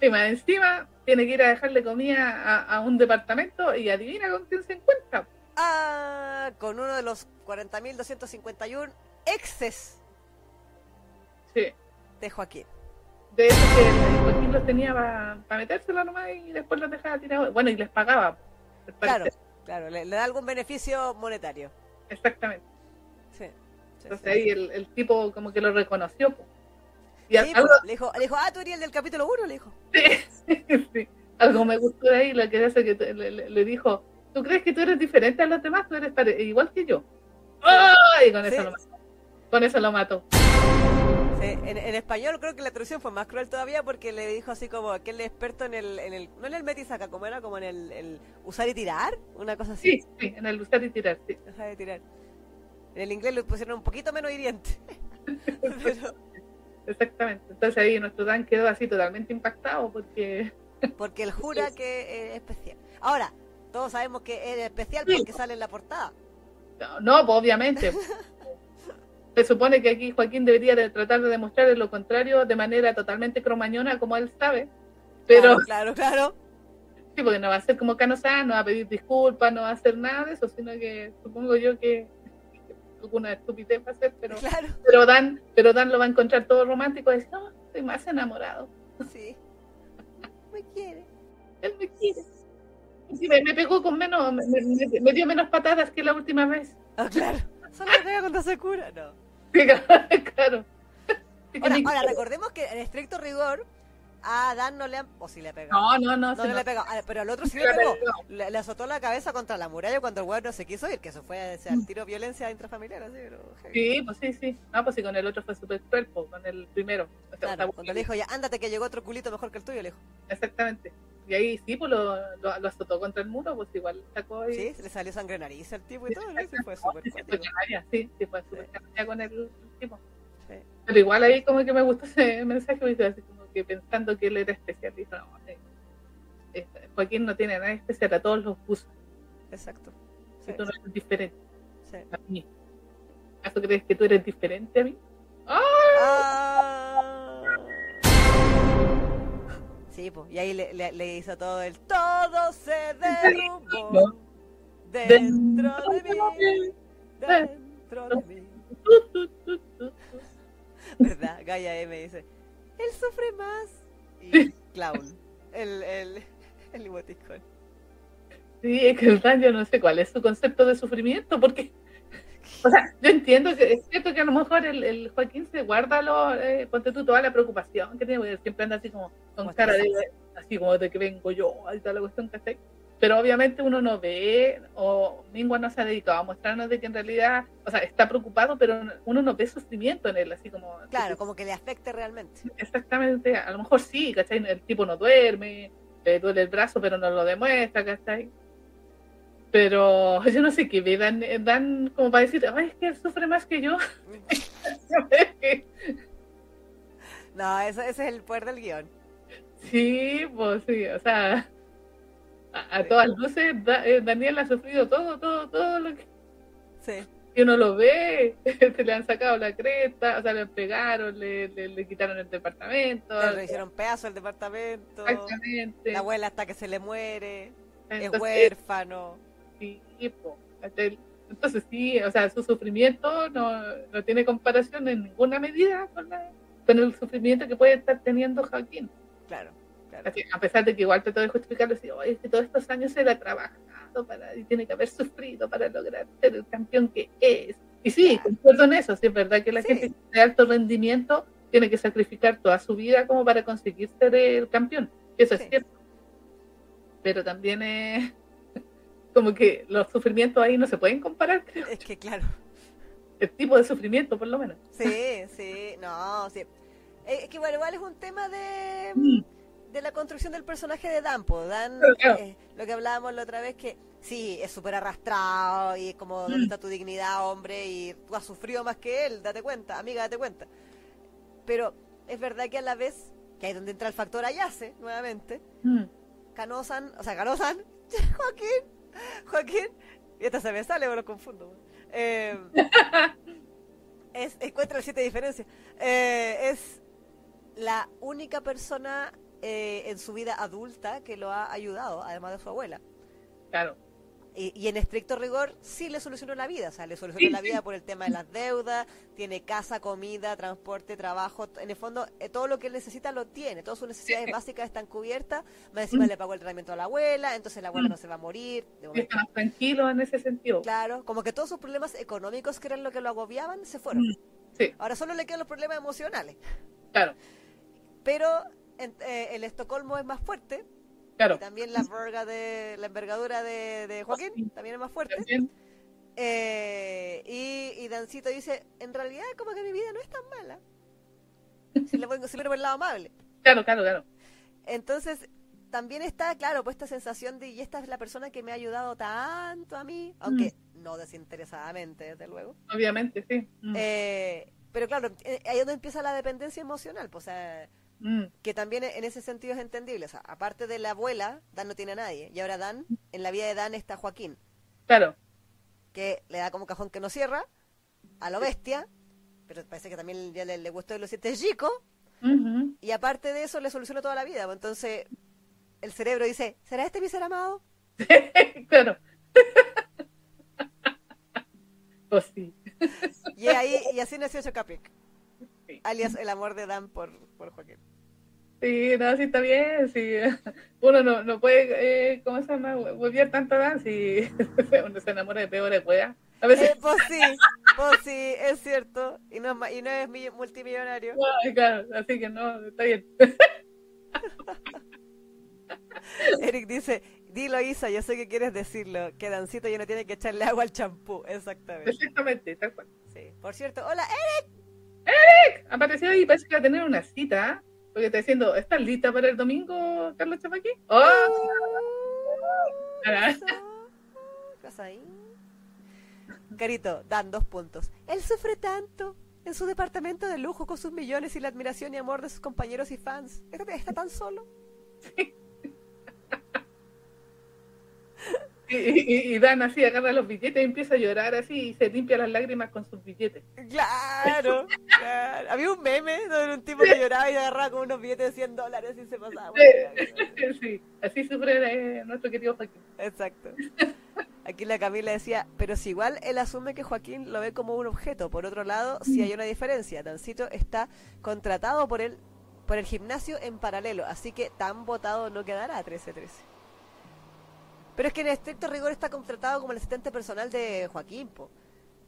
Speaker 2: Y más encima tiene que ir a dejarle comida a, a un departamento y adivina con quién se encuentra.
Speaker 1: Ah, con uno de los 40.251 exes
Speaker 2: Sí.
Speaker 1: de Joaquín.
Speaker 2: De esos que el Joaquín los tenía para metérselo nomás y después los dejaba tirados. Bueno, y les pagaba.
Speaker 1: Claro, claro, le, le da algún beneficio monetario.
Speaker 2: Exactamente.
Speaker 1: Sí. sí,
Speaker 2: Entonces
Speaker 1: sí.
Speaker 2: ahí el, el tipo como que lo reconoció. Y
Speaker 1: Sí,
Speaker 2: algo,
Speaker 1: pues, le, dijo, le dijo, ah, tú eres el del capítulo 1, le dijo.
Speaker 2: sí, algo me gustó de ahí, lo que hace que te- le, le- dijo, ¿tú crees que tú eres diferente a los demás? Tú eres igual que yo. ¡Ay! con eso
Speaker 1: Sí.
Speaker 2: lo mató. Con eso lo mató.
Speaker 1: Sí, en, en español creo que la traducción fue más cruel todavía porque le dijo así como es experto en el, en el no en el metisaca, como era como en el, el usar y tirar, una cosa así.
Speaker 2: Sí, sí, en el usar y tirar, sí.
Speaker 1: Usar y tirar. En el inglés lo pusieron un poquito menos hiriente. Pero-
Speaker 2: Exactamente. Entonces ahí nuestro Dan quedó así totalmente impactado porque...
Speaker 1: porque él jura que es especial. Ahora, todos sabemos que es especial
Speaker 2: Sí.
Speaker 1: porque sale en la portada.
Speaker 2: No, no, pues obviamente. Se supone que aquí Joaquín debería de tratar de demostrar lo contrario de manera totalmente cromañona, como él sabe. Pero
Speaker 1: Claro, claro, claro.
Speaker 2: sí, porque no va a ser como Cano-san, no va a pedir disculpas, no va a hacer nada de eso, sino que supongo yo que alguna estupidez va a hacer, pero,
Speaker 1: Claro,
Speaker 2: pero Dan, pero Dan lo va a encontrar todo romántico y decir, no, estoy más enamorado.
Speaker 1: sí. Me quiere.
Speaker 2: Él me quiere. Sí, me, me pegó con menos, me, me- me dio menos patadas que la última vez.
Speaker 1: Ah, claro. Solo me pega cuando se cura, no.
Speaker 2: Claro.
Speaker 1: Ahora, ahora, recordemos que en estricto rigor a Dan no le han... O sí le ha pegado.
Speaker 2: No, no, no.
Speaker 1: No, no le pegó, Ah, pero al otro sí le pegó.
Speaker 2: pegó.
Speaker 1: Le, le azotó la cabeza contra la muralla cuando el weón no se quiso ir, que eso fue ese, al tiro violencia intrafamiliar, así, pero...
Speaker 2: Sí, pues sí, sí. No, pues sí, con el otro fue súper cruel, pues, con el primero. O
Speaker 1: Claro, cuando le dijo ya, ándate que llegó otro culito mejor que el tuyo, le dijo.
Speaker 2: Exactamente. Y ahí sí, pues lo, lo, lo azotó contra el muro, pues igual sacó y...
Speaker 1: Sí, le salió sangre nariz al tipo y todo, ¿no? Sí, fue súper
Speaker 2: Sí, sí, sí, sí, fue súper canalla con el, el tipo.
Speaker 1: Sí.
Speaker 2: Pero igual ahí como que me gustó ese mensaje, así como que pensando que él era especial, dijo, no, eh, eh, Joaquín no tiene nada especial, a todos los puso,
Speaker 1: Exacto.
Speaker 2: si
Speaker 1: Sí,
Speaker 2: tú no eres diferente
Speaker 1: sí.
Speaker 2: a mí. ¿Acaso crees que tú eres diferente a mí? ¡Ah!
Speaker 1: Ah. Sí, pues, y ahí le, le, le hizo todo el todo se derrumbó dentro de mí, dentro de mí. ¿Verdad? Gaia M dice, él sufre más. Y clown, el, el, el emoticón.
Speaker 2: Sí, es que el Dan yo no sé cuál es su concepto de sufrimiento, porque, o sea, yo entiendo que es cierto que a lo mejor el, el Joaquín se guarda, lo, eh, ponte tú toda la preocupación que tiene, porque siempre anda así como con
Speaker 1: Como
Speaker 2: cara de, así como de que vengo yo, y toda la cuestión, ¿cachai? Pero obviamente uno no ve, o Mingua no se ha dedicado a mostrarnos de que en realidad, o sea, está preocupado, pero uno no ve sufrimiento en él, así como...
Speaker 1: Claro, como que le afecte realmente.
Speaker 2: Exactamente, a lo mejor sí, ¿cachai? El tipo no duerme, le duele el brazo, pero no lo demuestra, ¿cachai? Pero yo no sé qué ve, dan, dan como para decir, ay, es que él sufre más que yo.
Speaker 1: No, eso, ese es el poder del guion.
Speaker 2: sí, pues sí, o sea, a, todas luces, Da- eh, Daniel ha sufrido todo, todo, todo lo que,
Speaker 1: Sí.
Speaker 2: que uno lo ve, se le han sacado la cresta, o sea, le pegaron, le, le, le quitaron el departamento.
Speaker 1: Le hicieron pedazo el departamento.
Speaker 2: Exactamente.
Speaker 1: La abuela hasta que se le muere. Es
Speaker 2: Entonces,
Speaker 1: huérfano.
Speaker 2: Sí, entonces sí, o sea, su sufrimiento no, no tiene comparación en ninguna medida con, la- con el sufrimiento que puede estar teniendo Joaquín.
Speaker 1: Claro,
Speaker 2: A pesar de que igual trató de justificarlo, oye, es que todos estos años él ha trabajado para, y tiene que haber sufrido para lograr ser el campeón que es. Y sí, concuerdo en eso, sí es verdad que la
Speaker 1: Sí.
Speaker 2: gente de alto rendimiento tiene que sacrificar toda su vida como para conseguir ser el campeón. Eso
Speaker 1: Sí.
Speaker 2: es cierto. Pero también es como que los sufrimientos ahí no se pueden comparar, creo.
Speaker 1: Es que claro.
Speaker 2: El tipo de sufrimiento, por lo menos.
Speaker 1: Sí, sí, no, sí. Es que bueno, igual es un tema de,
Speaker 2: Mm.
Speaker 1: De la construcción del personaje de Dan. po. Dan, eh, lo que hablábamos la otra vez, que sí, es súper arrastrado y es como, ¿dónde
Speaker 2: Mm.
Speaker 1: está tu dignidad, hombre? Y tú has sufrido más que él, date cuenta, amiga, date cuenta. Pero es verdad que a la vez, que ahí es donde entra el factor Ayase, nuevamente,
Speaker 2: Mm.
Speaker 1: Canosan, o sea, Canosan, Joaquín, Joaquín, y esta se me sale, me lo confundo. Eh, es, encuentra las siete diferencias. Eh, es la única persona eh, en su vida adulta que lo ha ayudado, además de su abuela.
Speaker 2: Claro.
Speaker 1: Y, y en estricto rigor sí le solucionó la vida, o sea, le solucionó
Speaker 2: Sí,
Speaker 1: la
Speaker 2: sí.
Speaker 1: vida por el tema de las deudas, tiene casa, comida, transporte, trabajo, en el fondo eh, todo lo que él necesita lo tiene, todas sus necesidades
Speaker 2: Sí.
Speaker 1: básicas están cubiertas, más encima
Speaker 2: Mm.
Speaker 1: le pagó el tratamiento a la abuela, entonces la abuela
Speaker 2: Mm.
Speaker 1: no se va a morir, de
Speaker 2: está más tranquilo en ese sentido.
Speaker 1: claro, como que todos sus problemas económicos que eran lo que lo agobiaban se fueron.
Speaker 2: Mm. Sí,
Speaker 1: Ahora solo le quedan los problemas emocionales,
Speaker 2: claro,
Speaker 1: pero en- eh, el Estocolmo es más fuerte,
Speaker 2: claro.
Speaker 1: y también la, verga de, la envergadura de, de Joaquín también es más fuerte.
Speaker 2: También,
Speaker 1: Eh, y, y Dancito dice, en realidad como que mi vida no es tan mala. Si le pongo, si miro por el lado amable.
Speaker 2: claro, claro, claro.
Speaker 1: Entonces, también está, claro, pues esta sensación de, y esta es la persona que me ha ayudado tanto a mí, aunque
Speaker 2: Mm.
Speaker 1: no desinteresadamente, desde luego.
Speaker 2: Obviamente, sí. Mm,
Speaker 1: Eh, pero claro, eh, ahí es donde empieza la dependencia emocional, pues, o sea,
Speaker 2: mm,
Speaker 1: que también en ese sentido es entendible. O sea, aparte de la abuela, Dan no tiene a nadie. Y ahora Dan, en la vida de Dan está Joaquín,
Speaker 2: Claro.
Speaker 1: que le da como un cajón que no cierra, a lo bestia, pero parece que también ya le, le gustó de los siete chicos, y aparte de eso le soluciona toda la vida. pues, Entonces, el cerebro dice, ¿será este mi ser amado?
Speaker 2: claro. pues sí.
Speaker 1: Y ahí y así nació Chocapic,
Speaker 2: Sí.
Speaker 1: alias el amor de Dan por, por Joaquín.
Speaker 2: Sí, no, sí está bien, sí. Uno no, no puede, eh, ¿cómo se llama? Volver tanto a si uno se enamora de peores weas. A veces,
Speaker 1: Eh, pues sí, pues sí, es cierto. Y no y no es mi- multimillonario.
Speaker 2: Ay, claro, así que no, está bien.
Speaker 1: Eric dice, dilo Isa, yo sé que quieres decirlo, que Dancito ya no tiene que echarle agua al champú, exactamente.
Speaker 2: Exactamente, tal cual.
Speaker 1: Sí. Por cierto, hola, Eric.
Speaker 2: Apareció ahí, parece que va a tener una cita, porque está diciendo, ¿estás lista para el domingo, Carlos Chapaqui? ¡Oh! Ah.
Speaker 1: ¿Qué pasa ahí? Carito, dan dos puntos. Él sufre tanto en su departamento de lujo con sus millones y la admiración y amor de sus compañeros y fans. ¿Está, está tan solo?
Speaker 2: Y, y- y Dan así, agarra los billetes y empieza a llorar así y se limpia las lágrimas con sus billetes.
Speaker 1: Claro, claro. Había un meme donde un tipo que lloraba y agarraba con unos billetes de 100 dólares y se pasaba.
Speaker 2: Sí, así sufre eh, nuestro querido Joaquín.
Speaker 1: Exacto. Aquí la Camila decía, pero si igual él asume que Joaquín lo ve como un objeto. Por otro lado, sí hay una diferencia. Dancito está contratado por el, por el gimnasio en paralelo, así que tan votado no quedará 13-13. Pero es que en estricto rigor está contratado como el asistente personal de Joaquín, po.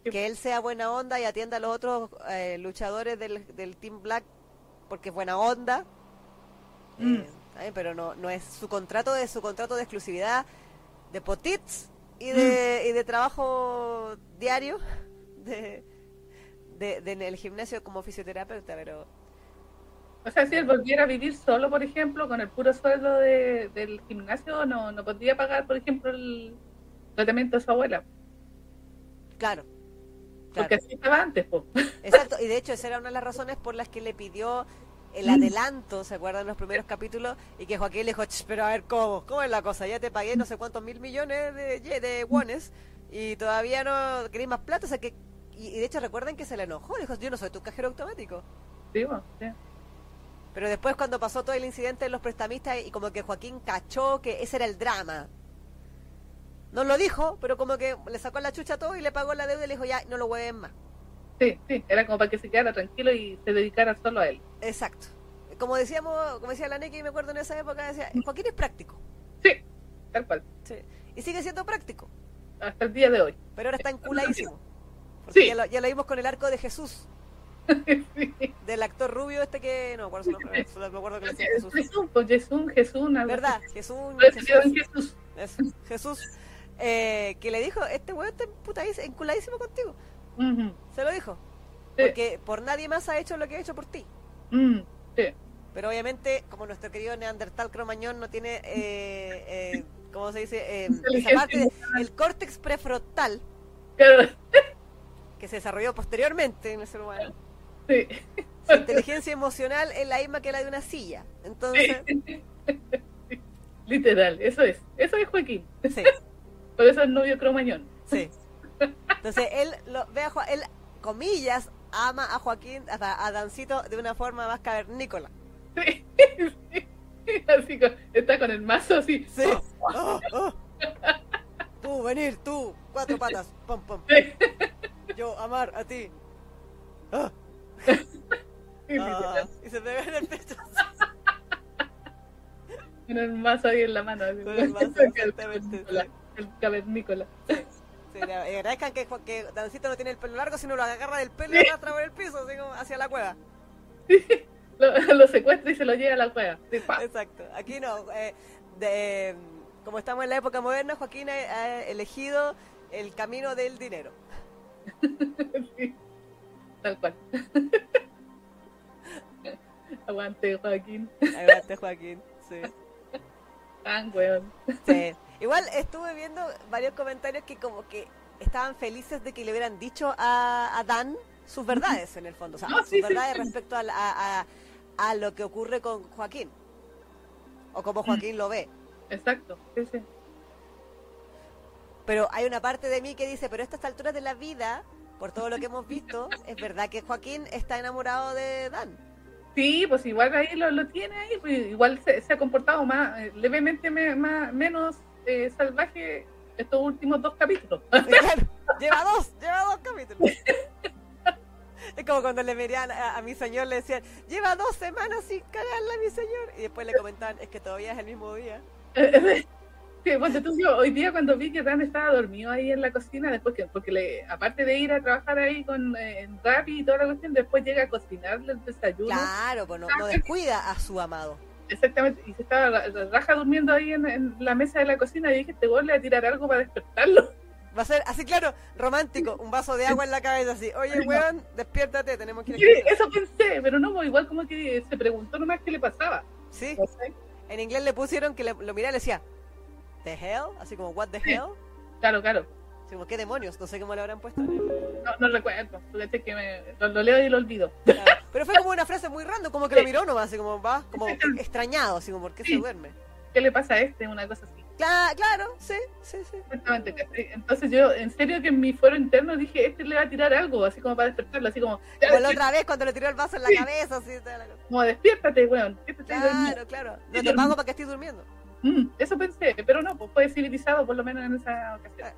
Speaker 2: Sí.
Speaker 1: Que él sea buena onda y atienda a los otros eh, luchadores del, del Team Black porque es buena onda.
Speaker 2: Mm.
Speaker 1: Eh, pero no, no es su contrato, es su contrato de exclusividad de potits y de, y de trabajo diario de, de, de en el gimnasio como fisioterapeuta, pero
Speaker 2: O sea, si él volviera a vivir solo, por ejemplo, con el puro sueldo de- del gimnasio, no, no podría pagar, por ejemplo, el tratamiento de su abuela.
Speaker 1: claro.
Speaker 2: Porque así estaba antes, po.
Speaker 1: Exacto, y de hecho esa era una de las razones por las que le pidió el adelanto, ¿se acuerdan los primeros capítulos? Y que Joaquín le dijo, "Ch, pero a ver, ¿cómo? ¿Cómo es la cosa? Ya te pagué no sé cuántos mil millones de, de wones y todavía no queréis más plata, o sea que... Y, y de hecho recuerden que se le enojó, le dijo, yo no soy tu cajero automático.
Speaker 2: Sí, po, sí.
Speaker 1: Pero después cuando pasó todo el incidente de los prestamistas y como que Joaquín cachó que ese era el drama. No lo dijo, pero como que le sacó la chucha a todo y le pagó la deuda y le dijo, ya, no lo hueven más.
Speaker 2: sí, sí, era como para que se quedara tranquilo y se dedicara solo a él.
Speaker 1: Exacto. Como decíamos, como decía la Neki, me acuerdo en esa época, decía, Joaquín es práctico.
Speaker 2: Sí, tal cual,
Speaker 1: Sí. Y sigue siendo práctico,
Speaker 2: hasta el día de hoy.
Speaker 1: pero ahora está enculadísimo. Porque
Speaker 2: Sí.
Speaker 1: ya, lo, ya lo vimos con el arco de Jesús,
Speaker 2: Sí.
Speaker 1: del actor rubio este que... No me acuerdo su nombre, solo me acuerdo que le decía Jesús.
Speaker 2: Jesús, pues Jesús, Jesús,
Speaker 1: ¿Verdad? Jesús, Jesús.
Speaker 2: Jesús.
Speaker 1: Eso, Jesús, eh, que le dijo, este weón está emputadísimo- enculadísimo contigo. Se lo dijo.
Speaker 2: Sí.
Speaker 1: Porque por nadie más ha hecho lo que ha hecho por ti.
Speaker 2: mm, sí.
Speaker 1: Pero obviamente, como nuestro querido Neandertal Cromañón no tiene, eh, eh, ¿cómo se dice? Eh, esa parte, de- el córtex prefrontal, que se desarrolló posteriormente en el ser humano.
Speaker 2: Sí.
Speaker 1: Su inteligencia emocional es la misma que la de una silla. Entonces,
Speaker 2: Literal, eso es. Eso es Joaquín.
Speaker 1: sí,
Speaker 2: Por eso es novio cromañón.
Speaker 1: sí. Entonces, él, lo, ve a, él, comillas, ama a Joaquín, a, a Dancito, de una forma más cavernícola.
Speaker 2: Sí, sí. Así que está con el mazo así.
Speaker 1: Sí. Oh, oh. Tú, venir, tú, cuatro patas, pum.
Speaker 2: Sí,
Speaker 1: Yo, amar a ti. Ah, ah, y se pega en el pecho.
Speaker 2: Con el mazo ahí en la mano.
Speaker 1: Con el mazo,
Speaker 2: El
Speaker 1: exactamente,
Speaker 2: cavernícola, El cavernícola.
Speaker 1: Sí, le agradezcan que, que Dancito no tiene el pelo largo, sino lo agarra del pelo y lo arrastra por el piso, así como hacia la cueva.
Speaker 2: Lo, lo secuestra y se lo lleva a la cueva. Sí.
Speaker 1: Exacto. Aquí no. eh, de, como estamos en la época moderna, Joaquín ha, ha elegido el camino del dinero.
Speaker 2: Sí. Tal cual. Aguante, Joaquín.
Speaker 1: Adelante, Joaquín. Sí.
Speaker 2: Tan weón.
Speaker 1: Sí. Igual estuve viendo varios comentarios que como que estaban felices de que le hubieran dicho a, a Dan sus verdades en el fondo, o sea,
Speaker 2: No,
Speaker 1: sus
Speaker 2: sí,
Speaker 1: verdades
Speaker 2: sí.
Speaker 1: respecto a, la- a, a- a lo que ocurre con Joaquín o como Joaquín lo ve.
Speaker 2: Exacto, sí, sí.
Speaker 1: Pero hay una parte de mí que dice, pero a estas alturas de la vida, por todo lo que hemos visto, es verdad que Joaquín está enamorado de Dan.
Speaker 2: Sí, pues igual ahí lo, lo tiene ahí, pues igual se, se ha comportado más, eh, levemente me- más, menos eh, salvaje estos últimos dos capítulos.
Speaker 1: Claro, lleva dos, lleva dos capítulos. Es como cuando le verían a, a mi señor, le decían, lleva dos semanas sin cagarla mi señor. Y después le comentaban, es que todavía es el mismo día.
Speaker 2: Tú, yo hoy día cuando vi que Dan estaba dormido ahí en la cocina, después que, porque le, aparte de ir a trabajar ahí con eh, Rappi y toda la cuestión, después llega a cocinarle el desayuno.
Speaker 1: Claro, pues no, no descuida a su amado.
Speaker 2: Exactamente, y se estaba ra- ra- raja durmiendo ahí en, en la mesa de la cocina y dije, este gol le va a tirar algo para despertarlo.
Speaker 1: Va a ser así, claro, romántico, un vaso de agua en la cabeza, así, oye, weón, despiértate, tenemos que ir
Speaker 2: Sí,
Speaker 1: escribir".
Speaker 2: eso pensé, pero no, pues igual como que se preguntó nomás qué le pasaba.
Speaker 1: Sí, en inglés le pusieron que le- lo miraba y le decía, ¿the hell? Así como, ¿what the hell?
Speaker 2: Claro, claro.
Speaker 1: Así como, ¿qué demonios? No sé cómo le habrán puesto. el-
Speaker 2: No, no recuerdo, es que me, lo, lo leo y lo olvido.
Speaker 1: Claro. Pero fue como una frase muy random, como que lo miró nomás, así como va, como extrañado, así como, ¿por qué se
Speaker 2: Sí.
Speaker 1: duerme?
Speaker 2: ¿Qué le pasa a este? Una cosa así.
Speaker 1: Cla- claro, sí, sí, sí.
Speaker 2: Exactamente. Entonces yo, en serio, que en mi fuero interno dije, este le va a tirar algo, así como para despertarlo, así como,
Speaker 1: Como la otra vez cuando le tiró el vaso en la
Speaker 2: Sí.
Speaker 1: cabeza, así, toda la cosa.
Speaker 2: como despiértate, weón.
Speaker 1: Claro, claro. No te pago para que estés durmiendo.
Speaker 2: Mm, eso pensé, pero no, pues fue civilizado por lo menos en esa ocasión.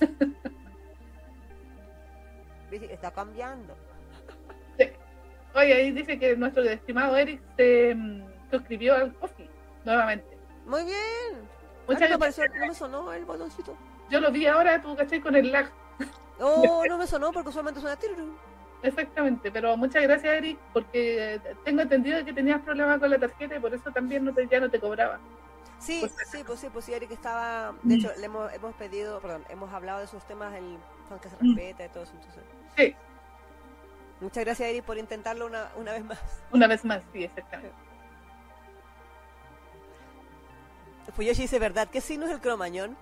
Speaker 1: Está cambiando.
Speaker 2: Oye, ahí dice que nuestro estimado Eric se mm, suscribió al coffee nuevamente.
Speaker 1: Muy bien.
Speaker 2: Muchas
Speaker 1: no,
Speaker 2: gracias.
Speaker 1: no me sonó el botoncito.
Speaker 2: Yo lo vi ahora, tú caché con el lag.
Speaker 1: Oh, no me sonó porque usualmente suena tiruru.
Speaker 2: Exactamente, pero muchas gracias Eric, porque tengo entendido que tenías problemas con la tarjeta y por eso también no te, ya no te cobraba.
Speaker 1: Sí,
Speaker 2: Pues-
Speaker 1: sí, pues sí, pues sí, Eric estaba. De hecho, le hemos, hemos pedido, perdón, hemos hablado de esos temas, el fan que se
Speaker 2: Mm.
Speaker 1: respeta y todo eso. Entonces.
Speaker 2: Sí.
Speaker 1: Muchas gracias, Eric, por intentarlo una, una vez más.
Speaker 2: Una vez más, sí, exactamente.
Speaker 1: Fuyoshi dice, ¿verdad? ¿Qué signo es el cromañón?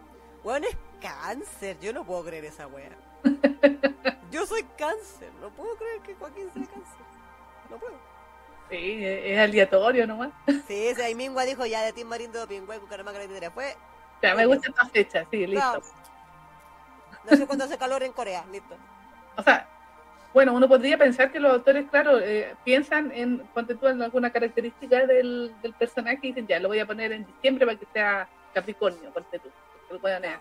Speaker 1: Weón, es cáncer. Yo no puedo creer esa wea. Yo soy cáncer. No puedo creer que Joaquín sea cáncer. No puedo.
Speaker 2: Sí, es aleatorio nomás.
Speaker 1: Sí, ese ahí Mingua dijo ya de Tim Marín de Pingüe, Cucaramaca, etcétera. Fue,
Speaker 2: Ya, me gusta esta fecha, sí, listo.
Speaker 1: no sé cuándo hace calor en Corea, listo.
Speaker 2: O sea, bueno, uno podría pensar que los autores, claro, eh, piensan en, en alguna característica del, del personaje y dicen, ya, lo voy a poner en diciembre para que sea Capricornio, ponte tú. porque lo puedan leer.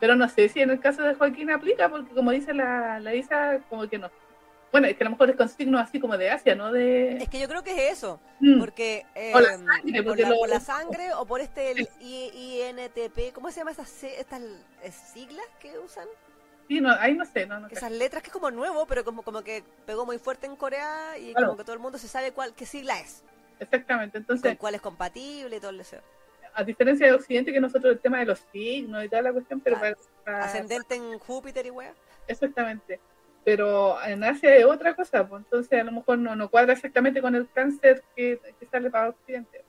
Speaker 2: Pero no sé si en el caso de Joaquín aplica, porque como dice la, la Isa, como que no. Bueno, es que a lo mejor es con signos así como de Asia, ¿no? De...
Speaker 1: Es que yo creo que es eso,
Speaker 2: Mm,
Speaker 1: porque eh,
Speaker 2: Por la sangre,
Speaker 1: por,
Speaker 2: porque
Speaker 1: la,
Speaker 2: lo-
Speaker 1: por la sangre o por este el INTP, ¿cómo se llama estas, se- estas eh, siglas que usan?
Speaker 2: sí, no, ahí no sé, no, no.
Speaker 1: Esas letras que es como nuevo, pero como, como que pegó muy fuerte en Corea y
Speaker 2: Claro.
Speaker 1: como que todo el mundo se sabe cuál qué sigla es,
Speaker 2: Exactamente,
Speaker 1: con
Speaker 2: entonces,
Speaker 1: cuál es compatible y todo el deseo.
Speaker 2: a diferencia de Occidente, que nosotros el tema de los signos y toda la cuestión, pero
Speaker 1: Claro.
Speaker 2: para- para-
Speaker 1: Ascendente en Júpiter y wea.
Speaker 2: Exactamente. Pero en Asia es otra cosa, pues entonces a lo mejor no, no cuadra exactamente con el cáncer que, que sale para Occidente.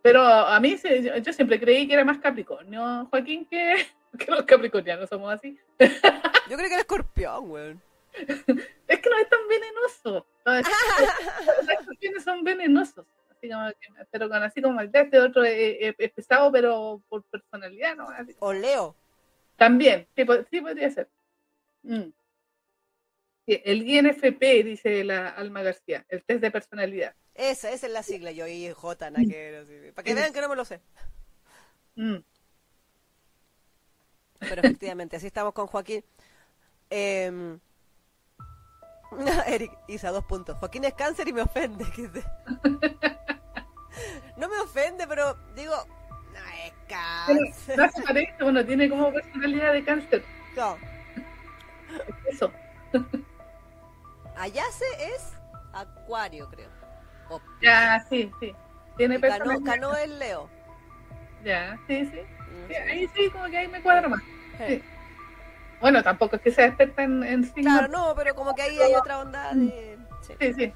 Speaker 2: Pero a mí yo, siempre creí que era más Capricornio, Joaquín, que, que los capricornianos somos así.
Speaker 1: Yo creo que era escorpión, weón.
Speaker 2: Es que no es tan venenoso. No, es- Los escorpiones son venenosos. Así como pero con así como el de este otro es pesado, pero por personalidad, ¿no? Así.
Speaker 1: O Leo.
Speaker 2: También, sí, po- sí podría ser. Mm. El INFP, dice la Alma García, el test de personalidad.
Speaker 1: Esa, esa es la sigla, yo y J, que así. Para que vean que no me lo sé.
Speaker 2: Mm.
Speaker 1: Pero efectivamente, así estamos con Joaquín. Eh, Eric, Isa, dos puntos. Joaquín es cáncer y me ofende. No me ofende, pero digo, cáncer.
Speaker 2: parece, bueno, tiene como personalidad de cáncer.
Speaker 1: No,
Speaker 2: Eso.
Speaker 1: Ayase es acuario, creo. O-
Speaker 2: Ya, sí, sí. Tiene
Speaker 1: Cano,
Speaker 2: personalidad.
Speaker 1: Cano es Leo.
Speaker 2: Ya, sí, sí.
Speaker 1: Mm,
Speaker 2: Sí,
Speaker 1: sí.
Speaker 2: Ahí sí, como que ahí me cuadra más.
Speaker 1: Sí.
Speaker 2: Bueno, tampoco es que sea experta en, en signos.
Speaker 1: Claro, no, pero como que ahí hay otra onda de... sí.
Speaker 2: Sí, sí.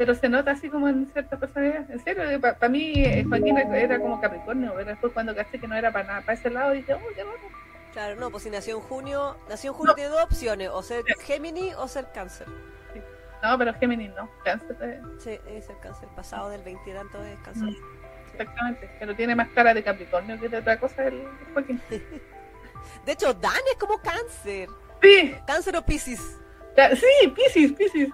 Speaker 2: Pero se nota así como en ciertas personalidades. En serio, para mí eh, Joaquín era como Capricornio, pero después cuando caché que no era para nada, para ese lado, dije, oh, qué raro.
Speaker 1: Claro, no, pues si nació en junio, nació en junio tiene dos opciones, o ser Géminis o ser Cáncer.
Speaker 2: Sí. No, pero Géminis no, Cáncer. Eh.
Speaker 1: Sí, es el Cáncer, pasado del 20 y tanto es Cáncer. Mm,
Speaker 2: exactamente, pero tiene más cara de Capricornio que de otra cosa el Joaquín.
Speaker 1: de hecho, Dan es como Cáncer.
Speaker 2: Sí.
Speaker 1: Cáncer o Pisces.
Speaker 2: Sí, Pisces, Pisces.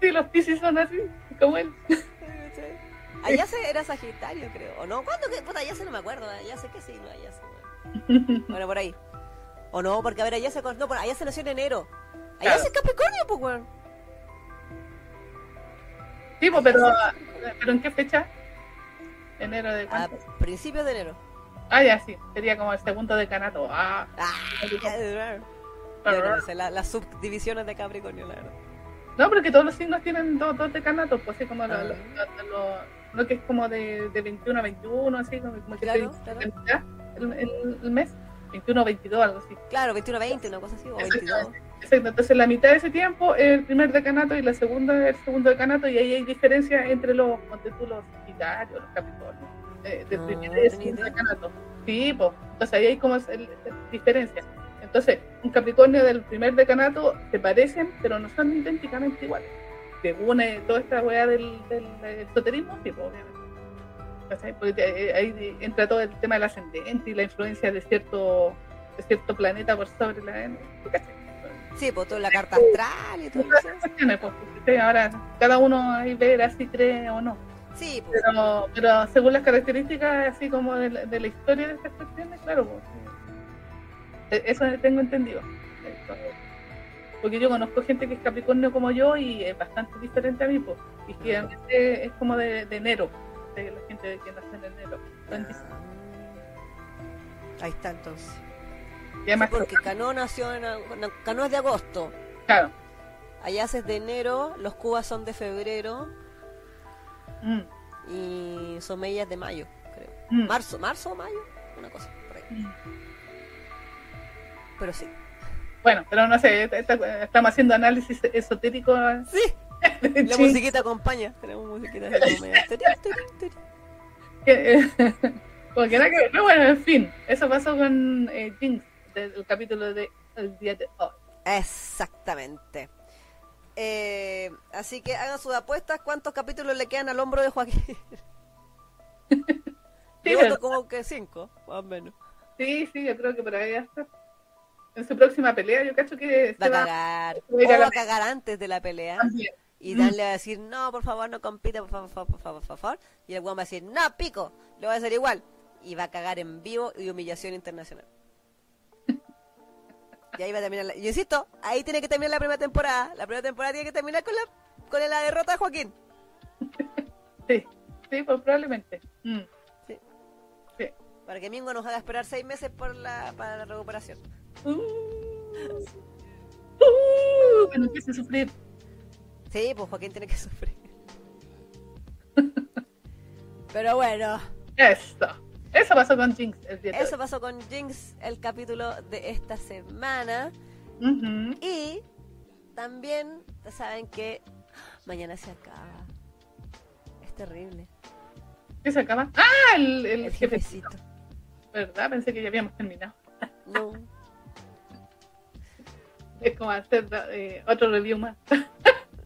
Speaker 2: Sí, los Pisces son así, como él.
Speaker 1: Allá se era Sagitario, creo. ¿O no? ¿Cuándo? Que, puta, se no me acuerdo. Ya sé que sí, no, allá se. Bueno, por ahí. O no, porque a ver, allá se. No, por allá se nació en enero. Allá se Capricornio, pues, weón.
Speaker 2: Sí, pues, pero, pero ¿en qué fecha? Enero de cuánto?
Speaker 1: A principios de enero.
Speaker 2: Ah, ya sí, sería como el segundo decanato. Ah,
Speaker 1: ah las subdivisiones de Capricornio, la verdad.
Speaker 2: No, pero que todos los signos tienen dos, dos decanatos, pues así como lo, lo, que es como de, de 21 a 21, así como, que claro, claro. El, el, mes, 21 o 22, algo así.
Speaker 1: Claro, 21 a 20, una cosa así, o 22.
Speaker 2: Exacto, entonces la mitad de ese tiempo es el primer decanato y la segunda es el segundo decanato y ahí hay diferencia entre los, los Sagitarios, los Capricornios, eh, del primer y segundo decanato. Sí, pues, entonces ahí hay como el, diferencia. Entonces, un Capricornio del primer decanato se parecen, pero no son idénticamente iguales. Según une toda esta weá del, del, esoterismo, sí, pues, obviamente. Porque ahí entra todo el tema del ascendente y la influencia de cierto, de cierto planeta por sobre la.
Speaker 1: Sí, pues toda la carta astral y todo eso.
Speaker 2: Pues, ahora, cada uno ahí ve si cree o no.
Speaker 1: Sí, pues.
Speaker 2: pero, pero según las características, así como de la, de la historia de estas cuestiones, claro, pues, eso tengo entendido. Porque yo conozco gente que es Capricornio como yo y es bastante diferente a mí, pues. Y que es como de, enero, de la gente que nace en enero.
Speaker 1: Ah. Ahí está entonces. Porque Cano nació en. Cano es de agosto.
Speaker 2: Claro.
Speaker 1: Allá es de enero, los cubas son de febrero.
Speaker 2: Mm.
Speaker 1: Y Someya es de mayo, creo. Mm. Marzo, marzo o mayo, una cosa por ahí. Mm pero sí.
Speaker 2: Bueno, pero no sé, estamos haciendo análisis esotérico.
Speaker 1: Sí, la musiquita acompaña. Tenemos musiquita
Speaker 2: nada que no, bueno, en fin, eso pasó con eh, Jinx del capítulo de El día de hoy.
Speaker 1: Exactamente. Eh, así que hagan sus apuestas. ¿Cuántos capítulos le quedan al hombro de Joaquín? sí, como que cinco, más o menos.
Speaker 2: Sí, sí, yo creo que por ahí ya está en su próxima pelea, yo cacho que
Speaker 1: va a cagar. Va, va a cagar antes de la pelea. Y Dan le va a decir, no, por favor, no compita, por favor, por favor, por favor. Y el weón va a decir, no, pico, lo va a hacer igual. Y va a cagar en vivo y humillación internacional. y ahí va a terminar. La... Yo insisto, ahí tiene que terminar la primera temporada. La primera temporada tiene que terminar con la, con la derrota de Joaquín.
Speaker 2: sí, sí, pues probablemente.
Speaker 1: Mm. Sí. sí. Para que Mingo nos haga esperar seis meses por la, para la recuperación. Uh,
Speaker 2: uh, que empiece a sufrir.
Speaker 1: Sí, pues Joaquín tiene que sufrir. Pero bueno.
Speaker 2: Eso. Eso pasó con Jinx
Speaker 1: el día Eso pasó con Jinx el capítulo de esta semana. Y también saben que mañana se acaba. Es terrible.
Speaker 2: ¿Qué se acaba? Ah, el,
Speaker 1: el, jefecito.
Speaker 2: ¿Verdad? Pensé que ya habíamos terminado.
Speaker 1: No.
Speaker 2: Es como hacer eh, otro review más.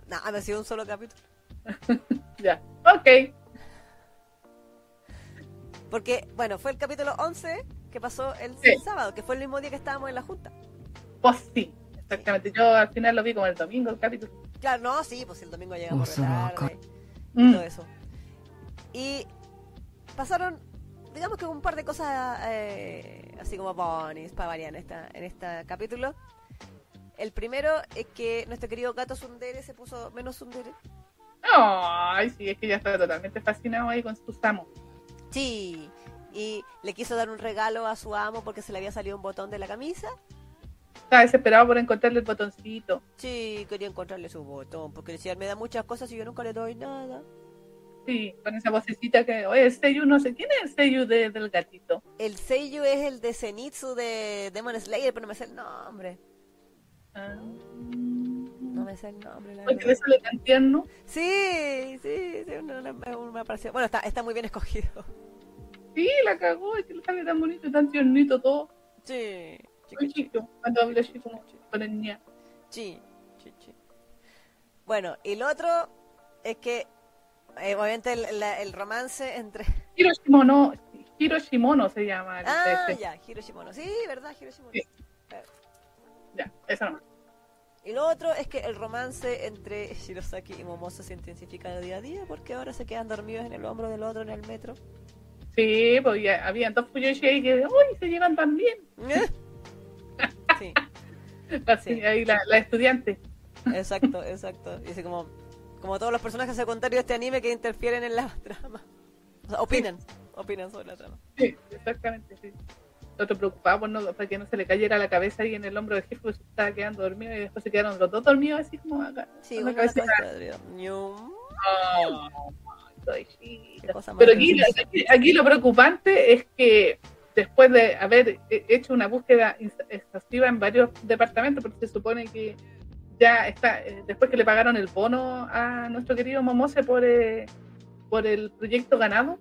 Speaker 1: no, ha sido un solo capítulo.
Speaker 2: ya, ok.
Speaker 1: Porque, bueno, fue el capítulo 11 que pasó el sábado, que fue el mismo día que estábamos en la junta.
Speaker 2: Pues sí, exactamente. Yo al final lo vi como el domingo, el capítulo.
Speaker 1: Claro, no, sí, pues el domingo llegamos tarde y todo mm. eso. Y pasaron, digamos que un par de cosas eh, así como bonis para variar en, esta, en este capítulo. El primero es que nuestro querido gato Sundere se puso menos Sundere.
Speaker 2: Ay, sí, es que ya está totalmente fascinado ahí con sus amos.
Speaker 1: Sí, y le quiso dar un regalo a su amo porque se le había salido un botón de la camisa.
Speaker 2: Estaba desesperado por encontrarle el botoncito.
Speaker 1: Sí, quería encontrarle su botón, porque decía, me da muchas cosas y yo nunca le doy nada.
Speaker 2: Sí, con esa vocecita que, oye, el Seiyu, no sé, ¿quién es el Seiyu del gatito?
Speaker 1: El Seiyu es el de Zenitsu de Demon Slayer, pero no me sé el nombre.
Speaker 2: Ah.
Speaker 1: No me sé el nombre, la
Speaker 2: Porque
Speaker 1: verdad.
Speaker 2: le sale tan tierno.
Speaker 1: Sí, sí, sí, una- una- una- me ha parecido- Bueno, está, está muy bien escogido.
Speaker 2: Sí, la cagó, es que le sale tan bonito y tan tiernito todo.
Speaker 1: Sí,
Speaker 2: Muy chico, cuando habla así como con el ña.
Speaker 1: sí, sí, sí. Bueno, y lo otro es que, eh, obviamente, el, la- el romance entre...
Speaker 2: Hiroshimono, Hiroshimono se llama. el
Speaker 1: Ah,
Speaker 2: este.
Speaker 1: ya, Hiroshimono. Sí, ¿verdad? Hiroshimono.
Speaker 2: Sí. Ya, eso nomás.
Speaker 1: Y lo otro es que el romance entre Shirosaki y Momosa se intensifica día a día porque ahora se quedan dormidos en el hombro del otro en el metro.
Speaker 2: Sí, pues ya habían dos Fuyoshi ahí que, uy, se llevan tan bien.
Speaker 1: Sí,
Speaker 2: Así,
Speaker 1: Sí.
Speaker 2: ahí la, la estudiante.
Speaker 1: exacto, exacto. Y así como, como todos los personajes secundarios de este anime que interfieren en la trama. O sea, opinan, opinan sobre la trama.
Speaker 2: Sí, exactamente, sí. El otro preocupado por no, para que no se le cayera la cabeza ahí en el hombro del jefe, pues estaba quedando dormido y después se quedaron los dos dormidos así como acá.
Speaker 1: Sí,
Speaker 2: cabecita.
Speaker 1: cabeza
Speaker 2: Pero aquí, aquí, aquí lo preocupante es que después de haber he- hecho una búsqueda exhaustiva en varios departamentos, porque se supone que ya está, eh, después que le pagaron el bono a nuestro querido Momose por, eh, por el proyecto ganado,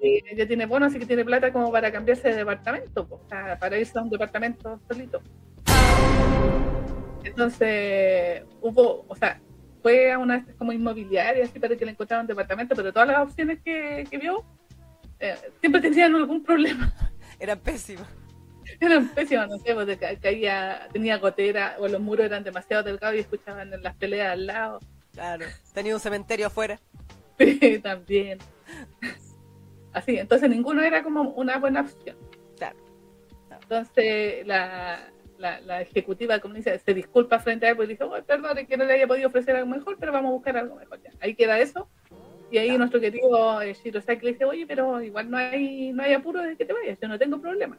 Speaker 2: eh, ya tiene bono, así que tiene plata como para cambiarse de departamento, pues, para irse a un departamento solito. Entonces, hubo, o sea, fue a una como inmobiliaria, así para que le encontraran un departamento, pero todas las opciones que, que vio eh, siempre tenían algún problema.
Speaker 1: Eran pésimas.
Speaker 2: Eran pésimas, no sé, de ca- caía, tenía gotera, o los muros eran demasiado delgados y escuchaban en las peleas al lado.
Speaker 1: Claro. Tenía un cementerio afuera.
Speaker 2: Sí, también. Así, entonces ninguno era como una buena opción.
Speaker 1: Claro.
Speaker 2: Entonces la, la, la ejecutiva como dice, se disculpa frente a él, pues dice, oh, perdón, que no le haya podido ofrecer algo mejor, pero vamos a buscar algo mejor. Ya. Ahí queda eso. Y ahí nuestro querido eh, Shirosaki le dice, oye, pero igual no hay, no hay apuro de que te vayas, yo no tengo problema.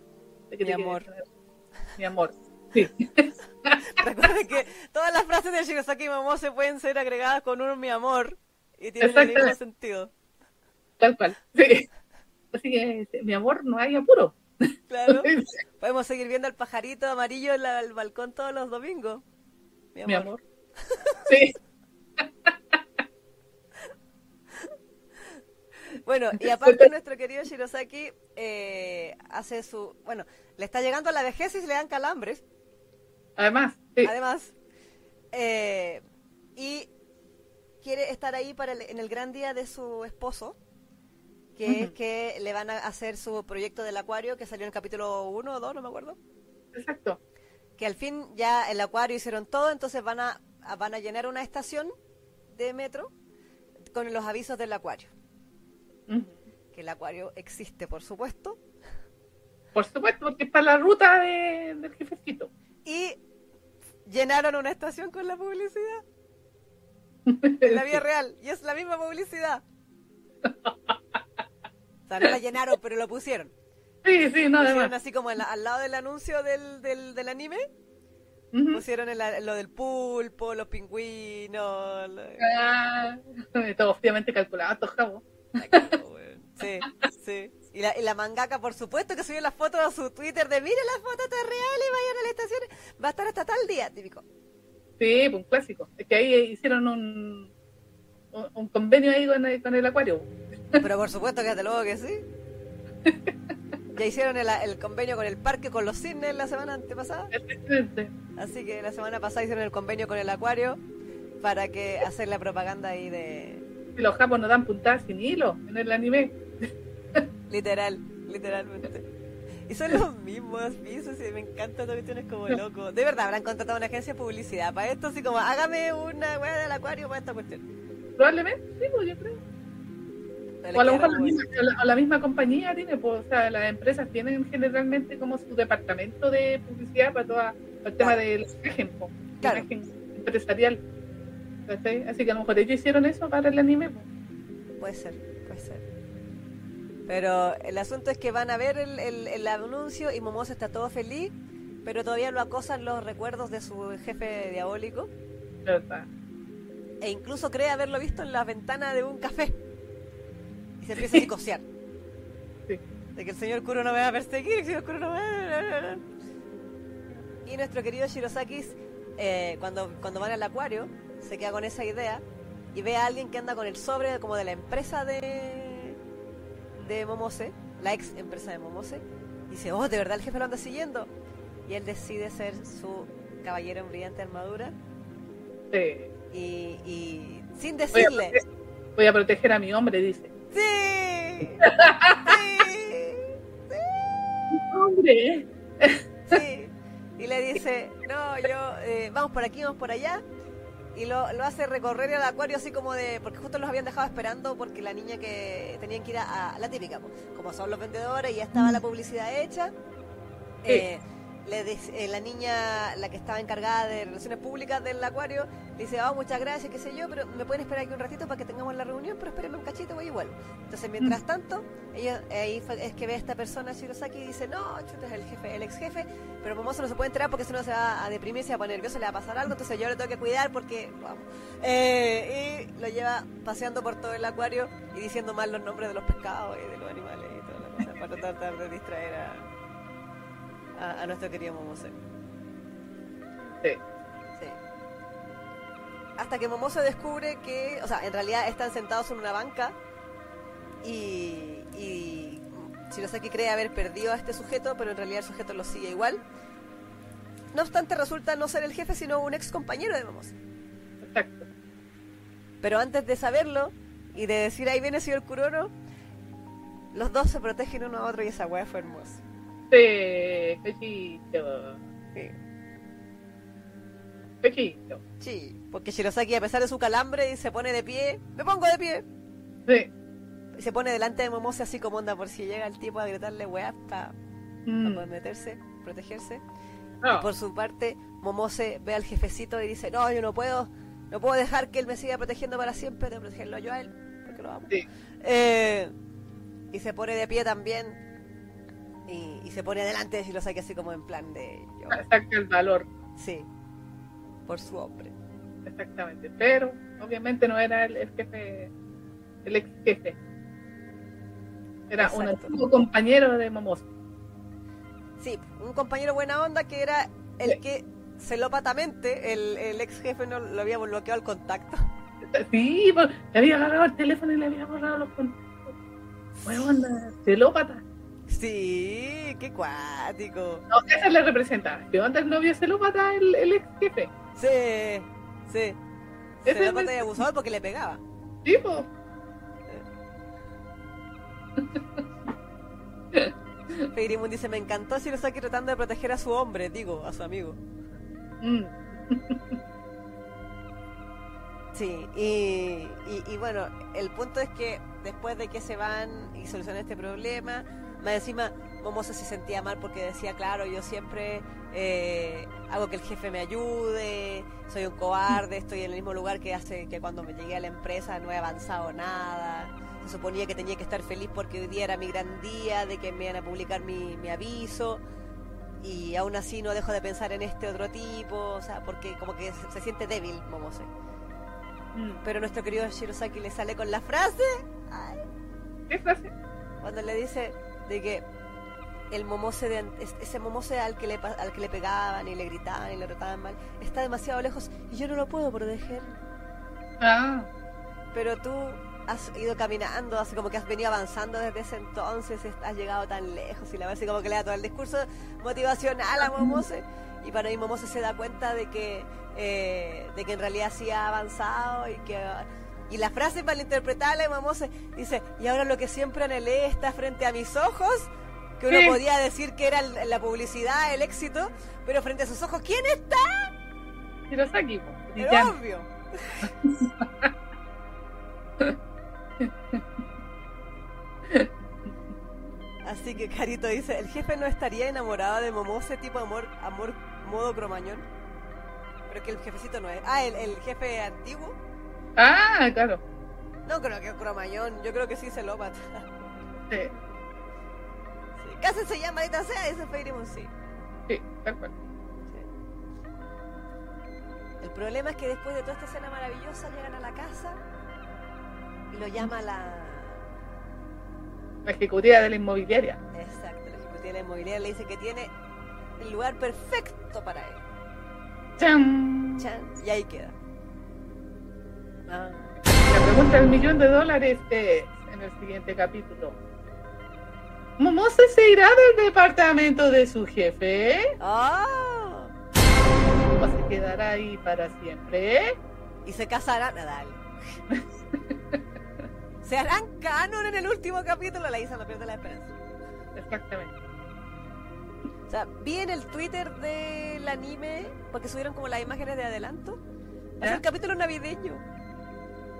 Speaker 2: De que
Speaker 1: Mi
Speaker 2: te
Speaker 1: amor.
Speaker 2: quedes. Mi amor. Sí,
Speaker 1: Recuerden que todas las frases de Shirosaki Momose pueden ser agregadas con un mi amor y tienen el mismo sentido.
Speaker 2: tal cual. Sí. Así que, este, mi amor, no hay apuro.
Speaker 1: Claro. Podemos seguir viendo al pajarito amarillo en la- el balcón todos los domingos. Mi amor.
Speaker 2: Mi amor. Sí.
Speaker 1: Bueno, y aparte nuestro querido Shirosaki eh, hace su... Bueno, le está llegando a la vejez y se le dan calambres,
Speaker 2: Además, sí.
Speaker 1: además. eh, y quiere estar ahí para el- en el gran día de su esposo, que es que le van a hacer su proyecto del acuario, que salió en el capítulo 1 o 2, no me acuerdo.
Speaker 2: Exacto.
Speaker 1: que al fin ya el acuario hicieron todo, entonces van a, van a llenar una estación de metro con los avisos del acuario. Que el acuario existe, por supuesto.
Speaker 2: Por supuesto, porque es para la ruta de- del jefecito.
Speaker 1: Y llenaron una estación con la publicidad. En la vida real. Y es la misma publicidad. O sea, no la llenaron, pero lo pusieron.
Speaker 2: Sí, sí, no,
Speaker 1: Pusieron así como la- al lado del anuncio del, del, del anime.
Speaker 2: Ujú.
Speaker 1: Pusieron en la- lo del pulpo, los pingüinos. lo-
Speaker 2: Ah, todo obviamente calculado, jabos.
Speaker 1: Sí, sí. Y la, y la mangaka, por supuesto, que subió las fotos a su Twitter de mire las fotos reales, vayan a la estación, va a estar hasta tal día, típico.
Speaker 2: Sí, pues un clásico. Es que ahí hicieron un, un, un convenio ahí con el, con el acuario.
Speaker 1: Pero por supuesto que desde luego que sí. Ya hicieron el, el convenio con el parque, con los cisnes la semana antepasada. Así que la semana pasada hicieron el convenio con el acuario para que hacer la propaganda ahí de...
Speaker 2: Los japos nos dan puntadas sin hilo en el anime.
Speaker 1: Literal, literalmente. Y son los mismos pisos y me encanta esta cuestión, es como loco. De verdad, habrán contratado una agencia de publicidad para esto, así como, hágame una weá del acuario para esta cuestión.
Speaker 2: Probablemente, sí, pues yo creo. O a lo mejor la misma, la, la misma compañía tiene, pues, o sea, las empresas tienen generalmente como su departamento de publicidad para, toda, para el tema de la imagen,
Speaker 1: Claro.
Speaker 2: imagen empresarial. ¿Cachai? Así que a lo mejor ellos hicieron eso para el anime. po.
Speaker 1: Puede ser, puede ser. Pero el asunto es que van a ver el, el, el anuncio y Momosa está todo feliz, pero todavía lo acosan los recuerdos de su jefe diabólico
Speaker 2: verdad.
Speaker 1: e incluso cree haberlo visto en la ventana de un café. Se empieza a psicosear.
Speaker 2: Sí.
Speaker 1: De que el señor Kuro no me va a perseguir, el señor Kuro no me va a... Y nuestro querido Shirosaki eh, cuando, cuando van al acuario, se queda con esa idea y ve a alguien que anda con el sobre como de la empresa de, de Momose, la ex empresa de Momose. Y dice, oh, ¿de verdad el jefe lo anda siguiendo? Y él decide ser su caballero en brillante armadura.
Speaker 2: Sí.
Speaker 1: Y, y sin
Speaker 2: Voy a,
Speaker 1: decirle,
Speaker 2: voy a proteger a mi hombre, dice.
Speaker 1: ¡Sí! ¡Sí!
Speaker 2: ¡Hombre!
Speaker 1: Sí. Y le dice, no, yo, eh, vamos por aquí, vamos por allá. Y lo, lo hace recorrer el acuario así como de, porque justo los habían dejado esperando porque la niña que tenían que ir a, a la típica, pues, como son los vendedores y ya estaba la publicidad hecha.
Speaker 2: Sí.
Speaker 1: Le dice- eh, la niña, la que estaba encargada de relaciones públicas del acuario, dice, oh, muchas gracias, qué sé yo, pero me pueden esperar aquí un ratito para que tengamos la reunión, pero espérenme un cachito, voy igual. Entonces, mientras tanto, ella, ahí es que ve a esta persona, Shirosaki, y dice, no, chuta, es el jefe, el ex jefe, pero Momoso no se puede enterar porque si no se va a deprimir, se va a poner nervioso, le va a pasar algo, entonces yo le tengo que cuidar porque, vamos. Eh, y lo lleva paseando por todo el acuario y diciendo mal los nombres de los pescados y de los animales y toda la cosa, para tratar de distraer a, a, a nuestro querido Momose.
Speaker 2: Sí.
Speaker 1: Sí. Hasta que Momoso descubre que, o sea, en realidad están sentados en una banca y, y Shirosaki cree haber perdido a este sujeto, pero en realidad el sujeto lo sigue igual. No obstante, resulta no ser el jefe, sino un ex compañero de Momoso.
Speaker 2: Exacto.
Speaker 1: Pero antes de saberlo y de decir ahí viene señor Kurono, los dos se protegen uno a otro y esa weá fue hermosa.
Speaker 2: Sí, pechito.
Speaker 1: Sí.
Speaker 2: Pechito.
Speaker 1: Sí, porque Shirosaki a pesar de su calambre se pone de pie, me pongo de pie,
Speaker 2: Sí.
Speaker 1: y se pone delante de Momose así como onda por si llega el tipo a gritarle weá para
Speaker 2: Mm.
Speaker 1: meterse, protegerse.
Speaker 2: No.
Speaker 1: Y por su parte, Momose ve al jefecito y dice, no, yo no puedo, no puedo dejar que él me siga protegiendo para siempre, tengo que protegerlo yo a él, porque lo amo.
Speaker 2: Sí.
Speaker 1: Eh, y se pone de pie también y, y se pone delante de Shirosaki así como en plan de yo,
Speaker 2: Saca el valor.
Speaker 1: sí, por su hombre.
Speaker 2: Exactamente. Pero obviamente no era el, el jefe, el ex jefe. Era un antiguo compañero de Momoso.
Speaker 1: Sí, un compañero buena onda que era el
Speaker 2: Sí.
Speaker 1: que celópatamente el, el ex jefe no lo había bloqueado el contacto.
Speaker 2: Sí, pues, le había agarrado el teléfono y le había borrado los contactos. Fue onda, celópata.
Speaker 1: Sí, qué cuático.
Speaker 2: No, esa es la representación del novio celópata, el, el ex jefe.
Speaker 1: Sí, sí.
Speaker 2: Ese es
Speaker 1: Celópata
Speaker 2: el-
Speaker 1: y abusador porque le pegaba.
Speaker 2: Pues.
Speaker 1: Feirimund dice, me encantó Shirosaki tratando de proteger a su hombre, digo, a su amigo.
Speaker 2: Mm.
Speaker 1: Sí, y, y, y bueno, el punto es que después de que se van y solucionan este problema, más encima Momosa se sentía mal porque decía, claro, yo siempre eh, hago que el jefe me ayude, soy un cobarde, estoy en el mismo lugar que hace que cuando me llegué a la empresa no he avanzado nada. Se suponía que tenía que estar feliz porque hoy día era mi gran día, de que me iban a publicar mi, mi aviso. Y aún así no dejo de pensar en este otro tipo, o sea, porque como que se, se siente débil, Momose.
Speaker 2: Mm.
Speaker 1: Pero nuestro querido Shirosaki le sale con la frase ay,
Speaker 2: ¿Qué frase?
Speaker 1: cuando le dice de que el momose de an- es- ese momose al que le al que le pegaban y le gritaban y le trataban mal está demasiado lejos y yo no lo puedo proteger.
Speaker 2: Ah,
Speaker 1: Pero tú has ido caminando, así como que has venido avanzando desde ese entonces, has llegado tan lejos y la verdad así como que le da todo el discurso motivacional a Momose y para mí Momose se da cuenta de que eh, de que en realidad sí ha avanzado y que y la frase malinterpretada de Momose dice y ahora lo que siempre anhelé está frente a mis ojos que uno
Speaker 2: Sí.
Speaker 1: podía decir que era la publicidad, el éxito, pero frente a sus ojos, ¿quién está?
Speaker 2: Hirosaki, brillante.
Speaker 1: obvio. Así que Carito dice, el jefe no estaría enamorado de Momose tipo amor, amor modo cromañón. Pero que el jefecito no es. Ah, el, el jefe antiguo.
Speaker 2: Ah, claro.
Speaker 1: No creo que cromañón, yo creo que sí celópata.
Speaker 2: Sí,
Speaker 1: Sí. Cásense ya, maldita sea, dice Feirimon, sí.
Speaker 2: sí, tal cual.
Speaker 1: sí. El problema es que después de toda esta escena maravillosa llegan a la casa y lo llama la...
Speaker 2: La ejecutiva de la inmobiliaria.
Speaker 1: Exacto, la ejecutiva de la inmobiliaria le dice que tiene el lugar perfecto para él.
Speaker 2: ¡Chan!
Speaker 1: Chan, y ahí queda. Ah.
Speaker 2: La pregunta del millón de dólares es en el siguiente capítulo. ¿Momose se irá del departamento de su jefe?
Speaker 1: Ah.
Speaker 2: ¿O se quedará ahí para siempre?
Speaker 1: Y se casarán. Ah, dale. se harán canon en el último capítulo. La Isa no pierde la esperanza.
Speaker 2: Exactamente.
Speaker 1: O sea, vi en el Twitter del anime, porque subieron como las imágenes de adelanto. Es el capítulo navideño.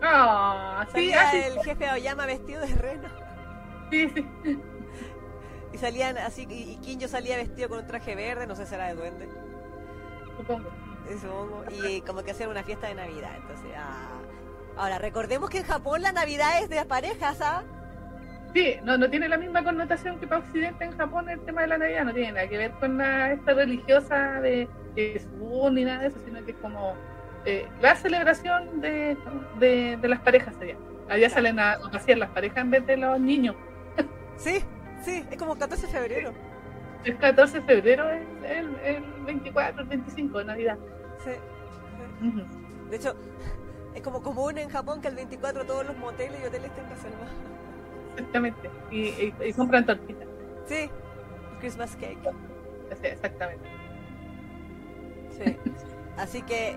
Speaker 2: Ah, sí,
Speaker 1: Salía el jefe Aoyama vestido de reno.
Speaker 2: Sí, sí.
Speaker 1: Y salían así, y y Kinjo salía vestido con un traje verde, no sé si era de duende.
Speaker 2: Supongo.
Speaker 1: supongo, Y como que hacían una fiesta de Navidad. Entonces, ah. Ahora, recordemos que en Japón la Navidad es de parejas, ¿ah?
Speaker 2: Sí, no, no tiene la misma connotación que para Occidente en Japón el tema de la Navidad, no tiene nada que ver con la, esta religiosa de, Sun ni nada de eso, sino que es como eh, la celebración de, de, de las parejas allá. Allá salen a, a pasear las parejas en vez de los niños.
Speaker 1: Sí, sí, es como 14 de febrero.
Speaker 2: El 14 de febrero es el, el 24, el 25 de Navidad.
Speaker 1: Sí. sí. De hecho, es como común en Japón que el 24 todos los moteles y hoteles estén reservados.
Speaker 2: Exactamente. Y, y, y compran tortitas.
Speaker 1: Sí, Christmas cake.
Speaker 2: Sí, exactamente.
Speaker 1: Sí. Así que,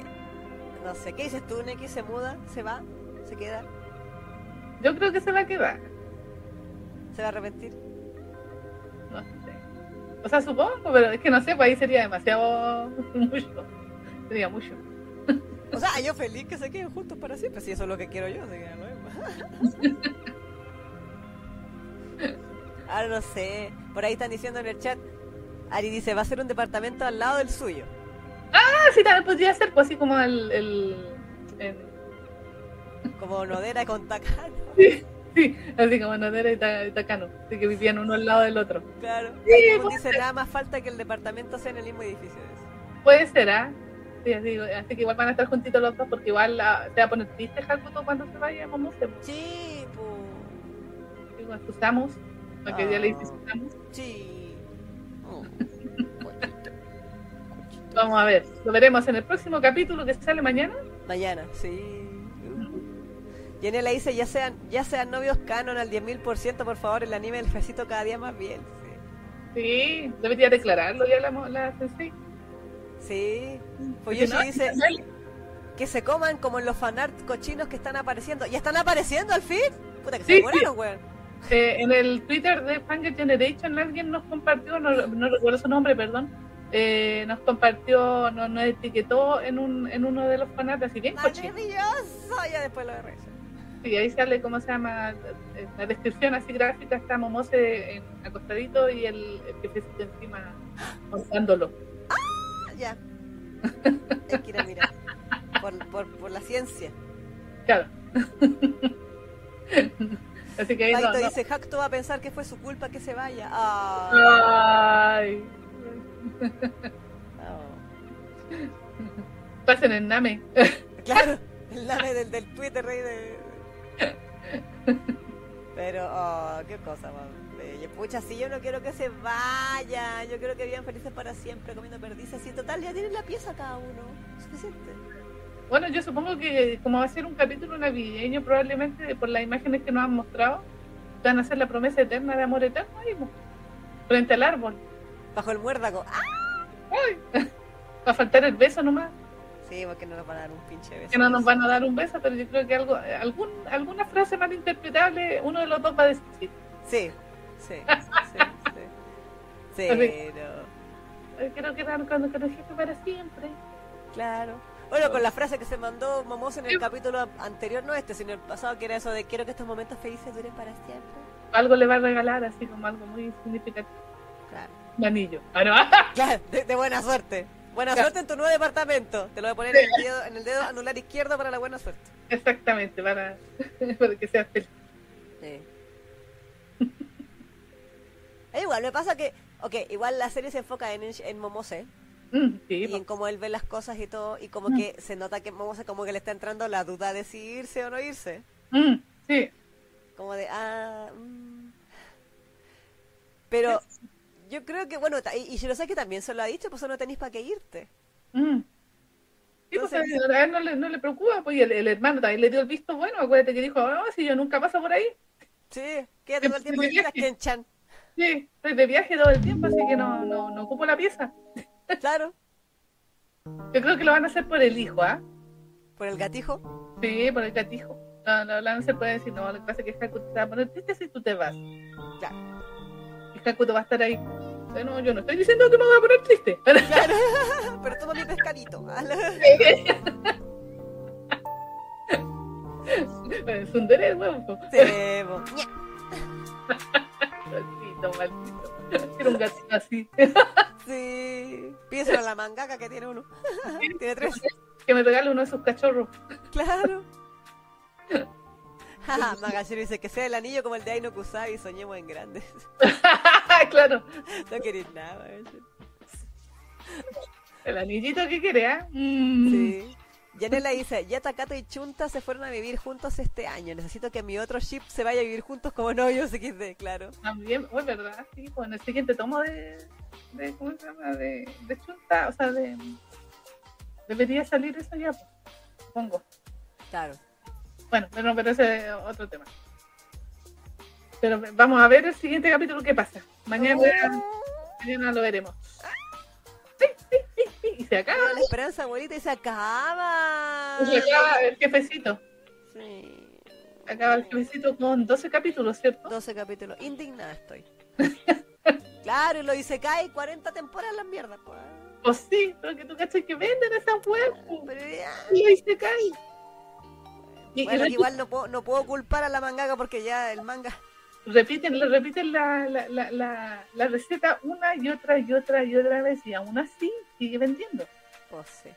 Speaker 1: no sé, ¿qué dices tú, Neki? ¿Se muda? ¿Se va? ¿Se queda?
Speaker 2: Yo creo que se va a quedar.
Speaker 1: ¿Se va a arrepentir?
Speaker 2: No sé. O sea, supongo, pero es que no sé, pues ahí sería demasiado mucho. Sería mucho.
Speaker 1: O sea, yo feliz que se queden juntos para siempre, si eso es lo que quiero yo, así que no. Ahora no sé, por ahí están diciendo en el chat, Ari dice, va a ser un departamento al lado del suyo.
Speaker 2: Ah, sí, también podría ser, pues así como el. el, el-
Speaker 1: Como Nodera con Takano.
Speaker 2: sí, así como Nodera y, Ta- y Takano. Así que vivían uno al lado del otro.
Speaker 1: Claro.
Speaker 2: Sí,
Speaker 1: como
Speaker 2: puede
Speaker 1: dice, nada más falta que el departamento sea en el mismo edificio.
Speaker 2: Puede ser, ¿ah? Sí, así, así que igual van a estar juntitos los dos, porque igual la- se va a poner triste Hakuto cuando se vaya a Momose. pues.
Speaker 1: Sí, pues.
Speaker 2: Digo, asustamos. Porque ya le dice
Speaker 1: Ah.
Speaker 2: asustamos.
Speaker 1: Sí.
Speaker 2: Vamos a ver, lo veremos en el próximo capítulo que sale mañana.
Speaker 1: Mañana, sí. Yanela dice, ya sean, ya sean novios canon al 10.000%, por favor, el anime del jefecito cada día más bien.
Speaker 2: Sí, debería declararlo ya la, la sensei.
Speaker 1: Sí. sí. Fuyoshi
Speaker 2: no,
Speaker 1: dice que se coman como en los fanart cochinos que están apareciendo. ¿Ya están apareciendo al fin? Puta que se
Speaker 2: Sí.
Speaker 1: demoraron, weón.
Speaker 2: eh, en el Twitter de Fangirl Generation alguien nos compartió, no, no recuerdo su nombre, perdón, eh, nos compartió, nos, nos etiquetó en, un, en uno de los fanarts así bien cochino.
Speaker 1: Maravilloso. Ya después lo de
Speaker 2: Y ahí sale, ¿cómo se llama? En la descripción así gráfica está Momose en- acostadito y el, el jefecito encima montándolo.
Speaker 1: Ah, ya. Hay que ir a mirar. Por, por, por la ciencia.
Speaker 2: Claro. así que ahí no,
Speaker 1: Paito
Speaker 2: no.
Speaker 1: dice, Jacto va a pensar que fue su culpa que se vaya. Ah.
Speaker 2: Ay,
Speaker 1: Oh.
Speaker 2: pasen en Name.
Speaker 1: Claro, el nave del, del Twitter rey de... Pero, oh, qué cosa bella. Pucha, sí, yo no quiero que se vaya. Yo quiero que vivan felices para siempre comiendo perdices. Y total, ya tienen la pieza cada uno. Suficiente.
Speaker 2: Bueno, yo supongo que como va a ser un capítulo navideño, probablemente por las imágenes que nos han mostrado, van a hacer la promesa eterna de amor eterno ahí, frente al árbol.
Speaker 1: Bajo el muérdago. ¡Ah!
Speaker 2: Ay, va a faltar el beso nomás,
Speaker 1: Sí, porque no nos van a dar un pinche beso.
Speaker 2: que no nos van a dar un beso, pero yo creo que algo, algún, alguna frase malinterpretable, uno de los dos va a decir. sí.
Speaker 1: Sí, sí, sí.
Speaker 2: Eh, Creo que eran cuando con el jefe para siempre.
Speaker 1: Claro. Bueno, con la frase que se mandó Momos en el capítulo anterior, no este, sino el pasado, que era eso de quiero que estos momentos felices duren para siempre.
Speaker 2: Algo le va a regalar, así como algo muy significativo. Un anillo. Ah, no.
Speaker 1: Claro, de, de buena suerte. Buena
Speaker 2: Claro.
Speaker 1: suerte en tu nuevo departamento. Te lo voy a poner en el dedo, en el dedo anular izquierdo para la buena suerte.
Speaker 2: Exactamente, para, para que seas feliz.
Speaker 1: Sí. Eh, igual, me pasa que, ok, igual la serie se enfoca en, en Momose
Speaker 2: Mm, sí,
Speaker 1: y en cómo él ve las cosas y todo, y como
Speaker 2: Mm.
Speaker 1: que se nota que Momose como que le está entrando la duda de si irse o no irse.
Speaker 2: mm, sí.
Speaker 1: Como de, ah. Pero yo creo que, bueno, y, y Shirosaki también se lo ha dicho, pues no tenéis para qué irte.
Speaker 2: Mm, Sí, pues,
Speaker 1: Entonces-
Speaker 2: a él no le, no le preocupa, pues y el, el hermano también le dio el visto bueno, acuérdate que dijo, no, si yo nunca paso por ahí,
Speaker 1: Sí, quédate todo el tiempo que quieras, Ken-chan.
Speaker 2: sí, estoy de viaje todo el tiempo, así que no, no, no ocupo la pieza.
Speaker 1: Claro,
Speaker 2: Yo creo que lo van a hacer por el hijo, ¿ah?
Speaker 1: por el gatijo.
Speaker 2: Sí, por el gatijo. No, no, no se puede decir, no, lo que pasa es que a poner triste si tú te vas.
Speaker 1: Claro.
Speaker 2: Y Hakuto va a estar ahí. No, yo no estoy diciendo que me voy a poner triste.
Speaker 1: Claro, pero toma mi pescadito.
Speaker 2: es un derecho, huevo.
Speaker 1: Sí, po. Ña.
Speaker 2: Maldito, maldito. Quiero un gatito así.
Speaker 1: Sí, piensa en la mangaka que tiene uno. tiene tres.
Speaker 2: Que me regale uno de sus cachorros.
Speaker 1: Claro. Magashiro dice que sea el anillo como el de Aino Kusai y soñemos en grandes.
Speaker 2: claro.
Speaker 1: No querés nada.
Speaker 2: El anillito que quiere, ¿ah? Mm.
Speaker 1: Sí. Yanela dice, ya Takato y Chunta se fueron a vivir juntos este año. Necesito que mi otro ship se vaya a vivir juntos como novios XD, claro.
Speaker 2: También, oh, verdad, sí, pues en el siguiente tomo de, de ¿cómo se llama? De, de Chunta, o sea, de, debería salir eso ya, pues, supongo.
Speaker 1: Claro.
Speaker 2: Bueno, pero, pero ese es otro tema. Pero vamos a ver el siguiente capítulo qué pasa. Mañana, mañana lo veremos. Sí, sí, sí, sí, Y se acaba,
Speaker 1: Pero la esperanza abuelita y se acaba.
Speaker 2: se acaba el jefecito.
Speaker 1: Sí.
Speaker 2: Se acaba el jefecito con 12 capítulos, ¿cierto?
Speaker 1: 12 capítulos. Indignada estoy. claro, y lo dice Kai, 40 temporadas la mierda. Pues.
Speaker 2: Pues sí, pero que tú cachas que venden esas pues.
Speaker 1: Pero ya.
Speaker 2: Y ahí se cae. Y,
Speaker 1: Bueno, igual no puedo, no puedo culpar a la mangaka porque ya el manga.
Speaker 2: repiten, repiten la, la, la, la, receta una y otra y otra y otra vez y aún así sigue vendiendo.
Speaker 1: Pues sí.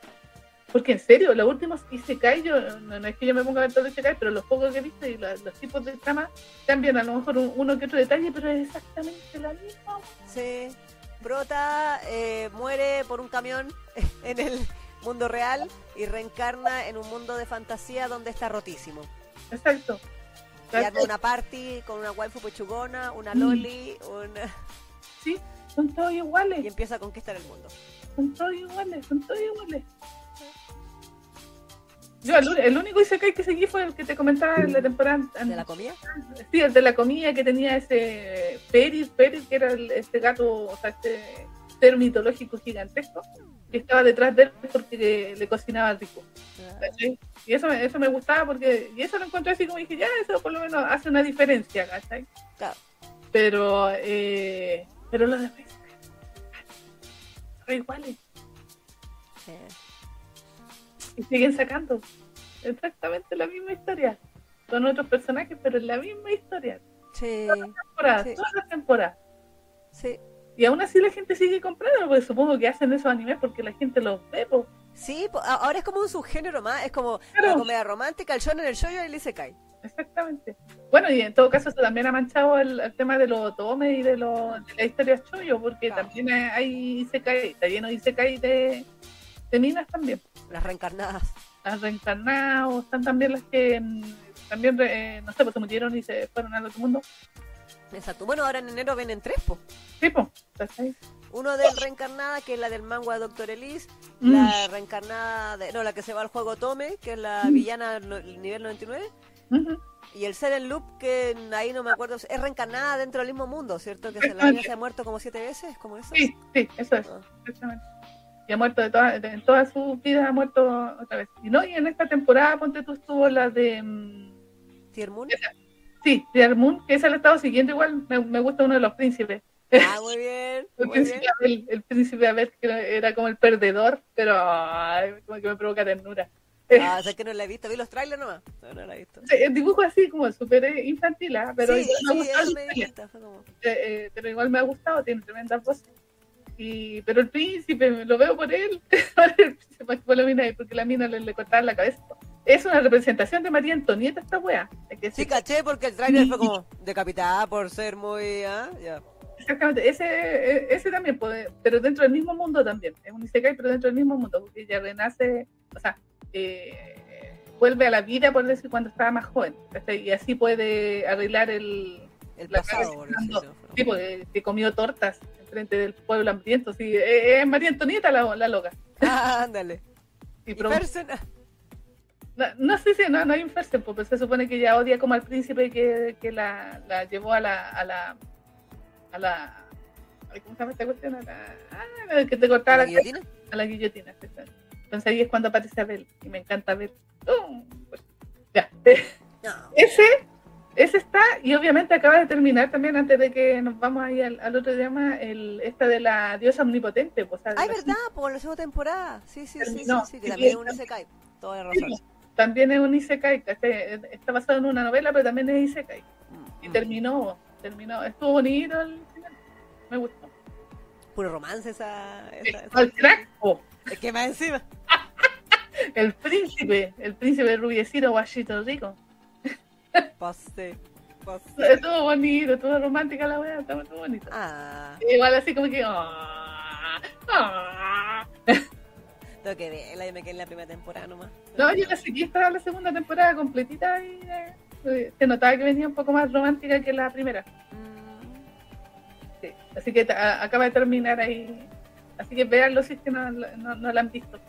Speaker 2: Porque en serio, los últimos Isekai, yo, no, no es que yo me ponga a ver todo Isekai, pero los pocos que he visto y los tipos de trama cambian a lo mejor un- uno que otro detalle, pero es exactamente la misma.
Speaker 1: Sí. Prota eh, muere por un camión en el mundo real y reencarna en un mundo de fantasía donde está rotísimo.
Speaker 2: Exacto.
Speaker 1: Y arma una party con una waifu pechugona, una
Speaker 2: Mm.
Speaker 1: loli, una...
Speaker 2: Sí, son todos
Speaker 1: y
Speaker 2: iguales,
Speaker 1: empieza a conquistar el mundo.
Speaker 2: son todos iguales, son todos iguales. Yo, el, el único Isekai que seguí fue el que te comentaba en la temporada
Speaker 1: ¿De la comida?
Speaker 2: Sí, el de la comida que tenía ese Peris, Peris, que era el- este gato, o sea, este ser mitológico gigantesco, que estaba detrás de él porque le, le cocinaba rico. ¿cachai? Y eso, me- eso me gustaba porque, y eso lo encontré así como dije, ya, eso por lo menos hace una diferencia, ¿cachai?
Speaker 1: Claro.
Speaker 2: Pero, eh, pero los demás son iguales
Speaker 1: Sí.
Speaker 2: y siguen sacando exactamente la misma historia. Son otros personajes, pero es la misma historia.
Speaker 1: Sí,
Speaker 2: Temporadas,
Speaker 1: Sí.
Speaker 2: todas las temporadas.
Speaker 1: sí.
Speaker 2: Y aún así la gente sigue comprando, porque supongo que hacen esos animes porque la gente los ve, po.
Speaker 1: Sí, ahora es como un subgénero más, es como
Speaker 2: Claro.
Speaker 1: la comedia romántica, el shonen, el shoyo y el isekai.
Speaker 2: Exactamente. Bueno, y en todo caso eso también ha manchado el, el tema de los otomes y de, los de las historias chollo, porque
Speaker 1: Claro.
Speaker 2: también hay, isekai, está lleno de isekai de, de minas también.
Speaker 1: Las reencarnadas.
Speaker 2: Las reencarnados, están también las que mm, también, eh, no sé, pues se murieron y se fueron al otro mundo.
Speaker 1: Exacto. Bueno, ahora en enero vienen tres, po.
Speaker 2: Sí, po.
Speaker 1: Uno del reencarnada, que es la del manga de Doctor Elise.
Speaker 2: Mm.
Speaker 1: La reencarnada, de, no, la que se va al juego Tome, que es la
Speaker 2: Mm.
Speaker 1: villana no- nivel 99.
Speaker 2: Ujú.
Speaker 1: Y el Seven Loop, que ahí no me acuerdo, es reencarnada dentro del mismo mundo, ¿cierto? Que se, la se ha muerto como siete veces, como eso.
Speaker 2: Sí, sí, eso es.
Speaker 1: Ah.
Speaker 2: Exactamente. Y ha muerto de todas, de- en toda su vida ha muerto otra vez. Y no, y en esta temporada, ponte tú, estuvo la de. mm,
Speaker 1: Tier Moon.
Speaker 2: Sí, de Moon, que esa la he estado siguiendo igual. Me, me gusta uno de los príncipes.
Speaker 1: Ah, muy bien,
Speaker 2: El
Speaker 1: muy bien.
Speaker 2: príncipe, Abel, el príncipe Abel, que era como el perdedor, pero ay, como que me provoca ternura.
Speaker 1: Ah, o sea que no la he visto, vi los trailers nomás. No, no la he visto.
Speaker 2: Sí, El dibujo así como súper infantil, ¿ah? pero,
Speaker 1: sí,
Speaker 2: igual me
Speaker 1: sí, como...
Speaker 2: Eh, eh, pero igual me ha gustado, tiene tremendas voces. Y, pero el príncipe, lo veo por él, por la mina, porque la mina le, le cortaba la cabeza. Es una representación de María Antonieta esta wea. hay que
Speaker 1: Sí,
Speaker 2: decir.
Speaker 1: caché porque el trailer fue como decapitada por ser muy... ¿ah? Ya.
Speaker 2: Exactamente, ese, eh, ese también, puede- pero dentro del mismo mundo también. Es un Isekai, pero dentro del mismo mundo, porque ella renace, o sea, eh, vuelve a la vida, por decir, cuando estaba más joven. ¿cachai? Y así puede arreglar el
Speaker 1: El
Speaker 2: La
Speaker 1: pasado, por decirlo. Como-
Speaker 2: tipo de, que comió tortas enfrente del pueblo hambriento. Sí, eh, es María Antonieta la, la loca.
Speaker 1: Ah, ándale.
Speaker 2: Y
Speaker 1: Y
Speaker 2: no, no sé si no, no hay un Fersen, pues, pero se supone que ella odia como al príncipe que, que la, la llevó a la, a la a la ¿cómo se llama esta cuestión? A la, ah, la que te cortaba
Speaker 1: ¿la guillotina?
Speaker 2: a la guillotina. Entonces ahí es cuando aparece Abel y me encanta ver. ya.
Speaker 1: No.
Speaker 2: Ese, ese está, y obviamente acaba de terminar también, antes de que nos vamos ahí al, al otro tema, el, esta de la diosa omnipotente. Pues,
Speaker 1: Ay, verdad, por la segunda temporada. Sí, sí, sí, sí, sí, que también es
Speaker 2: sí,
Speaker 1: un Isekai. Toda la
Speaker 2: Sí,
Speaker 1: razón.
Speaker 2: También es un Isekai, ¿cachai? está basado en una novela, pero también es Isekai. Y
Speaker 1: Mm.
Speaker 2: terminó, terminó, estuvo bonito el final, me gustó.
Speaker 1: Puro romance esa. esa,
Speaker 2: crack, oh,
Speaker 1: Es que más encima.
Speaker 2: el príncipe, el príncipe rubiecito guachito rico.
Speaker 1: Pase. Pase.
Speaker 2: Estuvo bonito, estuvo romántica la wea, estuvo estuvo bonito.
Speaker 1: Ah,
Speaker 2: Igual así como que. ah, ah.
Speaker 1: Tengo que verla, yo me quedé en la primera temporada nomás.
Speaker 2: No, yo la seguí hasta la segunda temporada completita y eh, se notaba que venía un poco más romántica que la primera.
Speaker 1: Mm,
Speaker 2: Sí. Así que acaba de terminar ahí. Así que véanlo si es que no, no, no la han visto.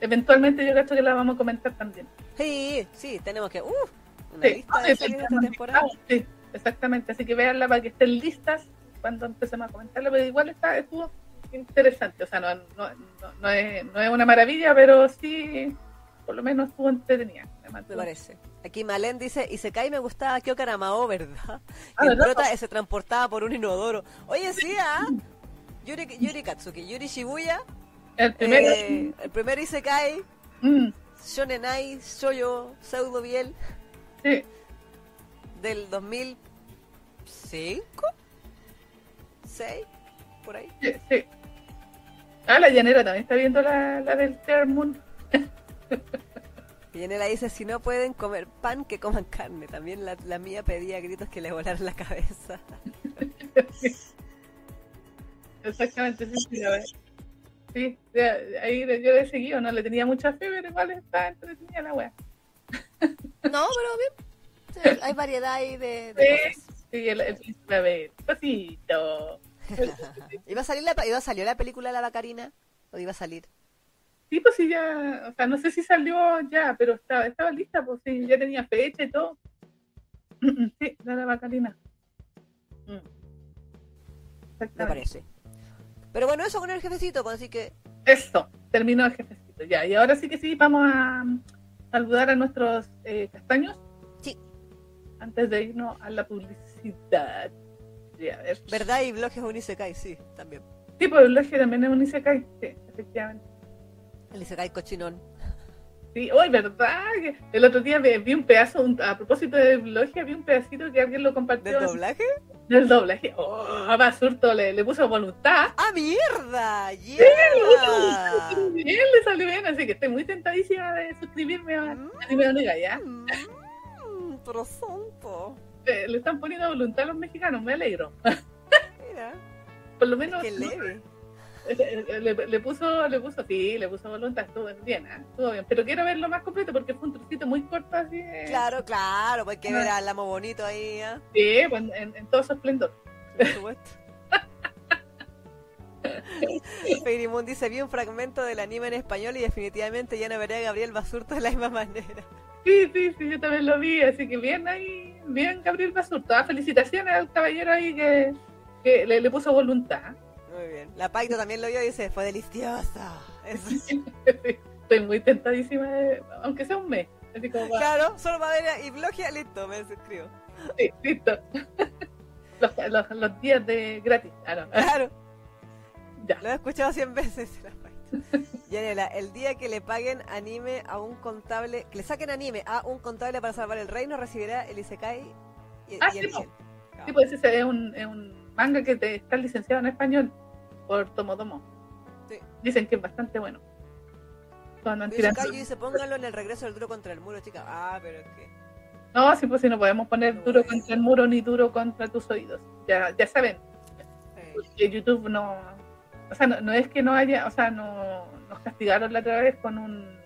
Speaker 2: Eventualmente yo creo que la vamos a comentar también.
Speaker 1: Sí, sí, tenemos que. Uh, una
Speaker 2: Sí,
Speaker 1: lista de series de esta temporada.
Speaker 2: sí, exactamente. Así que véanla para que estén listas cuando empecemos a comentarla. Pero igual está, estuvo interesante. O sea, no, no, no, no es, no es una maravilla, pero sí, por lo menos estuvo entretenida. Me
Speaker 1: parece. Aquí Malen dice, y se cae me gustaba Kyo Karamao, ¿verdad?
Speaker 2: Ah,
Speaker 1: Y se transportaba por un inodoro. Oye, sí, ¿ah? Yuri, Yuri Katsuki, Yuri Shibuya,
Speaker 2: El primero.
Speaker 1: eh, el primer Isekai,
Speaker 2: mm,
Speaker 1: Shonen Ai, Shoujo, Pseudo Biel,
Speaker 2: sí,
Speaker 1: del 2005, 6, por ahí.
Speaker 2: sí, sí. Ah, la llanera también está viendo la, la del Third Moon.
Speaker 1: Él dice, si no pueden comer pan, que coman carne. También la, la mía pedía a gritos que le volaran la cabeza.
Speaker 2: Exactamente, sí, sí, la verdad. Sí, ahí yo le seguido, no le tenía mucha fe, pero igual está entretenida la wea.
Speaker 1: No, pero bien. Sí, hay variedad ahí de, de
Speaker 2: Sí,
Speaker 1: cosas.
Speaker 2: sí, el, el príncipe Abel, pasito.
Speaker 1: ¿Iba a salir la, iba a salir la película La Bacarina? ¿O iba a salir?
Speaker 2: Sí, pues sí, ya, o sea, no sé si salió ya, pero estaba, estaba lista, pues sí, ya tenía fecha y todo. Sí, la de Bacalina. Mm.
Speaker 1: Me parece. Pero bueno, eso con el jefecito, pues así que...
Speaker 2: Eso, terminó el jefecito, ya. Y ahora sí que sí, vamos a mm, saludar a nuestros eh, castaños.
Speaker 1: Sí.
Speaker 2: Antes de irnos a la publicidad.
Speaker 1: ¿Verdad? Y blogs un Isekai, sí, también.
Speaker 2: Sí, pues Logia también es un Isekai. Sí, efectivamente.
Speaker 1: El Isekai cochinón.
Speaker 2: Sí, hoy, ¿verdad? Que El otro día vi, un pedazo, un- a propósito de Logia, vi un pedacito que alguien lo compartió
Speaker 1: ¿Del doblaje?
Speaker 2: del doblaje. Oh, a Basurto le, le puso voluntad.
Speaker 1: ¡Ah, mierda!
Speaker 2: Le
Speaker 1: ¡Yeah!
Speaker 2: salió bien, le salió bien, así que estoy muy tentadísima de suscribirme a
Speaker 1: Mm.
Speaker 2: Anime Oniga, ¿ya?
Speaker 1: Mm.
Speaker 2: Eh, le están poniendo voluntad a los mexicanos, me alegro.
Speaker 1: Mira,
Speaker 2: Por lo menos
Speaker 1: qué leve.
Speaker 2: le, le- le puso, le puso, sí, le puso voluntad, estuvo bien, ¿ah? estuvo bien. Pero quiero verlo más completo porque fue un trocito muy corto así. eh.
Speaker 1: Claro, claro, pues hay que ver al amo bonito ahí, ¿ah?
Speaker 2: Sí, pues, en, en todo su esplendor.
Speaker 1: Por supuesto. Dice, vi un fragmento del anime en español y definitivamente ya no veré a Gabriel Basurto de la misma manera.
Speaker 2: Sí, sí, sí, yo también lo vi, así que bien ahí, bien Gabriel Basurto. Felicitaciones al caballero ahí que, que le, le puso voluntad.
Speaker 1: Muy bien. La Paito también lo vio y dice, fue deliciosa.
Speaker 2: Estoy muy tentadísima, de- aunque sea un mes. Así como,
Speaker 1: Claro, solo va a ver y blogia, listo, me suscribo.
Speaker 2: sí, listo. Los, los, los días de gratis. Ah, no.
Speaker 1: Claro,
Speaker 2: Ya.
Speaker 1: lo he escuchado 100 veces. La. Yanela, el día que le paguen anime a un contable, que le saquen anime a un contable para salvar el reino, recibirá el Isekai y,
Speaker 2: Ah,
Speaker 1: y el
Speaker 2: sí, po.
Speaker 1: gel.
Speaker 2: Sí, pues ese es un, es un manga que te, está licenciado en español por Tomotomo.
Speaker 1: Sí.
Speaker 2: Dicen que es bastante bueno. Cuando
Speaker 1: yo dice, póngalo en el regreso del duro contra el muro, chica. Ah, pero es que...
Speaker 2: No, sí, pues si no podemos poner
Speaker 1: No
Speaker 2: duro
Speaker 1: es.
Speaker 2: contra el muro ni duro contra tus oídos. Ya, ya saben, porque YouTube no. O sea, no, no es que no haya. O sea, no nos castigaron la otra vez con un,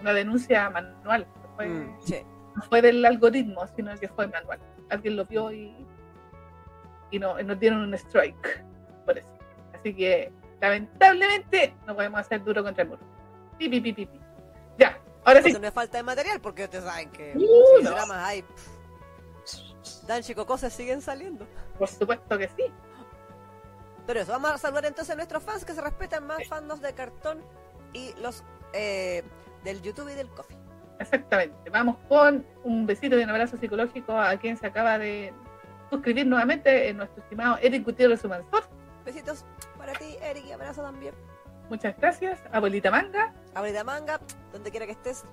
Speaker 2: una denuncia manual. No fue,
Speaker 1: mm, sí.
Speaker 2: no fue del algoritmo, sino que fue manual. Alguien lo vio y, y no, y nos dieron un strike por eso. Así que, lamentablemente, no podemos hacer duro contra el muro. Pi, pi, pi. Ya, ahora sí.
Speaker 1: No es falta de material, porque ustedes saben que
Speaker 2: Uh, no.
Speaker 1: hay. Dan chico cosas siguen saliendo.
Speaker 2: Por supuesto que sí.
Speaker 1: Pero eso, vamos a saludar entonces a nuestros fans que se respetan más fandos de cartón y los eh, del YouTube y del coffee.
Speaker 2: Exactamente. Vamos con un besito y un abrazo psicológico a quien se acaba de suscribir nuevamente, en nuestro estimado Eric Gutiérrez Sumansor.
Speaker 1: Besitos para ti, Eric, y abrazo también.
Speaker 2: Muchas gracias. Abuelita Manga,
Speaker 1: Abrida Manga, donde quiera que estés.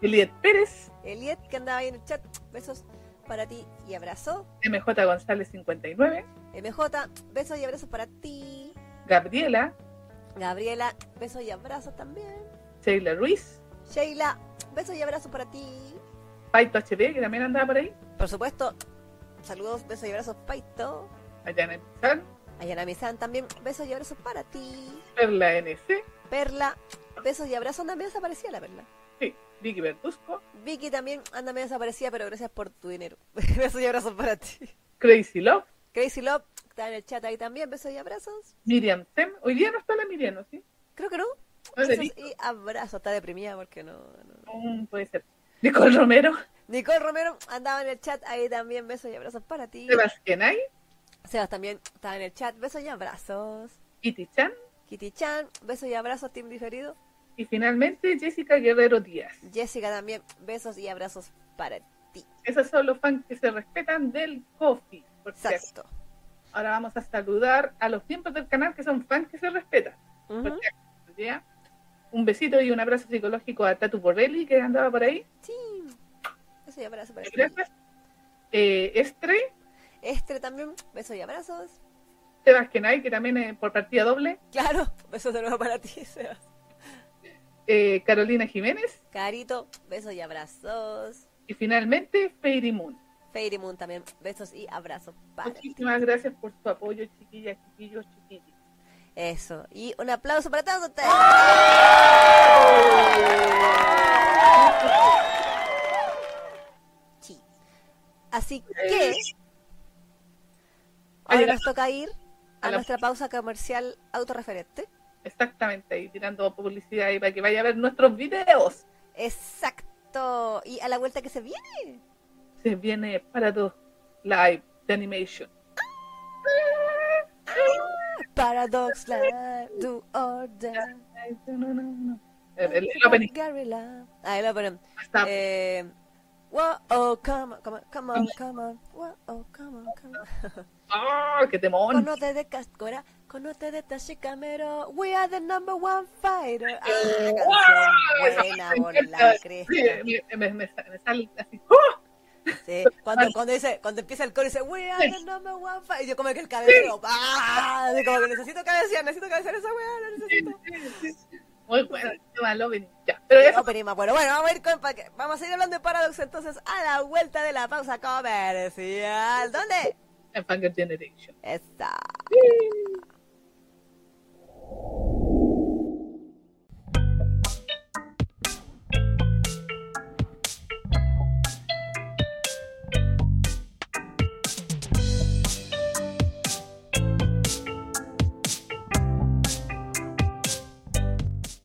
Speaker 2: Eliet Pérez,
Speaker 1: Eliet, que andaba ahí en el chat. Besos para ti y abrazo.
Speaker 2: MJ González 59,
Speaker 1: MJ, besos y abrazos para ti.
Speaker 2: Gabriela,
Speaker 1: Gabriela, besos y abrazos también.
Speaker 2: Sheila Ruiz,
Speaker 1: Sheila, besos y abrazos para ti.
Speaker 2: Paito HB, que también andaba por ahí,
Speaker 1: Por supuesto, saludos, besos y abrazos, Paito.
Speaker 2: Ayana Pizan,
Speaker 1: Ayanami-san también, besos y abrazos para ti.
Speaker 2: Perla NC,
Speaker 1: Perla, besos y abrazos, anda medio desaparecida la Perla.
Speaker 2: sí, Vicky Bertusco,
Speaker 1: Vicky también anda medio desaparecida, pero gracias por tu dinero. besos y abrazos para ti.
Speaker 2: Crazy Love,
Speaker 1: Crazy Love, está en el chat ahí también, besos y abrazos.
Speaker 2: Miriam Tem. Hoy día no está la Miriam, ¿no? ¿sí?
Speaker 1: Creo que no. Besos y abrazos, está deprimida porque no, no-
Speaker 2: Mm, puede ser. Nicole Romero,
Speaker 1: Nicole Romero andaba en el chat ahí también, besos y abrazos para ti.
Speaker 2: Sebastián Ay,
Speaker 1: Sebas también estaba en el chat, besos y abrazos.
Speaker 2: Kitty Chan
Speaker 1: Kitty Chan, besos y abrazos, team diferido.
Speaker 2: Y finalmente Jessica Guerrero Díaz.
Speaker 1: Jessica también, besos y abrazos para ti.
Speaker 2: Esos son los fans que se respetan del coffee. Por cierto.
Speaker 1: Exacto.
Speaker 2: Ahora vamos a saludar a los miembros del canal que son fans que se respetan.
Speaker 1: Ujú.
Speaker 2: Por cierto, ¿ya? Un besito y un abrazo psicológico a Tatu Borrelli que andaba por ahí.
Speaker 1: Sí. Besos y abrazos para.
Speaker 2: Gracias. Eh, Estre,
Speaker 1: Estre también, besos y abrazos.
Speaker 2: Sebastián Ay, que también es por partida doble.
Speaker 1: Claro, besos de nuevo para ti, Sebas.
Speaker 2: Eh, Carolina Jiménez
Speaker 1: Carito, besos y abrazos.
Speaker 2: y finalmente Fairy Moon.
Speaker 1: Fairy Moon también, besos y abrazos para ti.
Speaker 2: Muchísimas gracias por su apoyo, chiquillas, chiquillos, chiquillos.
Speaker 1: Eso. Y un aplauso para todos ustedes. Sí. Así que ahora nos toca ir a nuestra pausa comercial autorreferente.
Speaker 2: Exactamente, ahí tirando publicidad ahí para que vaya a ver nuestros videos.
Speaker 1: Exacto. Y a la vuelta que se viene.
Speaker 2: Se viene para dos live de animation.
Speaker 1: Paradox Live, do or die.
Speaker 2: No, no, no. El, el- el opening
Speaker 1: lo ponen.
Speaker 2: está
Speaker 1: Eh, wow, oh, come on, come on, come on, come on. Wow, oh, come on, come on.
Speaker 2: ¡Ah, qué temón!
Speaker 1: De Cascora, de Tashikamero. We are the number one fighter. Ah, cuando, cuando, dice, cuando empieza el coro y dice, we are the number one fighter. Y yo como que el cabeceo, ¡ah! Como que necesito cabecear, necesito cabecear esa weá, la necesito.
Speaker 2: Muy bueno. Ya, pero
Speaker 1: vamos a ir con, pa' que- vamos a seguir hablando de Paradox entonces a la vuelta de la pausa comercial. ¿Dónde?
Speaker 2: and Pankaj Generation.
Speaker 1: Yes, sir.